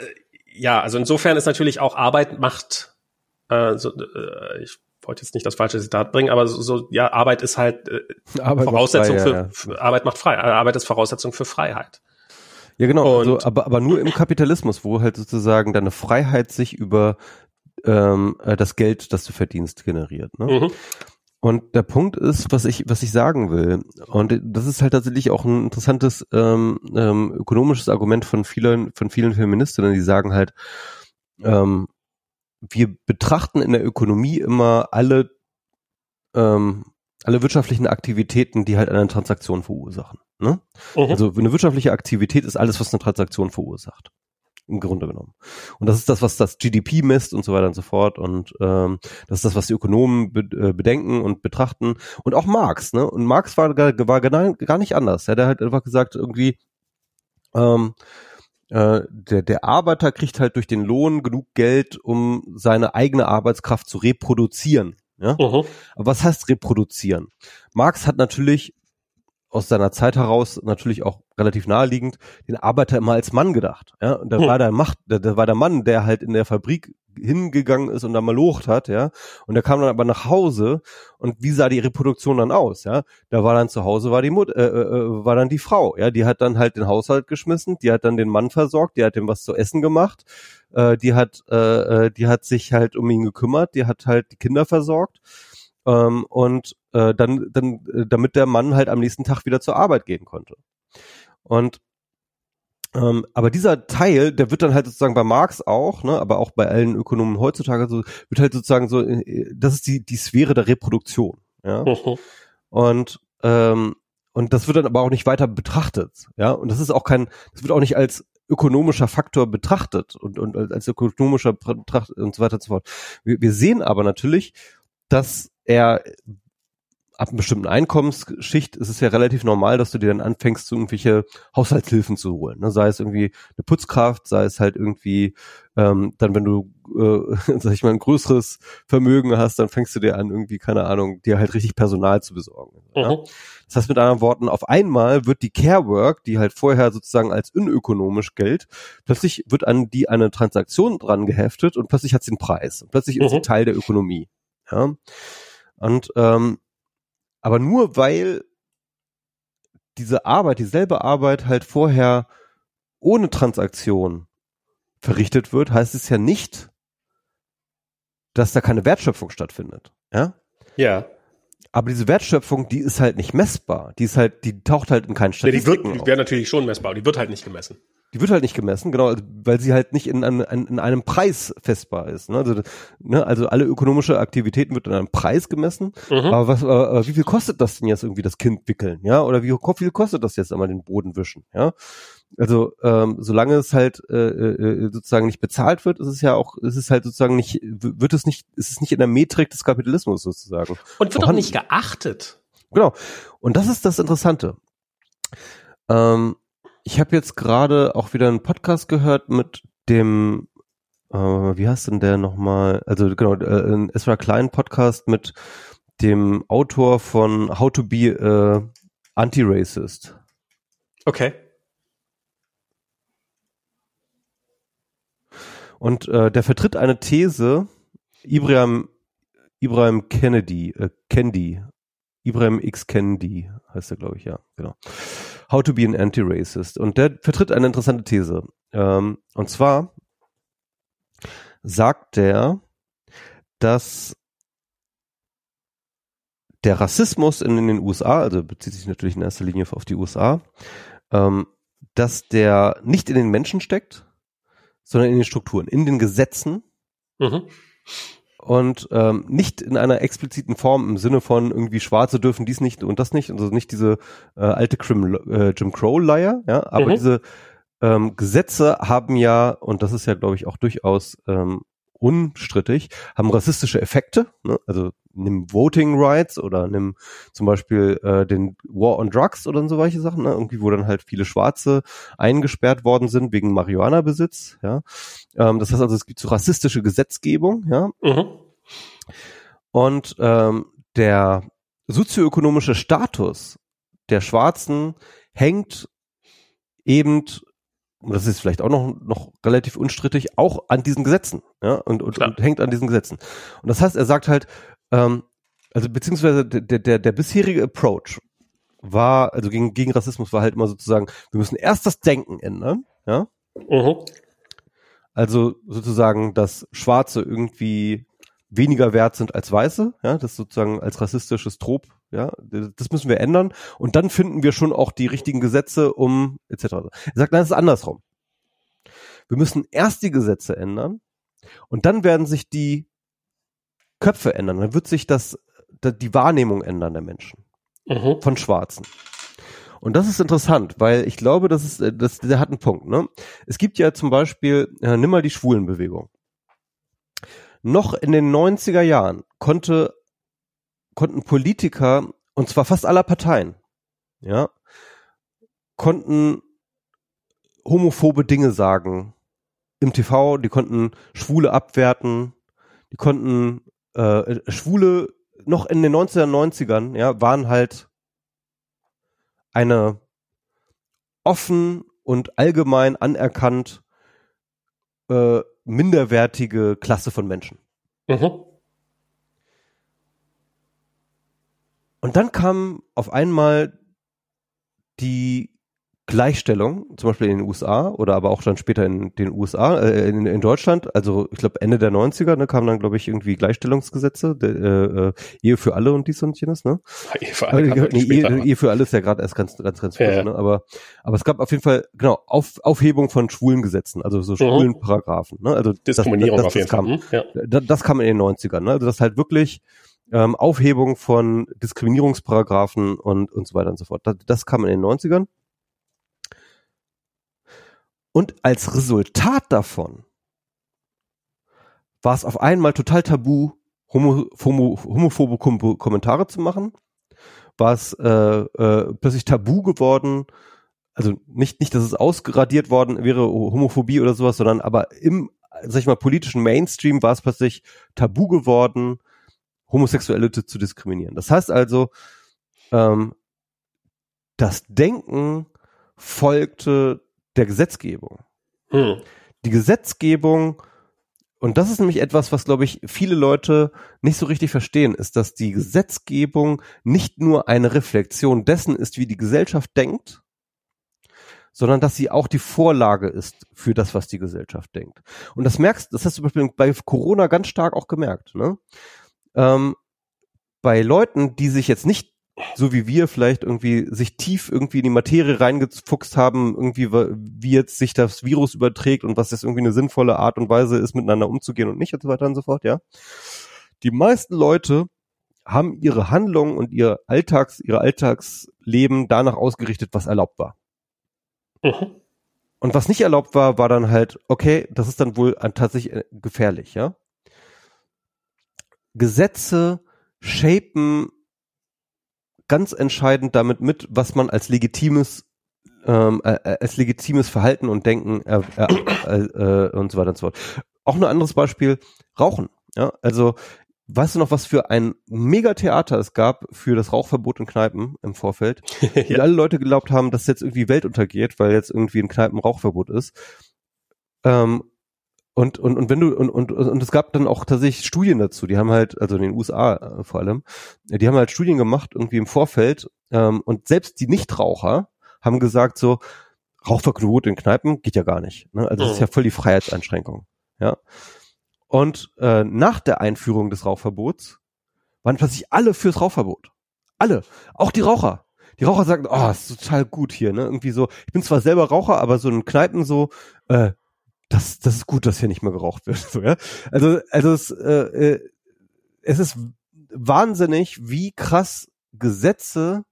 ja, also insofern ist natürlich auch Arbeit macht, äh, so, äh, ich wollte jetzt nicht das falsche Zitat bringen, aber so, so ja, Arbeit ist halt äh, Arbeit Voraussetzung frei, für, ja. für, Arbeit macht frei, Arbeit ist Voraussetzung für Freiheit. Ja, genau, also, aber, aber nur im Kapitalismus, wo halt sozusagen deine Freiheit sich über ähm, äh, das Geld, das du verdienst, generiert. Ne? Mhm. Und der Punkt ist, was ich, was ich sagen will, und das ist halt tatsächlich auch ein interessantes ähm, ähm, ökonomisches Argument von vielen, von vielen Feministinnen, die sagen halt, ähm, wir betrachten in der Ökonomie immer alle, ähm, alle wirtschaftlichen Aktivitäten, die halt eine Transaktion verursachen. Ne? Mhm. Also eine wirtschaftliche Aktivität ist alles, was eine Transaktion verursacht im Grunde genommen. Und das ist das, was das GDP misst und so weiter und so fort. Und ähm, das ist das, was die Ökonomen be äh, bedenken und betrachten. Und auch Marx, ne? Und Marx war, war gar, gar nicht anders. Ja, der hat einfach gesagt, irgendwie, ähm, äh, der, der Arbeiter kriegt halt durch den Lohn genug Geld, um seine eigene Arbeitskraft zu reproduzieren. Ja? Uh -huh. Aber was heißt reproduzieren? Marx hat natürlich aus seiner Zeit heraus natürlich auch relativ naheliegend den Arbeiter immer als Mann gedacht. Ja, und da hm. war der Macht, da, war der Mann, der halt in der Fabrik hingegangen ist und da mal locht hat, ja. Und der kam dann aber nach Hause und wie sah die Reproduktion dann aus, ja? Da war dann zu Hause war die Mutter, äh, äh, äh, war dann die Frau, ja. Die hat dann halt den Haushalt geschmissen, die hat dann den Mann versorgt, die hat ihm was zu essen gemacht, äh, die hat, äh, äh die hat sich halt um ihn gekümmert, die hat halt die Kinder versorgt ähm, und äh, dann, dann, äh, damit der Mann halt am nächsten Tag wieder zur Arbeit gehen konnte. Und ähm, aber dieser Teil, der wird dann halt sozusagen bei Marx auch, ne, aber auch bei allen Ökonomen heutzutage so, wird halt sozusagen so, äh, das ist die, die Sphäre der Reproduktion. Ja. Mhm. Und, ähm, und das wird dann aber auch nicht weiter betrachtet. Ja. Und das ist auch kein, das wird auch nicht als ökonomischer Faktor betrachtet und, und als ökonomischer Betracht und so weiter und so fort. Wir, wir sehen aber natürlich, dass er ab einer bestimmten Einkommensschicht ist es ja relativ normal, dass du dir dann anfängst, so irgendwelche Haushaltshilfen zu holen. Ne? Sei es irgendwie eine Putzkraft, sei es halt irgendwie, ähm, dann wenn du, äh, sag ich mal, ein größeres Vermögen hast, dann fängst du dir an, irgendwie, keine Ahnung, dir halt richtig Personal zu besorgen. Mhm. Ja? Das heißt mit anderen Worten, auf einmal wird die Care Work, die halt vorher sozusagen als unökonomisch gilt, plötzlich wird an die eine Transaktion dran geheftet und plötzlich hat sie einen Preis. Und plötzlich mhm. ist sie Teil der Ökonomie. Ja. Und ähm, aber nur weil diese Arbeit, dieselbe Arbeit halt vorher ohne Transaktion verrichtet wird, heißt es ja nicht, dass da keine Wertschöpfung stattfindet. Ja? Ja. Aber diese Wertschöpfung, die ist halt nicht messbar. Die ist halt, die taucht halt in keinen Statistiken ja, Die wird, die wäre natürlich schon messbar, aber die wird halt nicht gemessen. Die wird halt nicht gemessen, genau, weil sie halt nicht in, einem, in einem Preis festbar ist. Ne? Also, ne? also alle ökonomische Aktivitäten wird in einem Preis gemessen. Mhm. Aber was, aber wie viel kostet das denn jetzt irgendwie das Kind wickeln? Ja, oder wie viel kostet das jetzt einmal den Boden wischen? Ja, also ähm, solange es halt äh, äh, sozusagen nicht bezahlt wird, ist es ja auch, ist es halt sozusagen nicht, wird es nicht, ist es nicht in der Metrik des Kapitalismus sozusagen. Und wird auch nicht geachtet. Genau. Und das ist das Interessante. Ähm, ich habe jetzt gerade auch wieder einen Podcast gehört mit dem, äh, wie heißt denn der nochmal? Also genau, äh, ein Ezra Klein Podcast mit dem Autor von How to be äh, Anti-Racist. Okay. Und äh, der vertritt eine These, Ibrahim, Ibrahim Kennedy, äh, Kendi, Ibrahim X Kennedy heißt er, glaube ich, ja, genau. How to be an Anti-Racist. Und der vertritt eine interessante These. Ähm, und zwar sagt der, dass der Rassismus in, in, den USA, also bezieht sich natürlich in erster Linie auf die USA, ähm, dass der nicht in den Menschen steckt, sondern in den Strukturen, in den Gesetzen. Mhm und ähm, nicht in einer expliziten Form im Sinne von irgendwie Schwarze dürfen dies nicht und das nicht, also nicht diese äh, alte Crim, äh, Jim Crow-Leier, ja, aber mhm. diese ähm, Gesetze haben ja, und das ist ja, glaube ich, auch durchaus ähm, unstrittig, haben rassistische Effekte, ne? also nimm Voting Rights oder nimm zum Beispiel äh, den War on Drugs oder so solche Sachen, ne? irgendwie wo dann halt viele Schwarze eingesperrt worden sind wegen Marihuana-Besitz, ja. Ähm, das heißt also, es gibt so rassistische Gesetzgebung, ja. Mhm. Und ähm, der sozioökonomische Status der Schwarzen hängt eben und das ist vielleicht auch noch, noch relativ unstrittig, auch an diesen Gesetzen, ja, und, und, und hängt an diesen Gesetzen. Und das heißt, er sagt halt, ähm, also beziehungsweise der, der, der bisherige Approach war, also gegen, gegen Rassismus war halt immer sozusagen, wir müssen erst das Denken ändern, ja. Mhm. Also sozusagen, dass Schwarze irgendwie weniger wert sind als Weiße, ja, das sozusagen als rassistisches Trop, ja, das müssen wir ändern und dann finden wir schon auch die richtigen Gesetze um etc. Er sagt, nein, es ist andersrum. Wir müssen erst die Gesetze ändern und dann werden sich die Köpfe ändern, dann wird sich das die Wahrnehmung ändern der Menschen mhm. von Schwarzen. Und das ist interessant, weil ich glaube, das ist, das, der hat einen Punkt. Ne? Es gibt ja zum Beispiel, äh, nimm mal die Schwulenbewegung. Noch in den 90er Jahren konnte, konnten Politiker, und zwar fast aller Parteien, ja, konnten homophobe Dinge sagen im TV, die konnten Schwule abwerten, die konnten äh, Schwule noch in den 1990ern, ja, waren halt eine offen und allgemein anerkannt äh, minderwertige Klasse von Menschen. Mhm. Und dann kam auf einmal die Gleichstellung, zum Beispiel in den USA oder aber auch dann später in den USA, äh, in, in Deutschland, also ich glaube Ende der 90er, ne, kamen dann, glaube ich, irgendwie Gleichstellungsgesetze, de, äh, äh, Ehe für alle und dies und jenes, ne? Ehe für alle, äh, nee, Ehe, Ehe, für alle ist ja gerade erst ganz, ganz, ganz frisch, ja, ja. ne? Aber, aber es gab auf jeden Fall, genau, auf, Aufhebung von schwulen Gesetzen, also so mhm. schwulen mhm. Paragraphen, ne? Also Diskriminierung das, das, das, auf jeden Fall. Kam, ja. das, das kam in den 90ern, ne? Also das halt wirklich ähm, Aufhebung von Diskriminierungsparagraphen und, und so weiter und so fort. Das, das kam in den 90ern. Und als Resultat davon war es auf einmal total tabu, homo, homo, homophobe Kom Kommentare zu machen. War es äh, äh, plötzlich tabu geworden, also nicht, nicht, dass es ausgeradiert worden wäre, Homophobie oder sowas, sondern aber im, sag ich mal, politischen Mainstream war es plötzlich tabu geworden, Homosexuelle zu, diskriminieren. Das heißt also, ähm, das Denken folgte der Gesetzgebung. Hm. Die Gesetzgebung, und das ist nämlich etwas, was, glaube ich, viele Leute nicht so richtig verstehen, ist, dass die Gesetzgebung nicht nur eine Reflexion dessen ist, wie die Gesellschaft denkt, sondern dass sie auch die Vorlage ist für das, was die Gesellschaft denkt. Und das merkst, das hast du zum Beispiel bei Corona ganz stark auch gemerkt. Ne? Ähm, bei Leuten, die sich jetzt nicht so wie wir vielleicht irgendwie sich tief irgendwie in die Materie reingefuchst haben, irgendwie wie jetzt sich das Virus überträgt und was jetzt irgendwie eine sinnvolle Art und Weise ist, miteinander umzugehen und nicht und so weiter und so fort, ja. Die meisten Leute haben ihre Handlungen und ihr Alltags, ihre Alltagsleben danach ausgerichtet, was erlaubt war. Mhm. Und was nicht erlaubt war, war dann halt, okay, das ist dann wohl tatsächlich äh, gefährlich, ja. Gesetze shapen ganz entscheidend damit mit, was man als legitimes ähm, äh, äh als legitimes Verhalten und Denken äh, äh, äh, und so weiter und so fort. Auch ein anderes Beispiel, Rauchen. Ja, also Weißt du noch, was für ein Megatheater es gab für das Rauchverbot in Kneipen im Vorfeld? ja. Und alle Leute geglaubt haben, dass jetzt irgendwie Welt untergeht, weil jetzt irgendwie in Kneipen Rauchverbot ist. Ähm, und, und, und wenn du, und, und, und es gab dann auch tatsächlich Studien dazu, die haben halt, also in den USA äh, vor allem, die haben halt Studien gemacht, irgendwie im Vorfeld, ähm, und selbst die Nichtraucher haben gesagt so, Rauchverbot in Kneipen geht ja gar nicht. Ne? Also das ist mhm. ja voll die Freiheitseinschränkung. Ja. Und äh, nach der Einführung des Rauchverbots waren plötzlich alle fürs Rauchverbot. Alle. Auch die Raucher. Die Raucher sagen, oh, ist total gut hier, ne? Irgendwie so, ich bin zwar selber Raucher, aber so in Kneipen so, äh, das, das ist gut, dass hier nicht mehr geraucht wird. So, ja? Also, also es, äh, äh, es ist wahnsinnig, wie krass Gesetze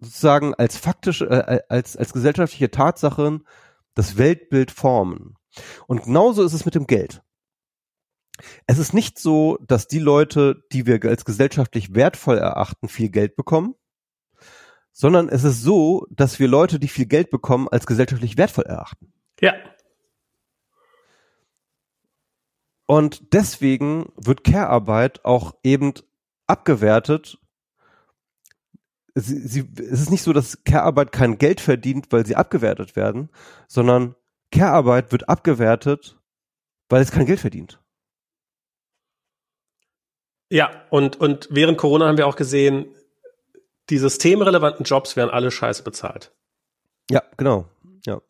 sozusagen als faktische, äh, als, als gesellschaftliche Tatsachen das Weltbild formen. Und genauso ist es mit dem Geld. Es ist nicht so, dass die Leute, die wir als gesellschaftlich wertvoll erachten, viel Geld bekommen, sondern es ist so, dass wir Leute, die viel Geld bekommen, als gesellschaftlich wertvoll erachten. Ja. Und deswegen wird Care-Arbeit auch eben abgewertet. Sie, sie, es ist nicht so, dass Care-Arbeit kein Geld verdient, weil sie abgewertet werden, sondern Care-Arbeit wird abgewertet, weil es kein Geld verdient. Ja, und, und während Corona haben wir auch gesehen, die systemrelevanten Jobs werden alle scheiße bezahlt. Ja, genau. Ja.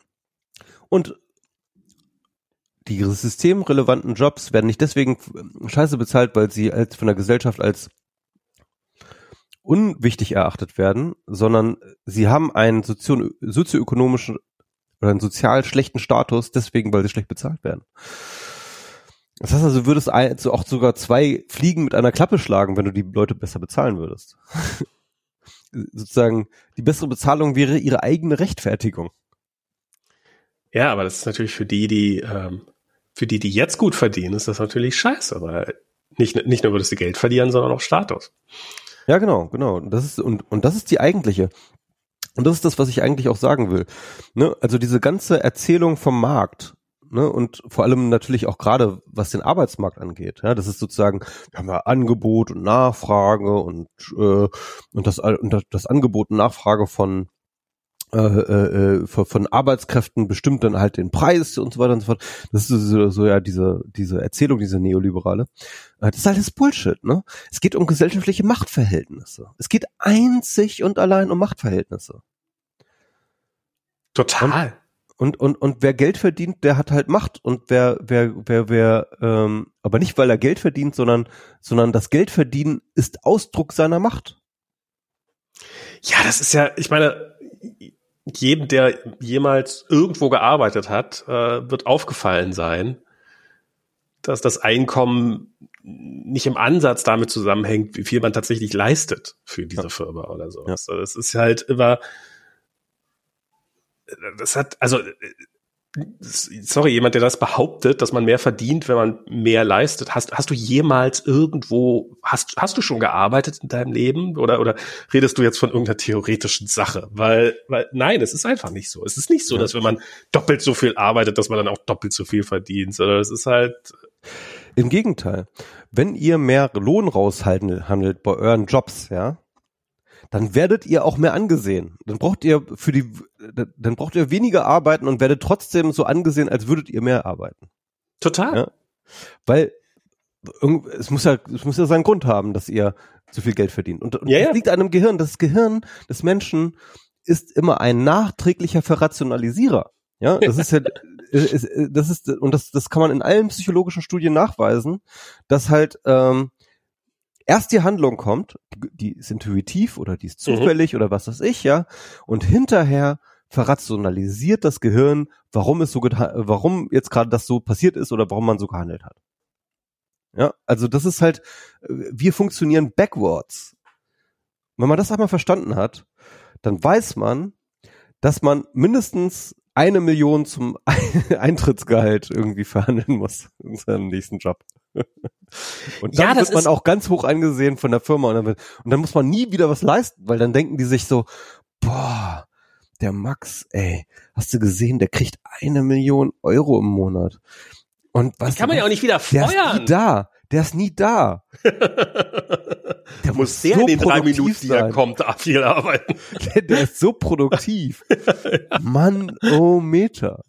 Und die systemrelevanten Jobs werden nicht deswegen scheiße bezahlt, weil sie als von der Gesellschaft als unwichtig erachtet werden, sondern sie haben einen sozio sozioökonomischen oder einen sozial schlechten Status, deswegen, weil sie schlecht bezahlt werden. Das heißt also, du würdest also auch sogar zwei Fliegen mit einer Klappe schlagen, wenn du die Leute besser bezahlen würdest. Sozusagen, die bessere Bezahlung wäre ihre eigene Rechtfertigung. Ja, aber das ist natürlich für die, die, ähm, für die, die jetzt gut verdienen, ist das natürlich scheiße, weil nicht, nicht nur würdest du Geld verlieren, sondern auch Status. Ja, genau, genau. Das ist, und, und das ist die eigentliche. Und das ist das, was ich eigentlich auch sagen will. Ne? Also diese ganze Erzählung vom Markt, ne? und vor allem natürlich auch gerade, was den Arbeitsmarkt angeht. Ja? Das ist sozusagen, wir haben ja Angebot und Nachfrage und, äh, und, das, und das Angebot und Nachfrage von äh, äh, von, Arbeitskräften bestimmt dann halt den Preis und so weiter und so fort. Das ist so, so ja diese diese Erzählung, diese neoliberale. Äh, das ist alles Bullshit, ne? Es geht um gesellschaftliche Machtverhältnisse. Es geht einzig und allein um Machtverhältnisse. Total. Und, und, und wer Geld verdient, der hat halt Macht. Und wer, wer, wer, wer, ähm, aber nicht weil er Geld verdient, sondern, sondern das Geld verdienen ist Ausdruck seiner Macht. Ja, das ist ja, ich meine, jedem, der jemals irgendwo gearbeitet hat, äh, wird aufgefallen sein, dass das Einkommen nicht im Ansatz damit zusammenhängt, wie viel man tatsächlich leistet für diese ja. Firma oder so. Ja. Also das ist halt immer, das hat, also sorry, jemand, der das behauptet, dass man mehr verdient, wenn man mehr leistet. Hast, hast du jemals irgendwo, hast, hast du schon gearbeitet in deinem Leben? Oder, oder redest du jetzt von irgendeiner theoretischen Sache? Weil, weil, nein, es ist einfach nicht so. Es ist nicht so, dass wenn man doppelt so viel arbeitet, dass man dann auch doppelt so viel verdient, sondern es ist halt. Im Gegenteil. Wenn ihr mehr Lohn raushandelt bei euren Jobs, ja, dann werdet ihr auch mehr angesehen. Dann braucht ihr für die, dann braucht ihr weniger arbeiten und werdet trotzdem so angesehen, als würdet ihr mehr arbeiten. Total. Ja? Weil es muss ja, es muss ja seinen Grund haben, dass ihr so viel Geld verdient. Und, und ja, das liegt an dem Gehirn. Das Gehirn des Menschen ist immer ein nachträglicher Verrationalisierer. Ja, das ist ja, das ist, und das, das kann man in allen psychologischen Studien nachweisen, dass halt ähm, erst die Handlung kommt, die, ist intuitiv oder die ist zufällig mhm. oder was weiß ich, ja, und hinterher verrationalisiert das Gehirn, warum es so warum jetzt gerade das so passiert ist oder warum man so gehandelt hat. Ja, also das ist halt, wir funktionieren backwards. Wenn man das einmal verstanden hat, dann weiß man, dass man mindestens eine Million zum Eintrittsgehalt irgendwie verhandeln muss in seinem nächsten Job. Und dann ja, wird man auch ganz hoch angesehen von der Firma und dann, wird, und dann muss man nie wieder was leisten, weil dann denken die sich so, boah, der Max, ey, hast du gesehen, der kriegt eine Million Euro im Monat. Und was? Die kann man ja auch nicht wieder feuern. Der ist da. Der ist nie da. Der muss sehr so in den drei Minuten, die er kommt, viel arbeiten. Der, der ist so produktiv. Mann, oh Meter.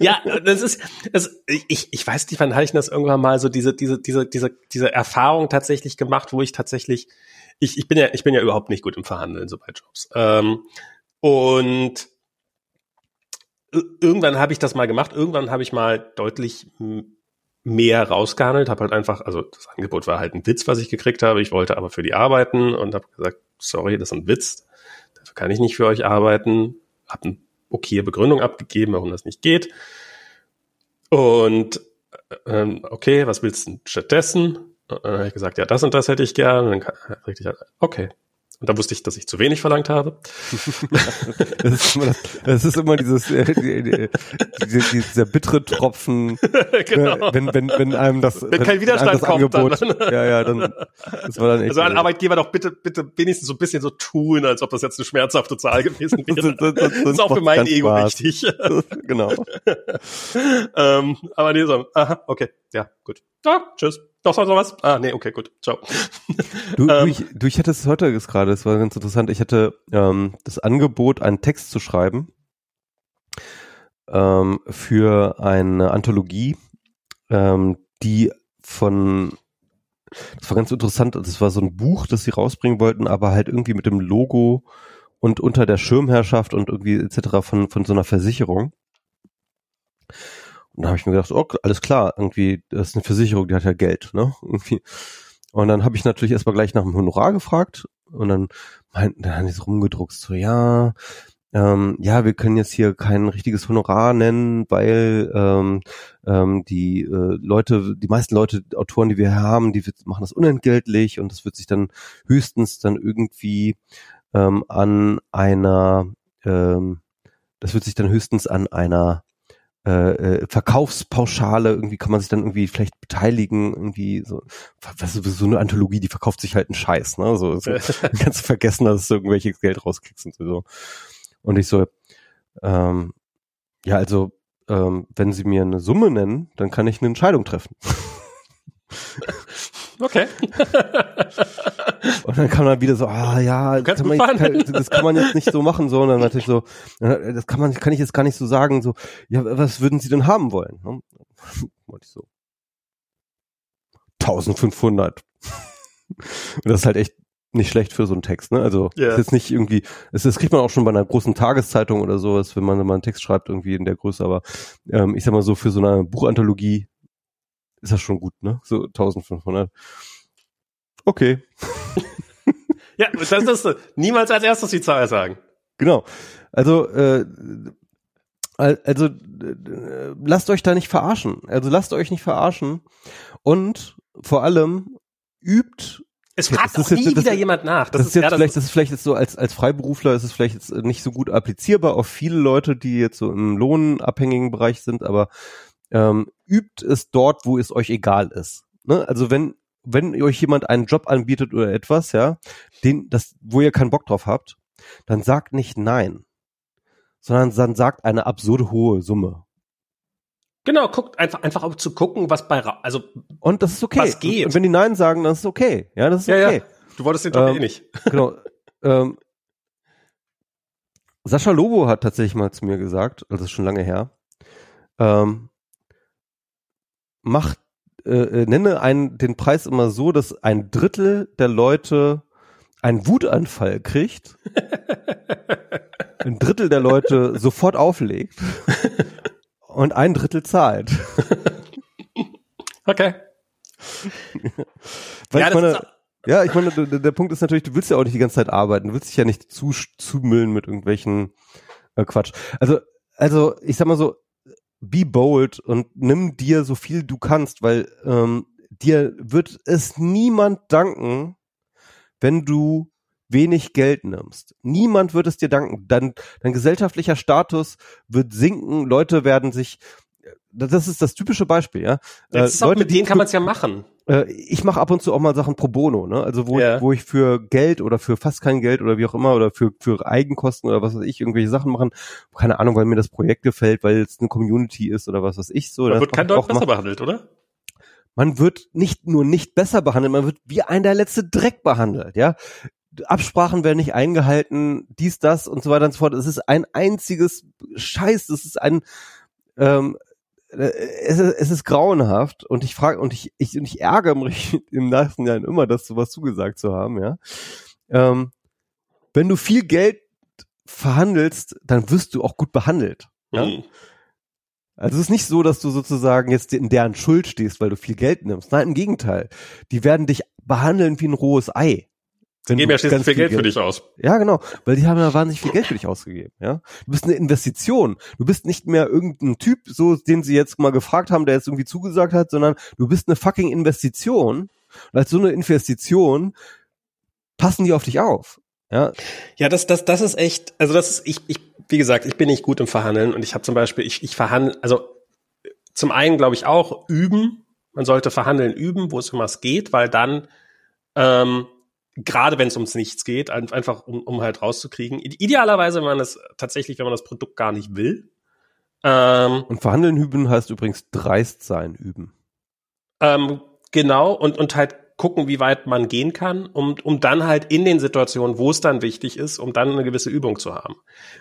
ja, das ist, das, ich, ich weiß nicht, wann hatte ich das irgendwann mal so diese, diese, diese, diese, diese Erfahrung tatsächlich gemacht, wo ich tatsächlich, ich, ich bin ja, ich bin ja überhaupt nicht gut im Verhandeln so bei Jobs. Ähm, und irgendwann habe ich das mal gemacht. Irgendwann habe ich mal deutlich mehr rausgehandelt, habe halt einfach, also das Angebot war halt ein Witz, was ich gekriegt habe. Ich wollte aber für die arbeiten und habe gesagt, sorry, das ist ein Witz. Dafür kann ich nicht für euch arbeiten. Habe eine okay Begründung abgegeben, warum das nicht geht. Und ähm, okay, was willst du stattdessen? Und dann habe ich gesagt, ja, das und das hätte ich gern. Dann ich halt, okay, und da wusste ich, dass ich zu wenig verlangt habe. das, ist immer, das ist immer dieses, äh, die, die, die, dieser bittere Tropfen, genau. Ne, wenn, wenn, wenn einem das, wenn kein Widerstand kommt, Angebot, dann, ja, ja, dann, das war dann echt. Also ein Arbeitgeber doch bitte, bitte wenigstens so ein bisschen so tun, als ob das jetzt eine schmerzhafte Zahl gewesen wäre. das, das, das, das ist auch für mein Ego Spaß. wichtig. genau. ähm, aber nee, so, aha, okay, ja, gut. Ja, tschüss. Doch, noch was? Ah, nee, okay, gut. Ciao. Du, du, ähm. ich, du, ich hatte es heute gerade, es war ganz interessant. Ich hatte ähm, das Angebot, einen Text zu schreiben ähm, für eine Anthologie, ähm, die von das war ganz interessant, das war so ein Buch, das sie rausbringen wollten, aber halt irgendwie mit dem Logo und unter der Schirmherrschaft und irgendwie etc. von, von so einer Versicherung. Und da habe ich mir gedacht, oh, alles klar, irgendwie, das ist eine Versicherung, die hat ja Geld, ne? Irgendwie. Und dann habe ich natürlich erstmal gleich nach dem Honorar gefragt und dann meinten, dann haben die so rumgedruckt, so, ja, ähm, ja, wir können jetzt hier kein richtiges Honorar nennen, weil ähm, ähm, die äh, Leute, die meisten Leute, Autoren, die wir haben, die machen das unentgeltlich und das wird sich dann höchstens dann irgendwie ähm, an einer, ähm, das wird sich dann höchstens an einer äh, äh, Verkaufspauschale, irgendwie kann man sich dann irgendwie vielleicht beteiligen, irgendwie so, was ist so eine Anthologie, die verkauft sich halt einen Scheiß, ne? So, so kannst du vergessen, dass du irgendwelche Geld rauskriegst und so. Und ich so, ähm, ja, also, ähm, wenn sie mir eine Summe nennen, dann kann ich eine Entscheidung treffen. Okay. und dann kann man wieder so, ah ja, das kann, man, das kann, man, jetzt nicht so machen, so, und dann natürlich so, das kann man, kann ich jetzt gar nicht so sagen, so, ja, was würden Sie denn haben wollen? Ne? Wollte ich so. 1500. und das ist halt echt nicht schlecht für so einen Text, ne? Also yeah. ist jetzt nicht irgendwie, es das kriegt man auch schon bei einer großen Tageszeitung oder sowas, wenn man mal einen Text schreibt irgendwie in der Größe, aber ähm, ich sag mal so für so eine Buchanthologie ist das schon gut, ne? So 1500. Okay. ja, das ist niemals als erstes die Zahl sagen. Genau. Also äh, also äh, lasst euch da nicht verarschen. Also lasst euch nicht verarschen und vor allem übt es fragt auch nie jetzt, wieder jemand nach. Das, das ist jetzt ja, das vielleicht, das ist vielleicht jetzt so als als Freiberufler ist es vielleicht jetzt nicht so gut applizierbar auf viele Leute, die jetzt so im lohnabhängigen Bereich sind, aber ähm, übt es dort, wo es euch egal ist. Ne? Also wenn wenn euch jemand einen Job anbietet oder etwas, ja, den das wo ihr keinen Bock drauf habt, dann sagt nicht nein, sondern dann sagt eine absurde hohe Summe. Genau, guckt einfach einfach um zu gucken, was bei also und das ist okay. Was geht. Und wenn die nein sagen, dann ist es okay. Ja, das ist ja, okay. Ja. Du wolltest den Job ähm, eh nicht. Genau. ähm, Sascha Lobo hat tatsächlich mal zu mir gesagt, also schon lange her, ähm, macht, äh, äh, nenne einen, den Preis immer so, dass ein Drittel der Leute einen Wutanfall kriegt, ein Drittel der Leute sofort auflegt und ein Drittel zahlt. Okay. Weil ja, ich meine, ja, ich meine, der, der, Punkt ist natürlich, du willst ja auch nicht die ganze Zeit arbeiten, du willst dich ja nicht zu, zumüllen mit irgendwelchen äh, Quatsch. Also, also ich sag mal so, be bold und nimm dir so viel du kannst, weil ähm, dir wird es niemand danken, wenn du wenig Geld nimmst. Niemand wird es dir danken. Dein, dein gesellschaftlicher Status wird sinken. Leute werden sich, das ist das typische Beispiel, ja. Das ist auch, Leute, mit denen kann man es ja machen. Äh, ich mache ab und zu auch mal Sachen pro bono, ne? Also wo, ja. ich, wo ich für Geld oder für fast kein Geld oder wie auch immer oder für, für Eigenkosten oder was weiß ich, irgendwelche Sachen machen. Keine Ahnung, weil mir das Projekt gefällt, weil es eine Community ist oder was weiß ich so. Da wird kein Deutsch besser behandelt, oder? man wird nicht nur nicht besser behandelt, man wird wie ein der letzte Dreck behandelt, ja. Absprachen werden nicht eingehalten, dies, das und so weiter und so fort. Es ist ein einziges Scheiß, es ist ein, ähm, äh, es ist, es ist grauenhaft und ich frage und ich, ich, und ich ärgere mich im nächsten Jahr immer, das sowas zugesagt zu haben, ja. Ähm, wenn du viel Geld verhandelst, dann wirst du auch gut behandelt. Ja? Mhm. Also es ist nicht so, dass du sozusagen jetzt in deren Schuld stehst, weil du viel Geld nimmst. Nein, im Gegenteil. Die werden dich behandeln wie ein rohes Ei. Wenn geben ja schließlich viel Geld, Geld für dich aus. Ja, genau, weil die haben ja wahnsinnig viel Geld für dich ausgegeben, ja. Du bist eine Investition. Du bist nicht mehr irgendein Typ, so den sie jetzt mal gefragt haben, der jetzt irgendwie zugesagt hat, sondern du bist eine fucking Investition. Und als so eine Investition passen die auf dich auf. Ja, ja das, das, das ist echt, also das ist, ich, ich, wie gesagt, ich bin nicht gut im Verhandeln und ich habe zum Beispiel, ich, ich verhandle, also zum einen glaube ich auch üben, man sollte verhandeln üben, wo es um was geht, weil dann ähm, gerade wenn es ums Nichts geht, einfach um, um halt rauszukriegen. Idealerweise, wenn man das tatsächlich, wenn man das Produkt gar nicht will. Ähm, und verhandeln üben heißt übrigens dreist sein üben. Ähm, genau, und, und halt gucken, wie weit man gehen kann, um, um dann halt in den Situationen, wo es dann wichtig ist, um dann eine gewisse Übung zu haben.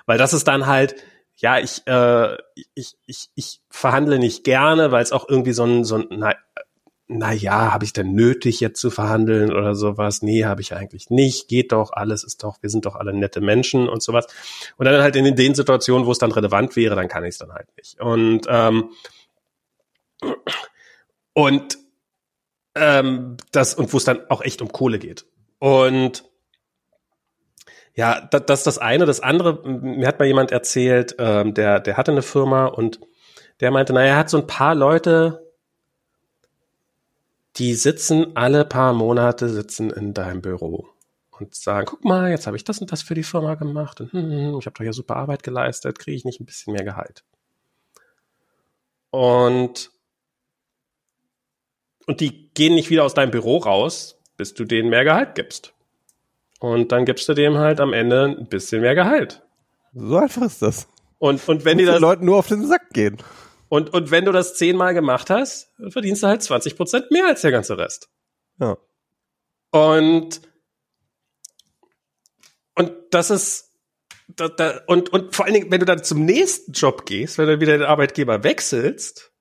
Weil das ist dann halt, ja, ich, äh, ich, ich, ich verhandle nicht gerne, weil es auch irgendwie so ein, so ein, na, na ja, habe ich denn nötig jetzt zu verhandeln oder sowas? Nee, habe ich eigentlich nicht. Geht doch, alles ist doch, wir sind doch alle nette Menschen und sowas. Und dann halt in den Situationen, wo es dann relevant wäre, dann kann ich es dann halt nicht. Und ähm, und ähm, das und wo es dann auch echt um Kohle geht. Und ja, das, das ist das eine. Das andere, mir hat mal jemand erzählt, ähm, der, der hatte eine Firma und der meinte, naja, er hat so ein paar Leute, die sitzen alle paar Monate sitzen in deinem Büro und sagen, guck mal, jetzt habe ich das und das für die Firma gemacht und hm, hm, hm ich habe doch hier super Arbeit geleistet, kriege ich nicht ein bisschen mehr Gehalt. Und und die gehen nicht wieder aus deinem Büro raus, bis du denen mehr Gehalt gibst. Und dann gibst du dem halt am Ende ein bisschen mehr Gehalt. So einfach ist das. Und, und wenn die das Leuten nur auf den Sack gehen. Und, und wenn du das zehnmal gemacht hast, verdienst du halt 20 Prozent mehr als der ganze Rest. Ja. Und, und das ist, da, da, und, und vor allen Dingen, wenn du dann zum nächsten Job gehst, wenn du wieder den Arbeitgeber wechselst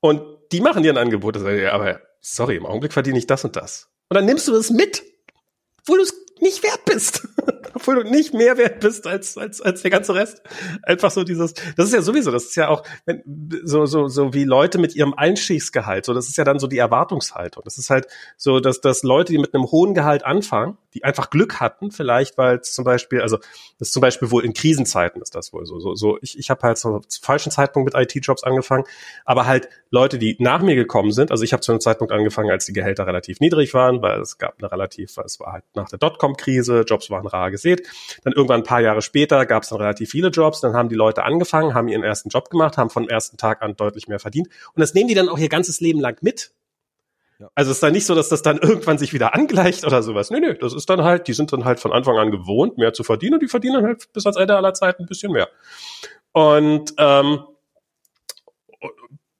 und die machen dir ein Angebot, das heißt, aber sorry, im Augenblick verdiene ich das und das. Und dann nimmst du das mit, wo du es nicht wert bist. Obwohl du nicht mehr wert bist als, als, als der ganze Rest. Einfach so dieses, das ist ja sowieso, das ist ja auch, wenn, so, so, so wie Leute mit ihrem Einstiegsgehalt, so, das ist ja dann so die Erwartungshaltung. Das ist halt so, dass, dass Leute, die mit einem hohen Gehalt anfangen, die einfach Glück hatten, vielleicht, weil zum Beispiel, also, das ist zum Beispiel wohl in Krisenzeiten ist das wohl so, so, so, ich, ich habe halt zum falschen Zeitpunkt mit IT-Jobs angefangen, aber halt Leute, die nach mir gekommen sind, also ich habe zu einem Zeitpunkt angefangen, als die Gehälter relativ niedrig waren, weil es gab eine relativ, es war halt nach der Dotcom-Krise, Jobs waren rar gesät. Dann irgendwann ein paar Jahre später gab es dann relativ viele Jobs, dann haben die Leute angefangen, haben ihren ersten Job gemacht, haben von ersten Tag an deutlich mehr verdient und das nehmen die dann auch ihr ganzes Leben lang mit. Ja. Also es ist dann nicht so, dass das dann irgendwann sich wieder angleicht oder sowas. Nee, nee, das ist dann halt, die sind dann halt von Anfang an gewohnt, mehr zu verdienen und die verdienen halt bis ans Ende aller Zeiten ein bisschen mehr. Und ähm,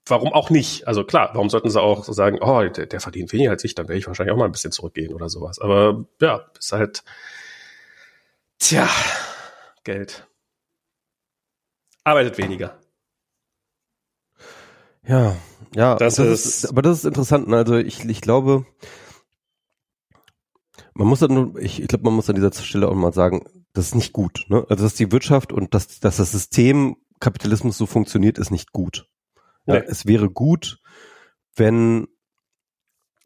warum auch nicht? Also klar, warum sollten sie auch so sagen, oh, der, der verdient weniger als ich, dann werde ich wahrscheinlich auch mal ein bisschen zurückgehen oder sowas. Aber ja, ist halt, tja, Geld. Arbeitet weniger. Ja, ja, das, das ist, ist, aber das ist interessant. Ne? Also ich, ich glaube, man muss dann, ich, ich glaube, man muss an dieser Stelle auch mal sagen, das ist nicht gut. Ne? Also dass die Wirtschaft und dass, dass das System Kapitalismus so funktioniert, ist nicht gut. Ja, Es wäre gut, wenn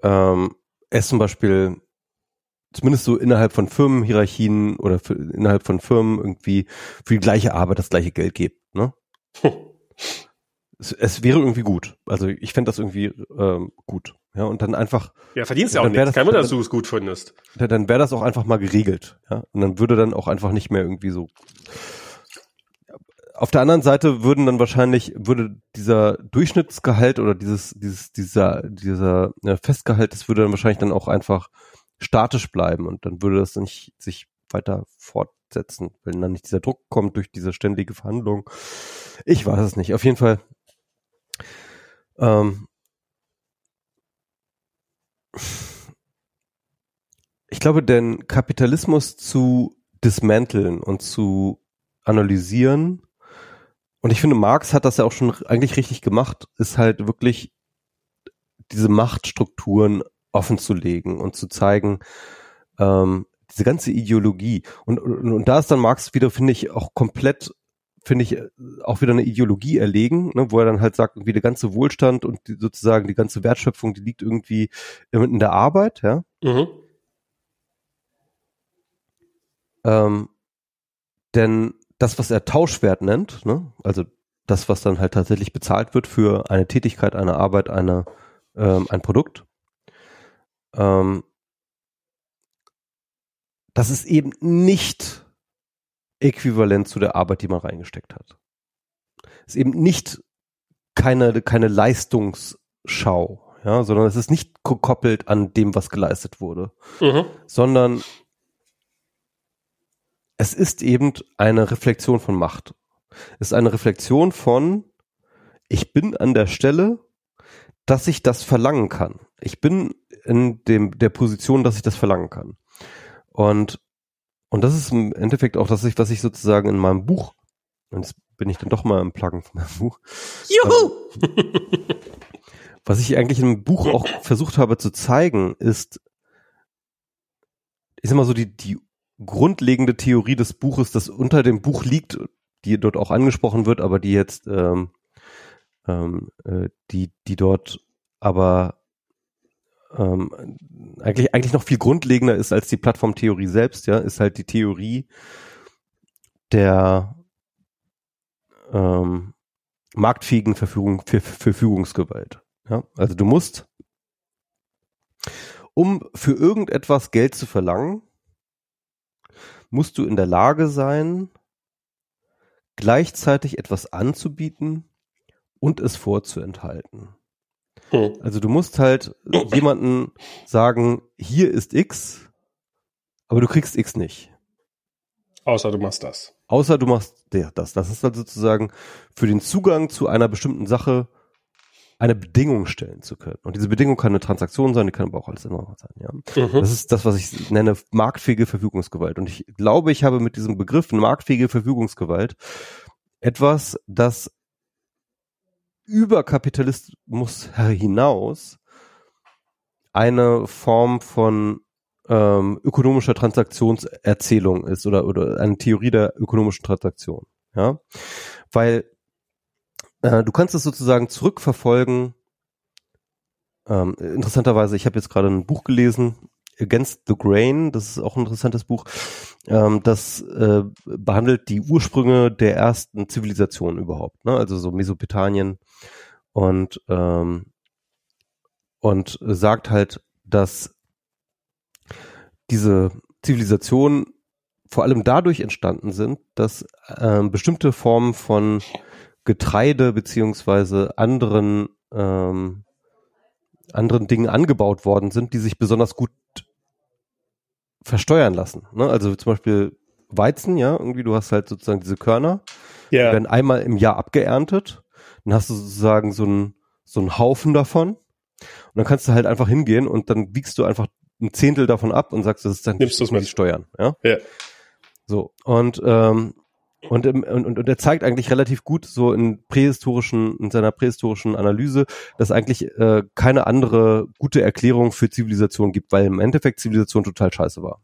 ähm, es zum Beispiel zumindest so innerhalb von Firmenhierarchien oder für, innerhalb von Firmen irgendwie für die gleiche Arbeit das gleiche Geld gibt. Ne? es, es wäre irgendwie gut. Also ich fände das irgendwie ähm, gut. Ja, und dann einfach. Ja, verdienst ja auch nichts. Kein Wunder, dass du es gut findest. Dann wäre das auch einfach mal geregelt. Ja, und dann würde dann auch einfach nicht mehr irgendwie so. Auf der anderen Seite würden dann wahrscheinlich, würde dieser Durchschnittsgehalt oder dieses, dieses, dieser, dieser ja, Festgehalt, das würde dann wahrscheinlich dann auch einfach statisch bleiben und dann würde das nicht sich weiter fortsetzen, wenn dann nicht dieser Druck kommt durch diese ständige Verhandlung. Ich weiß es nicht. Auf jeden Fall. Ähm, ich glaube, den Kapitalismus zu dismanteln und zu analysieren, und ich finde, Marx hat das ja auch schon eigentlich richtig gemacht, ist halt wirklich diese Machtstrukturen offen zu legen und zu zeigen, ähm, diese ganze Ideologie. Und, und, und da ist dann Marx wieder, finde ich, auch komplett, finde ich, auch wieder eine Ideologie erlegen, ne, wo er dann halt sagt, wie der ganze Wohlstand und die, sozusagen die ganze Wertschöpfung, die liegt irgendwie in der Arbeit, ja. Mhm. Ähm, denn das, was er Tauschwert nennt, ne, also das, was dann halt tatsächlich bezahlt wird für eine Tätigkeit, eine Arbeit, eine, ähm, ein Produkt, ähm, das ist eben nicht äquivalent zu der Arbeit, die man reingesteckt hat. Es ist eben nicht keine, keine Leistungsschau, ja, sondern es ist nicht gekoppelt an dem, was geleistet wurde, mhm. sondern es ist eben eine Reflexion von Macht. Es ist eine Reflexion von, ich bin an der Stelle, dass ich das verlangen kann. Ich bin in dem, der Position, dass ich das verlangen kann. Und, und das ist im Endeffekt auch das, was ich sozusagen in meinem Buch, und jetzt bin ich dann doch mal im Pluggen von meinem Buch. Juhu! Ähm, was ich eigentlich im Buch auch versucht habe zu zeigen, ist, ich sag mal so, die, die grundlegende Theorie des Buches, das unter dem Buch liegt, die dort auch angesprochen wird, aber die jetzt, ähm, ähm, äh, die, die dort aber ähm, eigentlich, eigentlich noch viel grundlegender ist als die Plattformtheorie selbst, ja, ist halt die Theorie der ähm, marktfähigen Verfügung, für, Verfügungsgewalt. Ja? Also du musst, um für irgendetwas Geld zu verlangen, musst du in der Lage sein, gleichzeitig etwas anzubieten und es vorzuenthalten. Hm. Also du musst halt jemanden sagen, hier ist X, aber du kriegst X nicht. Außer du machst das. Außer du machst ja, das. Das ist dann sozusagen für den Zugang zu einer bestimmten Sache eine Bedingung stellen zu können. Und diese Bedingung kann eine Transaktion sein, die kann aber auch alles andere sein. Ja? Mhm. Das ist das, was ich nenne marktfähige Verfügungsgewalt. Und ich glaube, ich habe mit diesem Begriff marktfähige Verfügungsgewalt etwas, das über Kapitalismus hinaus eine Form von ähm, ökonomischer Transaktionserzählung ist oder, oder eine Theorie der ökonomischen Transaktion. Ja, weil äh, du kannst es sozusagen zurückverfolgen. Ähm, interessanterweise, ich habe jetzt gerade ein Buch gelesen, Against the Grain, das ist auch ein interessantes Buch, ähm, das äh, behandelt die Ursprünge der ersten Zivilisation überhaupt, ne? also so Mesopotamien und ähm, und sagt halt, dass diese Zivilisationen vor allem dadurch entstanden sind, dass ähm, bestimmte Formen von Getreide beziehungsweise anderen ähm, anderen Dingen angebaut worden sind, die sich besonders gut versteuern lassen. Ne? Also zum Beispiel Weizen, ja, irgendwie, du hast halt sozusagen diese Körner, yeah. die werden einmal im Jahr abgeerntet, dann hast du sozusagen so einen so einen Haufen davon und dann kannst du halt einfach hingehen und dann wiegst du einfach ein Zehntel davon ab und sagst, das ist dann Nimmst die mit. Steuern, ja. Yeah. So und ähm, und, im, und, und er zeigt eigentlich relativ gut so in prähistorischen, in seiner prähistorischen Analyse, dass eigentlich äh, keine andere gute Erklärung für Zivilisation gibt, weil im Endeffekt Zivilisation total scheiße war.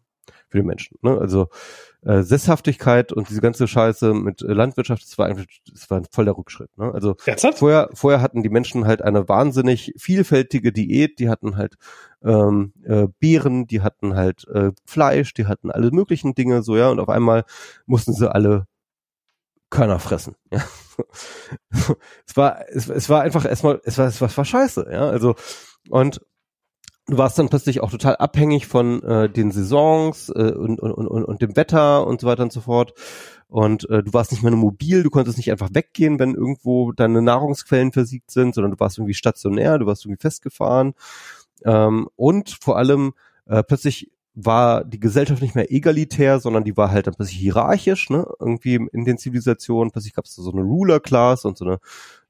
für die Menschen. Ne? Also äh, Sesshaftigkeit und diese ganze Scheiße mit äh, Landwirtschaft, das war einfach, das war ein voller Rückschritt. Ne? Also vorher, vorher hatten die Menschen halt eine wahnsinnig vielfältige Diät, die hatten halt ähm, äh, Beeren, die hatten halt äh, Fleisch, die hatten alle möglichen Dinge so, ja, und auf einmal mussten sie alle Körner fressen. Ja. es war, es, es war einfach erstmal, es war, es war, es war scheiße, ja. Also, und du warst dann plötzlich auch total abhängig von äh, den Saisons äh, und, und, und, und dem Wetter und so weiter und so fort. Und äh, du warst nicht mehr nur mobil, du konntest nicht einfach weggehen, wenn irgendwo deine Nahrungsquellen versiegt sind, sondern du warst irgendwie stationär, du warst irgendwie festgefahren. Ähm, und vor allem äh, plötzlich war die Gesellschaft nicht mehr egalitär, sondern die war halt dann plötzlich hierarchisch, ne? Irgendwie in den Zivilisationen. Plötzlich gab es so eine Ruler-Class und so eine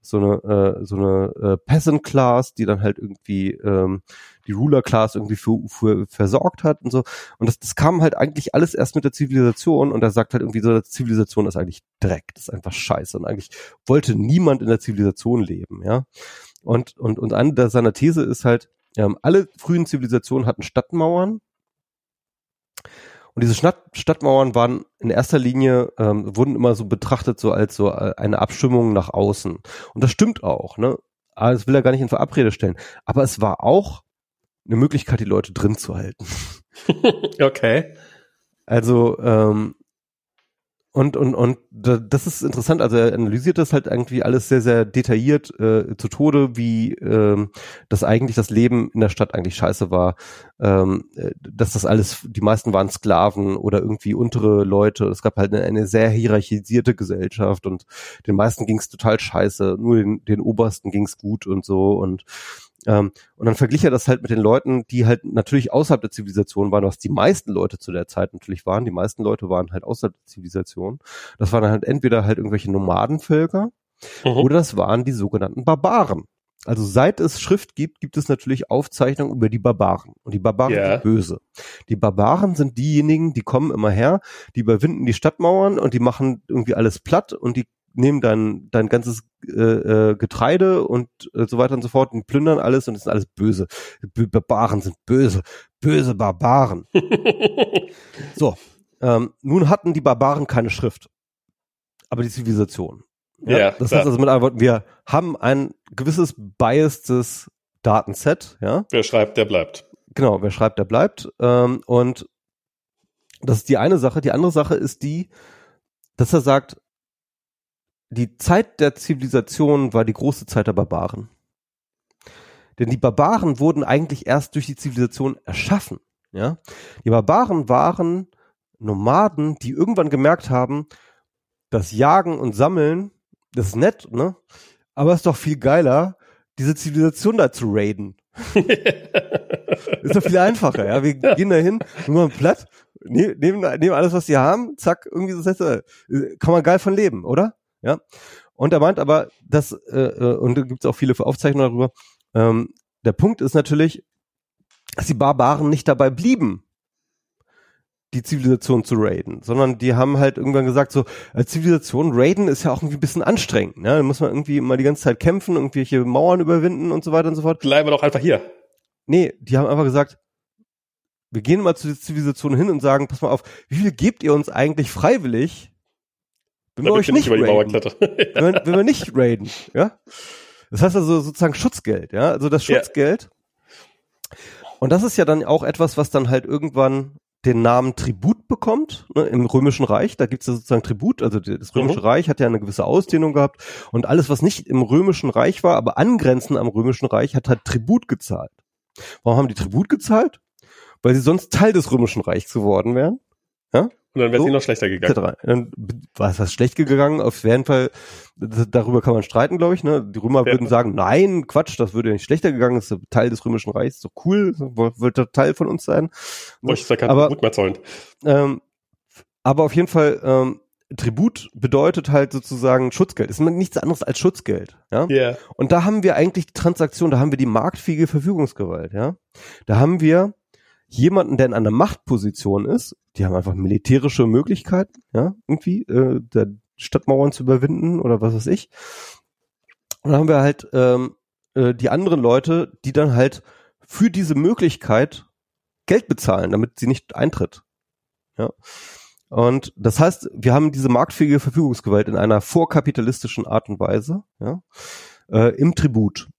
so eine äh, so eine äh, Peasant Class, die dann halt irgendwie ähm, die Ruler Class irgendwie für, für versorgt hat und so. Und das, das kam halt eigentlich alles erst mit der Zivilisation und er sagt halt irgendwie so, Zivilisation ist eigentlich Dreck, das ist einfach Scheiße und eigentlich wollte niemand in der Zivilisation leben, ja. Und und und eine seiner These ist halt, ähm, alle frühen Zivilisationen hatten Stadtmauern und diese Stadt, Stadtmauern waren in erster Linie, ähm, wurden immer so betrachtet so als so äh, eine Abstimmung nach außen. Und das stimmt auch, ne? Aber das will er gar nicht in Verabrede stellen. Aber es war auch eine Möglichkeit, die Leute drin zu halten. okay. Also ähm, und, und, und das ist interessant, also er analysiert das halt irgendwie alles sehr, sehr detailliert äh, zu Tode, wie ähm, das eigentlich das Leben in der Stadt eigentlich scheiße war, ähm, äh, dass das alles, die meisten waren Sklaven oder irgendwie untere Leute, es gab halt eine, eine sehr hierarchisierte Gesellschaft und den meisten ging es total scheiße, nur den, den Obersten ging es gut und so. Und ähm, und dann verglich er das halt mit den Leuten, die halt natürlich außerhalb der Zivilisation waren, was die meisten Leute zu der Zeit natürlich waren. Die meisten Leute waren halt außerhalb der Zivilisation. Das waren halt entweder halt irgendwelche Nomadenvölker mhm. oder das waren die sogenannten Barbaren. Also seit es Schrift gibt, gibt es natürlich Aufzeichnungen über die Barbaren. Und die Barbaren yeah. sind böse. Die Barbaren sind diejenigen, die kommen immer her, die überwinden die Stadtmauern und die machen irgendwie alles platt und die nehmen dein, dein ganzes äh, äh, Getreide und äh, so weiter und so fort und plündern alles und es ist alles böse. Barbaren sind böse. Böse Barbaren. so. Ähm, nun hatten die Barbaren keine Schrift. Aber die Zivilisation. Ja, ja das heißt also mit anderen Worten, wir haben ein gewisses biastes Datenset, ja. Wer schreibt, der bleibt. Genau, wer schreibt, der bleibt. Ähm, und das ist die eine Sache. Die andere Sache ist die, dass er sagt, die Zeit der Zivilisation war die große Zeit der Barbaren. Denn die Barbaren wurden eigentlich erst durch die Zivilisation erschaffen. Ja? Die Barbaren waren Nomaden, die irgendwann gemerkt haben, das Jagen und Sammeln, das ist nett, ne? Aber es ist doch viel geiler, diese Zivilisation da zu raiden. ist doch viel einfacher, ja. Wir gehen da hin, nehmen platt, nehmen, nehmen alles, was sie haben, zack, irgendwie so Sätze. Kann man geil von leben, oder? Ja. Und er meint aber, dass, äh, äh, und da gibt es auch viele Aufzeichnungen darüber, ähm, der Punkt ist natürlich, dass die Barbaren nicht dabei blieben, die Zivilisation zu raiden, sondern die haben halt irgendwann gesagt, so, als Zivilisation raiden ist ja auch irgendwie ein bisschen anstrengend, ne? Da muss man irgendwie mal die ganze Zeit kämpfen, irgendwelche Mauern überwinden und so weiter und so fort. Bleiben wir doch einfach hier. Nee, die haben einfach gesagt, wir gehen mal zu der Zivilisation hin und sagen, pass mal auf, wie viel gebt ihr uns eigentlich freiwillig, wenn wir euch nicht raiden. wenn, wir, wenn wir nicht raiden, ja. Das heißt also sozusagen Schutzgeld, ja. Also das Schutzgeld. Ja. Und das ist ja dann auch etwas, was dann halt irgendwann den Namen Tribut bekommt ne, im Römischen Reich. Da gibt es ja sozusagen Tribut. Also das Römische mhm. Reich hat ja eine gewisse Ausdehnung gehabt und alles, was nicht im Römischen Reich war, aber angrenzend am Römischen Reich, hat halt Tribut gezahlt. Warum haben die Tribut gezahlt? Weil sie sonst Teil des Römischen Reichs geworden wären. Ja? Und dann wäre es so, ihnen noch schlechter gegangen. Dann war es was schlecht gegangen. Auf jeden Fall, darüber kann man streiten, glaube ich. Ne? Die Römer ja. würden sagen, nein, Quatsch, das würde nicht schlechter gegangen. Das ist Teil des Römischen Reichs. So cool, wird Teil von uns sein. Boah, ich sag, aber, Tribut mehr zollen. Ähm, aber auf jeden Fall, ähm, Tribut bedeutet halt sozusagen Schutzgeld. Ist nichts anderes als Schutzgeld. Ja. Yeah. Und da haben wir eigentlich die Transaktion, da haben wir die marktfähige Verfügungsgewalt. Ja. Da haben wir jemanden, der in einer Machtposition ist, die haben einfach militärische Möglichkeiten, ja, irgendwie, äh, der Stadtmauern zu überwinden oder was weiß ich. Und dann haben wir halt ähm, äh, die anderen Leute, die dann halt für diese Möglichkeit Geld bezahlen, damit sie nicht eintritt. Ja. Und das heißt, wir haben diese marktfähige Verfügungsgewalt in einer vorkapitalistischen Art und Weise, ja, äh, im Tribut.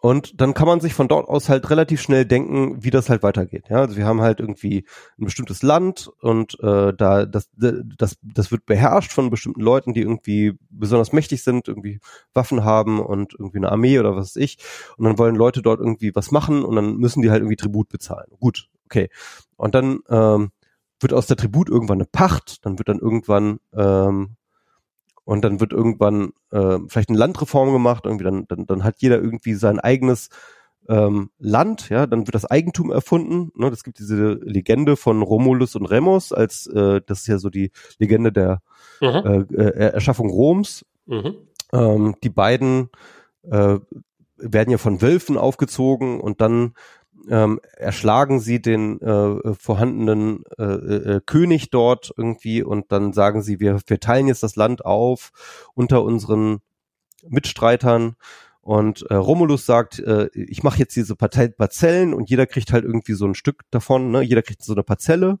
Und dann kann man sich von dort aus halt relativ schnell denken, wie das halt weitergeht. Ja, also wir haben halt irgendwie ein bestimmtes Land und äh, da das, das das wird beherrscht von bestimmten Leuten, die irgendwie besonders mächtig sind, irgendwie Waffen haben und irgendwie eine Armee oder was weiß ich. Und dann wollen Leute dort irgendwie was machen und dann müssen die halt irgendwie Tribut bezahlen. Gut, okay. Und dann ähm, wird aus der Tribut irgendwann eine Pacht, dann wird dann irgendwann ähm, und dann wird irgendwann äh, vielleicht eine Landreform gemacht, irgendwie dann, dann, dann hat jeder irgendwie sein eigenes ähm, Land, ja, dann wird das Eigentum erfunden. Ne? Das gibt diese Legende von Romulus und Remus, als äh, das ist ja so die Legende der mhm. äh, äh, Erschaffung Roms. Mhm. Ähm, die beiden äh, werden ja von Wölfen aufgezogen und dann ähm, erschlagen sie den äh, vorhandenen äh, äh, König dort irgendwie und dann sagen sie, wir, wir teilen jetzt das Land auf unter unseren Mitstreitern und äh, Romulus sagt, äh, ich mache jetzt diese Parzellen und jeder kriegt halt irgendwie so ein Stück davon, ne? jeder kriegt so eine Parzelle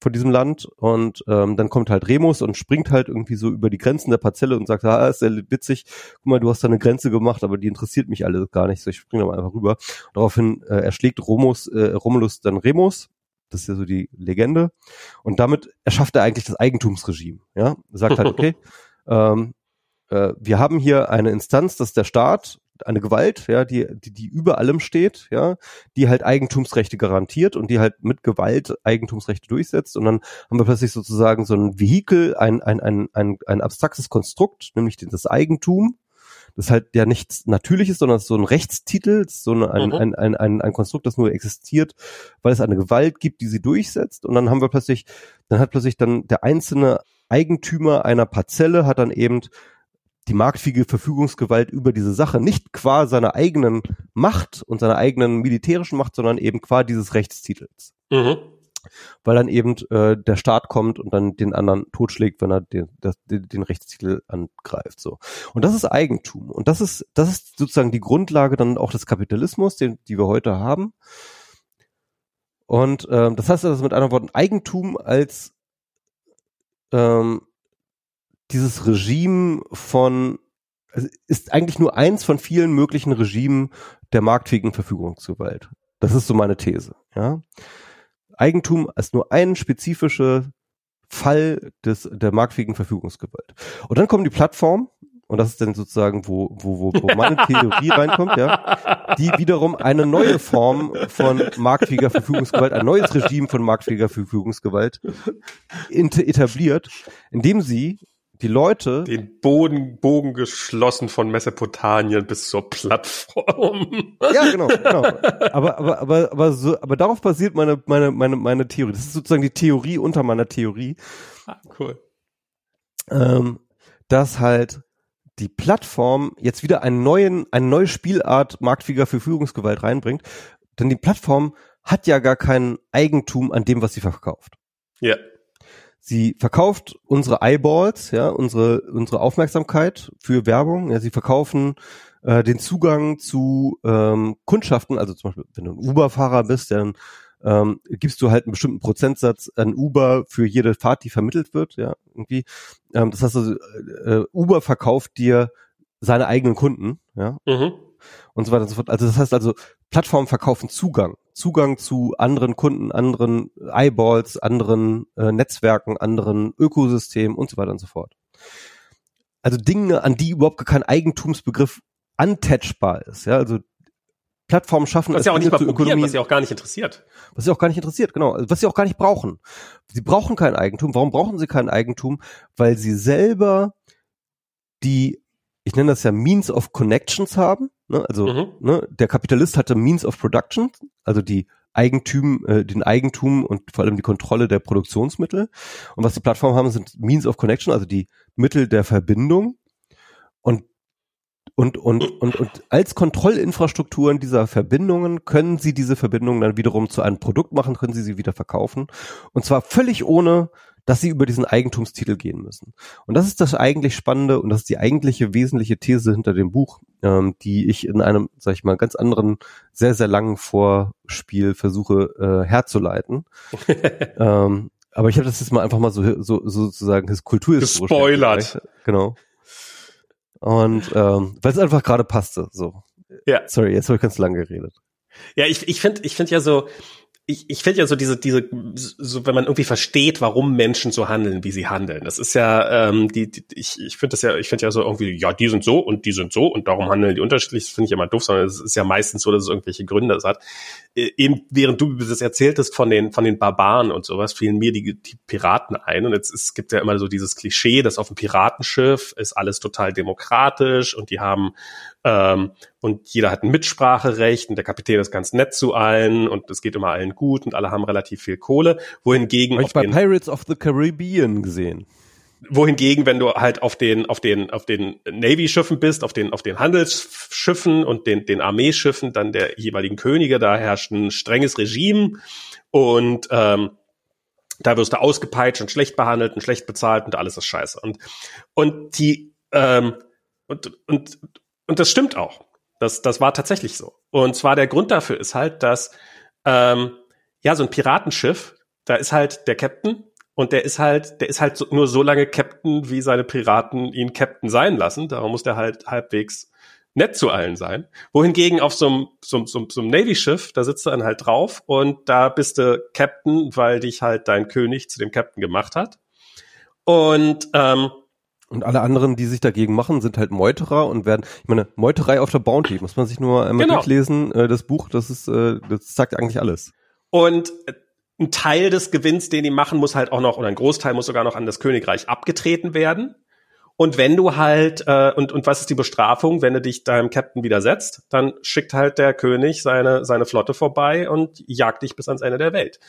von diesem Land und ähm, dann kommt halt Remus und springt halt irgendwie so über die Grenzen der Parzelle und sagt, ah, ist ja witzig, guck mal, du hast da eine Grenze gemacht, aber die interessiert mich alle gar nicht, so ich springe da mal einfach rüber. Daraufhin äh, erschlägt Romus, äh, Romulus dann Remus, das ist ja so die Legende und damit erschafft er eigentlich das Eigentumsregime, ja, sagt halt, okay, ähm, äh, wir haben hier eine Instanz, das ist der Staat, eine Gewalt, ja, die, die, die über allem steht, ja, die halt Eigentumsrechte garantiert und die halt mit Gewalt Eigentumsrechte durchsetzt. Und dann haben wir plötzlich sozusagen so ein Vehikel, ein, ein, ein, ein, ein abstraktes Konstrukt, nämlich das Eigentum, das halt ja nichts Natürliches, sondern so ein Rechtstitel, so ein, ein, mhm. ein, ein, ein, ein Konstrukt, das nur existiert, weil es eine Gewalt gibt, die sie durchsetzt. Und dann haben wir plötzlich, dann hat plötzlich dann der einzelne Eigentümer einer Parzelle hat dann eben die marktfähige Verfügungsgewalt über diese Sache nicht qua seiner eigenen Macht und seiner eigenen militärischen Macht, sondern eben qua dieses Rechtstitels. Mhm. Weil dann eben äh, der Staat kommt und dann den anderen totschlägt, wenn er den, das, den Rechtstitel angreift. So. Und das ist Eigentum. Und das ist, das ist sozusagen die Grundlage dann auch des Kapitalismus, den, die wir heute haben. Und ähm, das heißt also mit anderen Worten, Eigentum als ähm, dieses Regime von also ist eigentlich nur eins von vielen möglichen Regimen der marktfähigen Verfügungsgewalt. Das ist so meine These. Ja? Eigentum als nur ein spezifischer Fall des, der marktfähigen Verfügungsgewalt. Und dann kommen die Plattformen, und das ist dann sozusagen, wo, wo, wo, wo meine Theorie reinkommt, ja, die wiederum eine neue Form von marktfähiger Verfügungsgewalt, ein neues Regime von marktfähiger Verfügungsgewalt etabliert, indem sie die Leute. Den Boden, Bogen geschlossen von Mesopotamien bis zur Plattform. Ja, genau, genau. Aber, aber, aber, aber, so, aber darauf basiert meine, meine, meine, meine Theorie. Das ist sozusagen die Theorie unter meiner Theorie. Ah, cool. Ähm, dass halt die Plattform jetzt wieder einen neuen, eine neue Spielart marktfähiger Verfügungsgewalt reinbringt. Denn die Plattform hat ja gar kein Eigentum an dem, was sie verkauft. Ja. Sie verkauft unsere Eyeballs, ja, unsere, unsere Aufmerksamkeit für Werbung. Ja, sie verkaufen äh, den Zugang zu ähm, Kundschaften, also zum Beispiel, wenn du ein Uber-Fahrer bist, dann ähm, gibst du halt einen bestimmten Prozentsatz an Uber für jede Fahrt, die vermittelt wird, ja, irgendwie. Ähm, das heißt also, äh, Uber verkauft dir seine eigenen Kunden, ja. Mhm. Und so weiter und so fort. Also das heißt also, Plattformen verkaufen Zugang. Zugang zu anderen Kunden, anderen Eyeballs, anderen äh, Netzwerken, anderen Ökosystemen und so weiter und so fort. Also Dinge, an die überhaupt kein Eigentumsbegriff untouchbar ist. Ja, also Plattformen schaffen was ja auch nicht mal Ökonomie, was sie auch gar nicht interessiert. Was sie auch gar nicht interessiert, genau. Also was sie auch gar nicht brauchen. Sie brauchen kein Eigentum. Warum brauchen sie kein Eigentum? Weil sie selber die, ich nenne das ja Means of Connections haben. Ne? Also mhm. ne, der Kapitalist hatte Means of Production, also die Eigentum, äh, den Eigentum und vor allem die Kontrolle der Produktionsmittel. Und was die Plattformen haben, sind Means of Connection, also die Mittel der Verbindung. Und und, und, und, und als Kontrollinfrastrukturen dieser Verbindungen können Sie diese Verbindungen dann wiederum zu einem Produkt machen, können Sie sie wieder verkaufen. Und zwar völlig ohne dass sie über diesen Eigentumstitel gehen müssen. Und das ist das eigentlich Spannende und das ist die eigentliche wesentliche These hinter dem Buch, ähm, die ich in einem, sag ich mal, ganz anderen, sehr, sehr langen Vorspiel versuche äh, herzuleiten. ähm, aber ich habe das jetzt mal einfach mal so, so, so sozusagen his kulturhistorisch. Gespoilert. Genau. Und ähm, weil es einfach gerade passte. So. Ja. Sorry, jetzt habe ich ganz lang geredet. Ja, ich, ich finde ich finde ja so, ich, ich finde ja so diese, diese, so wenn man irgendwie versteht, warum Menschen so handeln, wie sie handeln. Das ist ja, ähm, die, die ich, ich finde das ja, ich finde ja so irgendwie, ja, die sind so und die sind so und darum handeln die unterschiedlich. Das finde ich immer doof, sondern es ist ja meistens so, dass es irgendwelche Gründe hat. Äh, eben während du das erzähltest von den, von den Barbaren und sowas, fielen mir die, die Piraten ein. Und jetzt es gibt ja immer so dieses Klischee, dass auf dem Piratenschiff ist alles total demokratisch und die haben ähm, und jeder hat ein Mitspracherecht und der Kapitän ist ganz nett zu allen und es geht immer allen gut und alle haben relativ viel Kohle. Wohingegen Hab ich bei Pirates of the Caribbean gesehen. Wohingegen, wenn du halt auf den, auf den, auf den Navy-Schiffen bist, auf den, auf den Handelsschiffen und den, den Armeeschiffen dann der jeweiligen Könige, da herrscht ein strenges Regime und ähm, da wirst du ausgepeitscht und schlecht behandelt und schlecht bezahlt und alles ist scheiße. Und, und die, ähm, und, und, und das stimmt auch. Das, das war tatsächlich so. Und zwar der Grund dafür ist halt, dass ähm, ja so ein Piratenschiff, da ist halt der Captain und der ist halt, der ist halt so, nur so lange Captain, wie seine Piraten ihn Captain sein lassen. Darum muss der halt halbwegs nett zu allen sein. Wohingegen auf so einem, Navy-Schiff, da sitzt du dann halt drauf und da bist du Captain, weil dich halt dein König zu dem Captain gemacht hat. Und ähm, und alle anderen, die sich dagegen machen, sind halt Meuterer und werden, ich meine, Meuterei auf der Bounty, muss man sich nur einmal Genau. durchlesen, äh, das Buch, das ist, äh, das sagt eigentlich alles. Und ein Teil des Gewinns, den die machen, muss halt auch noch, oder ein Großteil muss sogar noch an das Königreich abgetreten werden. Und wenn du halt, äh, und, und was ist die Bestrafung, wenn du dich deinem Captain widersetzt, dann schickt halt der König seine, seine Flotte vorbei und jagt dich bis ans Ende der Welt.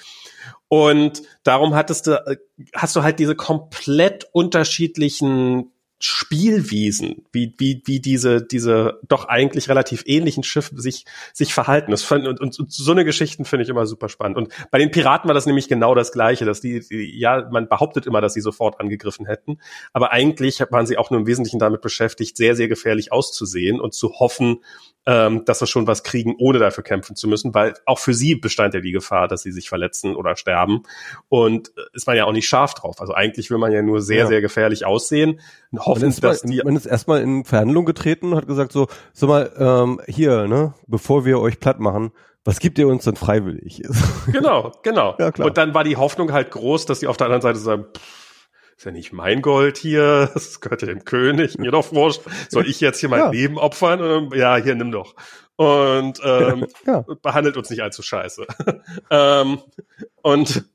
Und darum hattest du, äh, hast du halt diese komplett unterschiedlichen Spielwiesen, wie, wie, wie diese, diese doch eigentlich relativ ähnlichen Schiffe sich, sich verhalten. Das fand, und, und, und so eine Geschichten finde ich immer super spannend. Und bei den Piraten war das nämlich genau das Gleiche, dass die, die, ja, man behauptet immer, dass sie sofort angegriffen hätten. Aber eigentlich waren sie auch nur im Wesentlichen damit beschäftigt, sehr, sehr gefährlich auszusehen und zu hoffen, ähm, dass wir schon was kriegen, ohne dafür kämpfen zu müssen, weil auch für sie bestand ja die Gefahr, dass sie sich verletzen oder sterben. Und äh, ist man ja auch nicht scharf drauf. Also eigentlich will man ja nur sehr, Ja. sehr gefährlich aussehen und Man ist, mal, man ist erstmal in Verhandlung getreten und hat gesagt so, so mal, ähm, hier, ne, bevor wir euch platt machen, was gibt ihr uns denn freiwillig? Genau, genau. Ja, klar. Und dann war die Hoffnung halt groß, dass die auf der anderen Seite sagen, pff, ist ja nicht mein Gold hier, das gehört ja dem König, mir doch wurscht. Soll ich jetzt hier mein Ja. Leben opfern? Ja, hier, nimm doch. Und ähm, ja. behandelt uns nicht allzu scheiße. ähm, und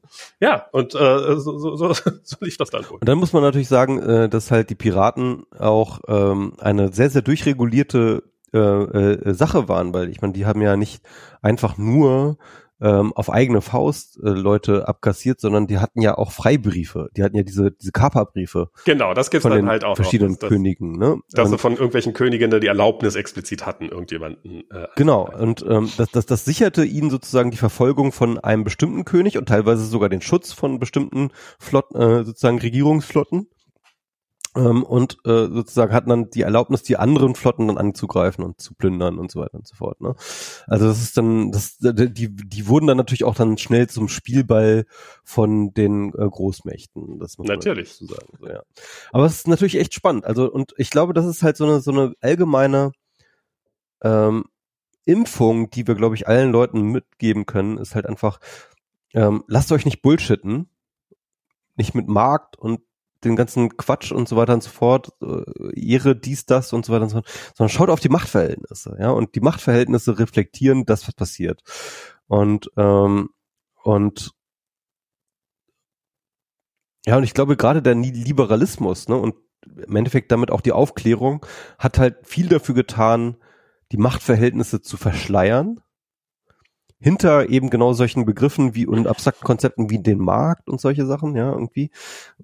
ja, und äh, so, so, so, so lief das dann wohl. Und dann muss man natürlich sagen, äh, dass halt die Piraten auch ähm, eine sehr, sehr durchregulierte äh, äh, Sache waren, weil ich meine, die haben ja nicht einfach nur ähm, auf eigene Faust äh, Leute abkassiert, sondern die hatten ja auch Freibriefe. Die hatten ja diese, diese Kaperbriefe Genau, das gibt's von dann den halt auch verschiedenen noch. dass, Königen. Ne? dass sie Und- von irgendwelchen Königinnen die Erlaubnis explizit hatten, irgendjemanden. Äh, Genau, und ähm, das, das, das sicherte ihnen sozusagen die Verfolgung von einem bestimmten König und teilweise sogar den Schutz von bestimmten Flotten, äh, sozusagen Regierungsflotten. Ähm, und äh, sozusagen hatten dann die Erlaubnis, die anderen Flotten dann anzugreifen und zu plündern und so weiter und so fort. Ne? Also das ist dann, das, die, die wurden dann natürlich auch dann schnell zum Spielball von den äh, Großmächten. Das muss man Natürlich. dazu sagen. So, ja. Aber es ist natürlich echt spannend. Also und ich glaube, das ist halt so eine so eine allgemeine ähm, Impfung, die wir, glaube ich, allen Leuten mitgeben können, ist halt einfach, ähm, lasst euch nicht bullshitten, nicht mit Markt und den ganzen Quatsch und so weiter und so fort, äh, Ehre, dies, das und so weiter und so fort, sondern schaut auf die Machtverhältnisse, ja, und die Machtverhältnisse reflektieren das, was passiert. Und, ähm, und ja, und ich glaube, gerade der Liberalismus, ne, und im Endeffekt damit auch die Aufklärung, hat halt viel dafür getan, die Machtverhältnisse zu verschleiern. Hinter eben genau solchen Begriffen wie und abstrakten Konzepten wie den Markt und solche Sachen, ja, irgendwie.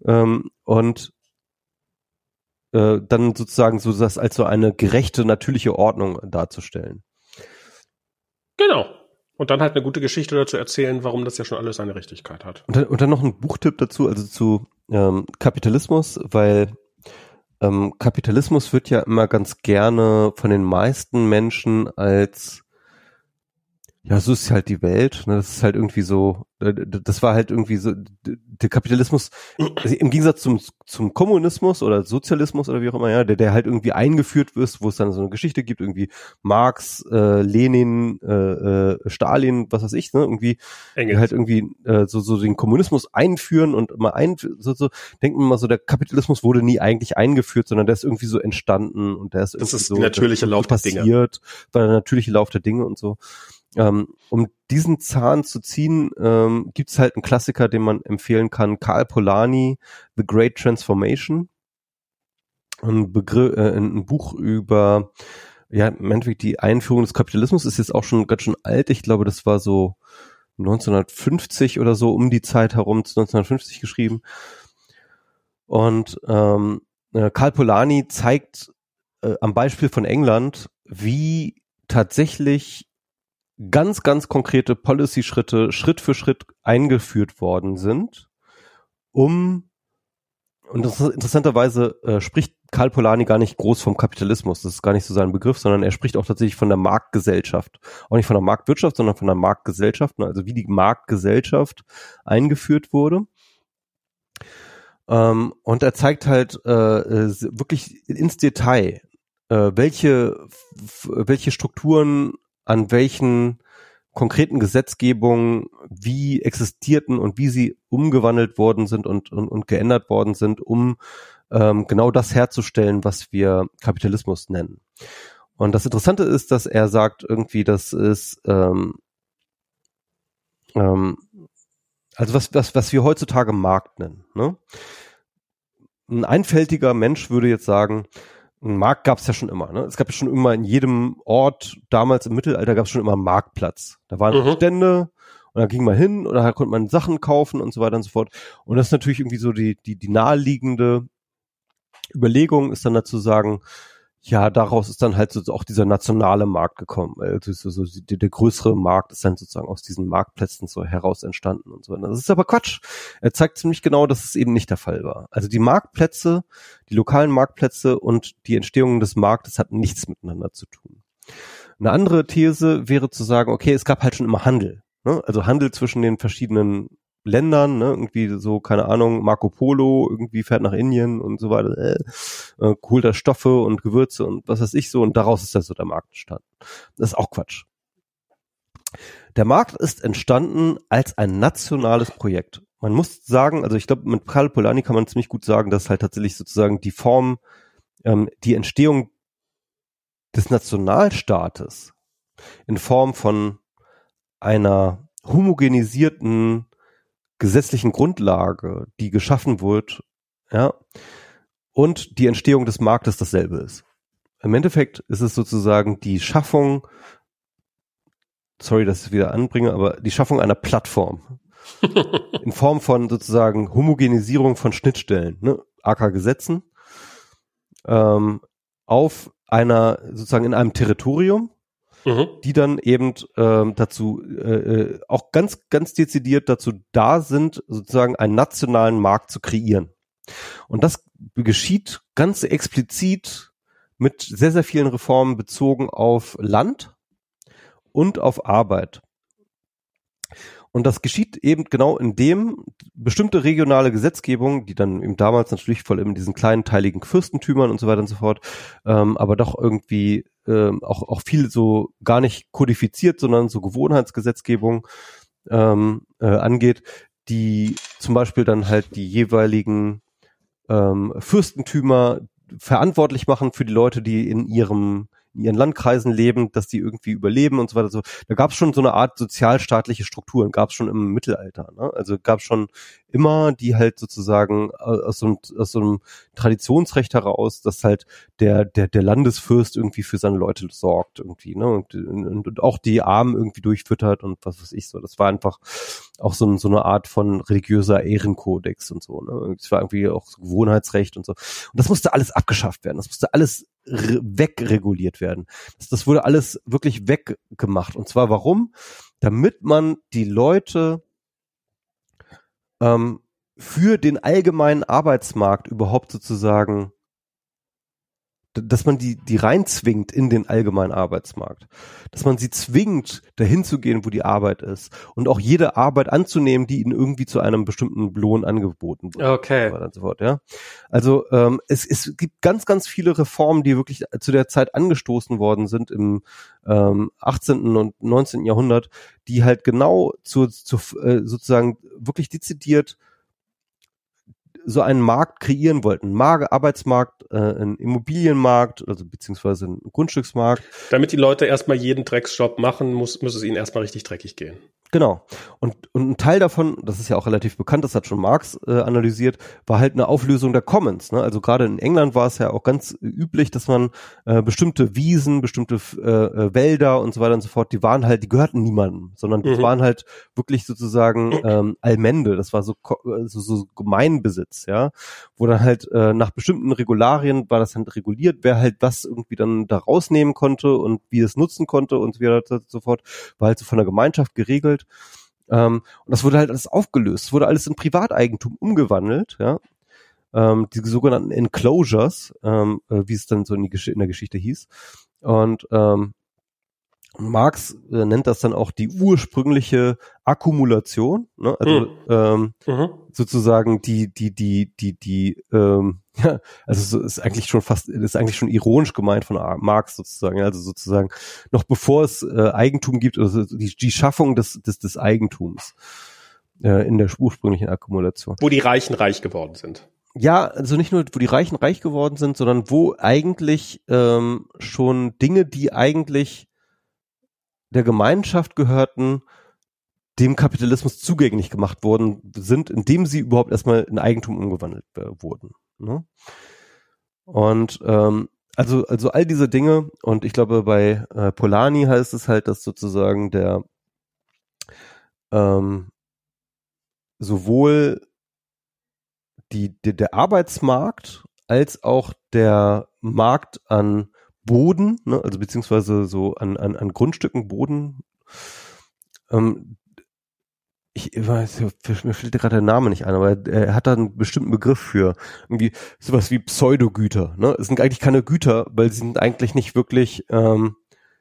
Ähm, und äh, dann sozusagen so das als so eine gerechte, natürliche Ordnung darzustellen. Genau. Und dann halt eine gute Geschichte dazu erzählen, warum das ja schon alles seine Richtigkeit hat. Und dann, und dann noch ein Buchtipp dazu, also zu ähm, Kapitalismus, weil ähm, Kapitalismus wird ja immer ganz gerne von den meisten Menschen als ja, so ist halt die Welt. Ne? Das ist halt irgendwie so, äh, das war halt irgendwie so, der Kapitalismus, also im Gegensatz zum, zum Kommunismus oder Sozialismus oder wie auch immer, ja, der, der halt irgendwie eingeführt wird, wo es dann so eine Geschichte gibt, irgendwie Marx, äh, Lenin, äh, äh, Stalin, was weiß ich, ne, irgendwie Engel. halt irgendwie äh, so, so den Kommunismus einführen und mal ein, so, so, denkt man mal so, der Kapitalismus wurde nie eigentlich eingeführt, sondern der ist irgendwie so entstanden und der ist irgendwie das ist so natürliche Lauf der passiert, war der natürliche Lauf der Dinge und so. Ähm, um diesen Zahn zu ziehen, ähm, gibt es halt einen Klassiker, den man empfehlen kann. Karl Polanyi, The Great Transformation. Ein, Begriff, äh, ein Buch über ja, im Endeffekt die Einführung des Kapitalismus ist jetzt auch schon ganz schön alt. Ich glaube, das war so 1950 oder so um die Zeit herum, 1950 geschrieben. Und ähm, äh, Karl Polanyi zeigt äh, am Beispiel von England, wie tatsächlich ganz, ganz konkrete Policy-Schritte Schritt für Schritt eingeführt worden sind, um und das ist, interessanterweise äh, spricht Karl Polanyi gar nicht groß vom Kapitalismus, das ist gar nicht so sein Begriff, sondern er spricht auch tatsächlich von der Marktgesellschaft. Auch nicht von der Marktwirtschaft, sondern von der Marktgesellschaft, ne, also wie die Marktgesellschaft eingeführt wurde. Ähm, und er zeigt halt äh, äh wirklich ins Detail, äh, welche, welche Strukturen an welchen konkreten Gesetzgebungen wie existierten und wie sie umgewandelt worden sind und, und, und geändert worden sind, um ähm, genau das herzustellen, was wir Kapitalismus nennen. Und das Interessante ist, dass er sagt irgendwie, das ist ähm, ähm, also was, was, was wir heutzutage Markt nennen. Ne? Ein einfältiger Mensch würde jetzt sagen, einen Markt gab es ja schon immer. Ne? Es gab ja schon immer in jedem Ort, damals im Mittelalter gab es schon immer einen Marktplatz. Da waren mhm. Stände und da ging man hin und da konnte man Sachen kaufen und so weiter und so fort. Und das ist natürlich irgendwie so die, die, die naheliegende Überlegung ist dann dazu sagen, ja, daraus ist dann halt so auch dieser nationale Markt gekommen. Also so, so der, der größere Markt ist dann sozusagen aus diesen Marktplätzen so heraus entstanden und so. Das ist aber Quatsch. Er zeigt ziemlich genau, dass es eben nicht der Fall war. Also die Marktplätze, die lokalen Marktplätze und die Entstehung des Marktes hatten nichts miteinander zu tun. Eine andere These wäre zu sagen, okay, es gab halt schon immer Handel. Ne? Also Handel zwischen den verschiedenen Ländern, ne, irgendwie so, keine Ahnung, Marco Polo irgendwie fährt nach Indien und so weiter, äh, äh, holt da Stoffe und Gewürze und was weiß ich so und daraus ist dann so der Markt entstanden. Das ist auch Quatsch. Der Markt ist entstanden als ein nationales Projekt. Man muss sagen, also ich glaube, mit Karl Polanyi kann man ziemlich gut sagen, dass halt tatsächlich sozusagen die Form, ähm, die Entstehung des Nationalstaates in Form von einer homogenisierten gesetzlichen Grundlage, die geschaffen wird, ja, und die Entstehung des Marktes dasselbe ist. Im Endeffekt ist es sozusagen die Schaffung, sorry, dass ich es wieder anbringe, aber die Schaffung einer Plattform in Form von sozusagen Homogenisierung von Schnittstellen, ne, AK Gesetzen, ähm, auf einer sozusagen in einem Territorium, mhm. die dann eben ähm, dazu äh, äh, auch ganz, ganz dezidiert dazu da sind, sozusagen einen nationalen Markt zu kreieren. Und das geschieht ganz explizit mit sehr, sehr vielen Reformen bezogen auf Land und auf Arbeit. Und das geschieht eben genau in dem bestimmte regionale Gesetzgebung, die dann eben damals natürlich voll in diesen kleinen teiligen Fürstentümern und so weiter und so fort, ähm, aber doch irgendwie ähm, auch, auch viel so gar nicht kodifiziert, sondern so Gewohnheitsgesetzgebung ähm, äh, angeht, die zum Beispiel dann halt die jeweiligen ähm, Fürstentümer verantwortlich machen für die Leute, die in ihrem in ihren Landkreisen leben, dass die irgendwie überleben und so weiter. So, da gab es schon so eine Art sozialstaatliche Strukturen, gab es schon im Mittelalter. Ne? Also gab es schon immer, die halt sozusagen aus so, einem, aus so einem Traditionsrecht heraus, dass halt der der der Landesfürst irgendwie für seine Leute sorgt irgendwie, ne? Und, und, und auch die Armen irgendwie durchfüttert und was weiß ich so. Das war einfach auch so, so eine Art von religiöser Ehrenkodex und so. Ne? Es war irgendwie auch so Gewohnheitsrecht und so. Und das musste alles abgeschafft werden. Das musste alles wegreguliert werden. Das, das wurde alles wirklich weggemacht. Und zwar warum? Damit man die Leute ähm, für den allgemeinen Arbeitsmarkt überhaupt sozusagen dass man die, die reinzwingt in den allgemeinen Arbeitsmarkt. Dass man sie zwingt, dahin zu gehen, wo die Arbeit ist. Und auch jede Arbeit anzunehmen, die ihnen irgendwie zu einem bestimmten Lohn angeboten wird. Okay. Und so fort, ja. Also ähm, es, es gibt ganz, ganz viele Reformen, die wirklich zu der Zeit angestoßen worden sind im ähm, 18. und 19. Jahrhundert, die halt genau zu, zu äh, sozusagen wirklich dezidiert so einen Markt kreieren wollten. Marke, Arbeitsmarkt, äh, einen Immobilienmarkt, also beziehungsweise einen Grundstücksmarkt. Damit die Leute erstmal jeden Drecksjob machen, muss, muss es ihnen erstmal richtig dreckig gehen. Genau. Und, und ein Teil davon, das ist ja auch relativ bekannt, das hat schon Marx äh, analysiert, war halt eine Auflösung der Commons. Ne? Also gerade in England war es ja auch ganz üblich, dass man äh, bestimmte Wiesen, bestimmte äh, äh, Wälder und so weiter und so fort, die waren halt, die gehörten niemandem, sondern die mhm. waren halt wirklich sozusagen ähm, Allmende. Das war so, so, so Gemeinbesitz, ja, wo dann halt äh, nach bestimmten Regularien war das dann reguliert, wer halt was irgendwie dann da rausnehmen konnte und wie es nutzen konnte und so weiter und so fort, war halt so von der Gemeinschaft geregelt entwickelt. Ähm, und das wurde halt alles aufgelöst. Es wurde alles in Privateigentum umgewandelt, ja. Ähm, die sogenannten Enclosures, ähm, äh, wie es dann so in, in der Geschichte hieß. Und ähm, Marx äh, nennt das dann auch die ursprüngliche Akkumulation, ne? also mhm. Ähm, mhm. sozusagen die die die die die ähm, ja, also so ist eigentlich schon fast ist eigentlich schon ironisch gemeint von Marx sozusagen, also sozusagen noch bevor es äh, Eigentum gibt, also die, die Schaffung des des des Eigentums äh, in der ursprünglichen Akkumulation, wo die Reichen reich geworden sind. Ja, also nicht nur, wo die Reichen reich geworden sind, sondern wo eigentlich ähm, schon Dinge, die eigentlich der Gemeinschaft gehörten, dem Kapitalismus zugänglich gemacht worden sind, indem sie überhaupt erstmal in Eigentum umgewandelt äh, wurden. Ne? Und ähm, also, also all diese Dinge, und ich glaube, bei äh, Polanyi heißt es halt, dass sozusagen der ähm, sowohl die, die, der Arbeitsmarkt als auch der Markt an Boden, ne, also beziehungsweise so an, an, an Grundstücken Boden. Ähm, ich weiß, mir fällt gerade der Name nicht ein, aber er hat da einen bestimmten Begriff für irgendwie sowas wie Pseudogüter. Ne? Es sind eigentlich keine Güter, weil sie sind eigentlich nicht wirklich, ähm,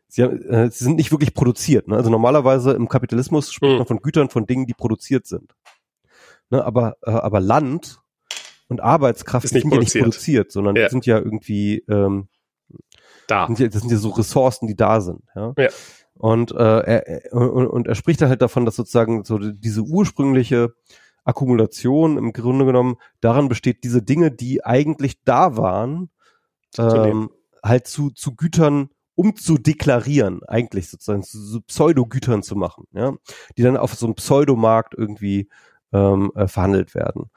sie, äh, sie sind nicht wirklich produziert. Ne? Also normalerweise im Kapitalismus spricht mhm. man von Gütern, von Dingen, die produziert sind. Ne? Aber, äh, aber Land und Arbeitskraft sind ja nicht produziert, sondern ja. sind ja irgendwie ähm, da. Sind, ja, das sind ja so Ressourcen, die da sind. Ja. ja. Und, äh, er, und, und er spricht da halt davon, dass sozusagen so diese ursprüngliche Akkumulation im Grunde genommen daran besteht, diese Dinge, die eigentlich da waren, ähm, halt zu, zu Gütern umzudeklarieren, eigentlich sozusagen zu so Pseudogütern zu machen, ja, die dann auf so einem Pseudomarkt irgendwie ähm, äh, verhandelt werden.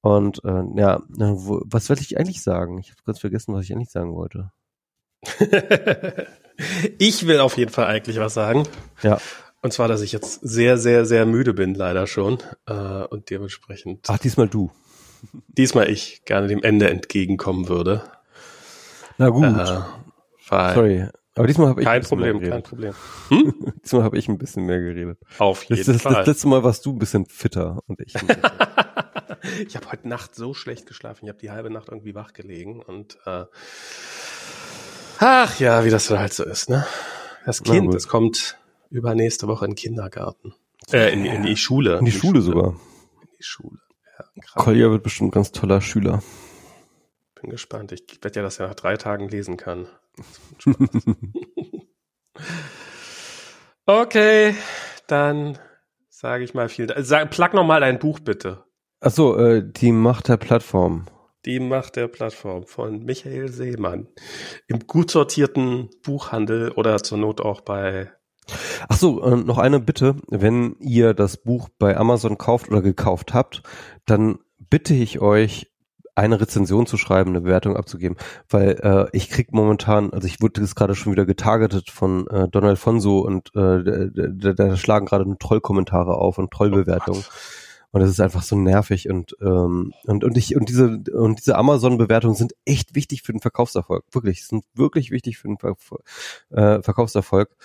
Und äh, ja, wo, was wollte ich eigentlich sagen? Ich habe ganz vergessen, was ich eigentlich sagen wollte. ich will auf jeden Fall eigentlich was sagen. Ja. Und zwar, dass ich jetzt sehr, sehr, sehr müde bin, leider schon. Äh, und dementsprechend. Ach, diesmal du. Diesmal ich gerne dem Ende entgegenkommen würde. Na gut. Äh, Sorry. Aber diesmal habe ich kein Problem, kein Problem. Hm? diesmal habe ich ein bisschen mehr geredet. Auf jeden das, das, Fall. Das letzte Mal warst du ein bisschen fitter und ich. ich habe heute Nacht so schlecht geschlafen. Ich habe die halbe Nacht irgendwie wach gelegen und äh, Ach ja, wie das halt so ist, ne? Das Kind, das kommt übernächste Woche in den Kindergarten. Äh, in, in die Schule. In die, in die Schule, Schule, sogar. In die Schule. Ja, Kolja wird bestimmt ein ganz toller Schüler. Bin gespannt. Ich wette ja, dass er nach drei Tagen lesen kann. okay, dann sage ich mal viel. Sag, plug noch mal dein Buch bitte. Ach so, äh, die Macht der Plattform. Die Macht der Plattform von Michael Seemann. Im gut sortierten Buchhandel oder zur Not auch bei Ach so, äh, noch eine Bitte. Wenn ihr das Buch bei Amazon kauft oder gekauft habt, dann bitte ich euch, eine Rezension zu schreiben, eine Bewertung abzugeben, weil äh, ich krieg momentan, also ich wurde jetzt gerade schon wieder getargetet von äh, Don Alfonso und äh, da, da schlagen gerade Trollkommentare auf und Trollbewertungen. Oh und das ist einfach so nervig und ähm, und und ich und diese und diese Amazon-Bewertungen sind echt wichtig für den Verkaufserfolg. Wirklich, sind wirklich wichtig für den Ver äh, Verkaufserfolg.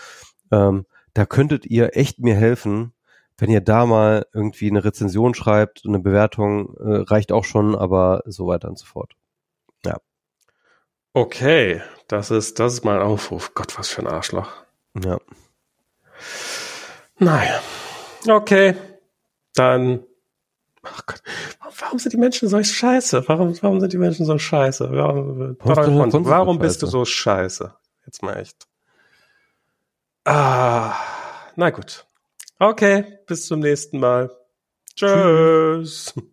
Ähm, da könntet ihr echt mir helfen, wenn ihr da mal irgendwie eine Rezension schreibt, eine Bewertung äh, reicht auch schon, aber so weiter und so fort. Ja. Okay, das ist, das ist mal ein Aufruf. Gott, was für ein Arschloch. Ja. Naja. Okay. Dann. Ach Gott. Warum sind die Menschen so scheiße? Warum, warum sind die Menschen so scheiße? Warum, warum, warum bist du so scheiße? Jetzt mal echt. Ah, na gut. Okay, bis zum nächsten Mal. Tschüss. Tschüss.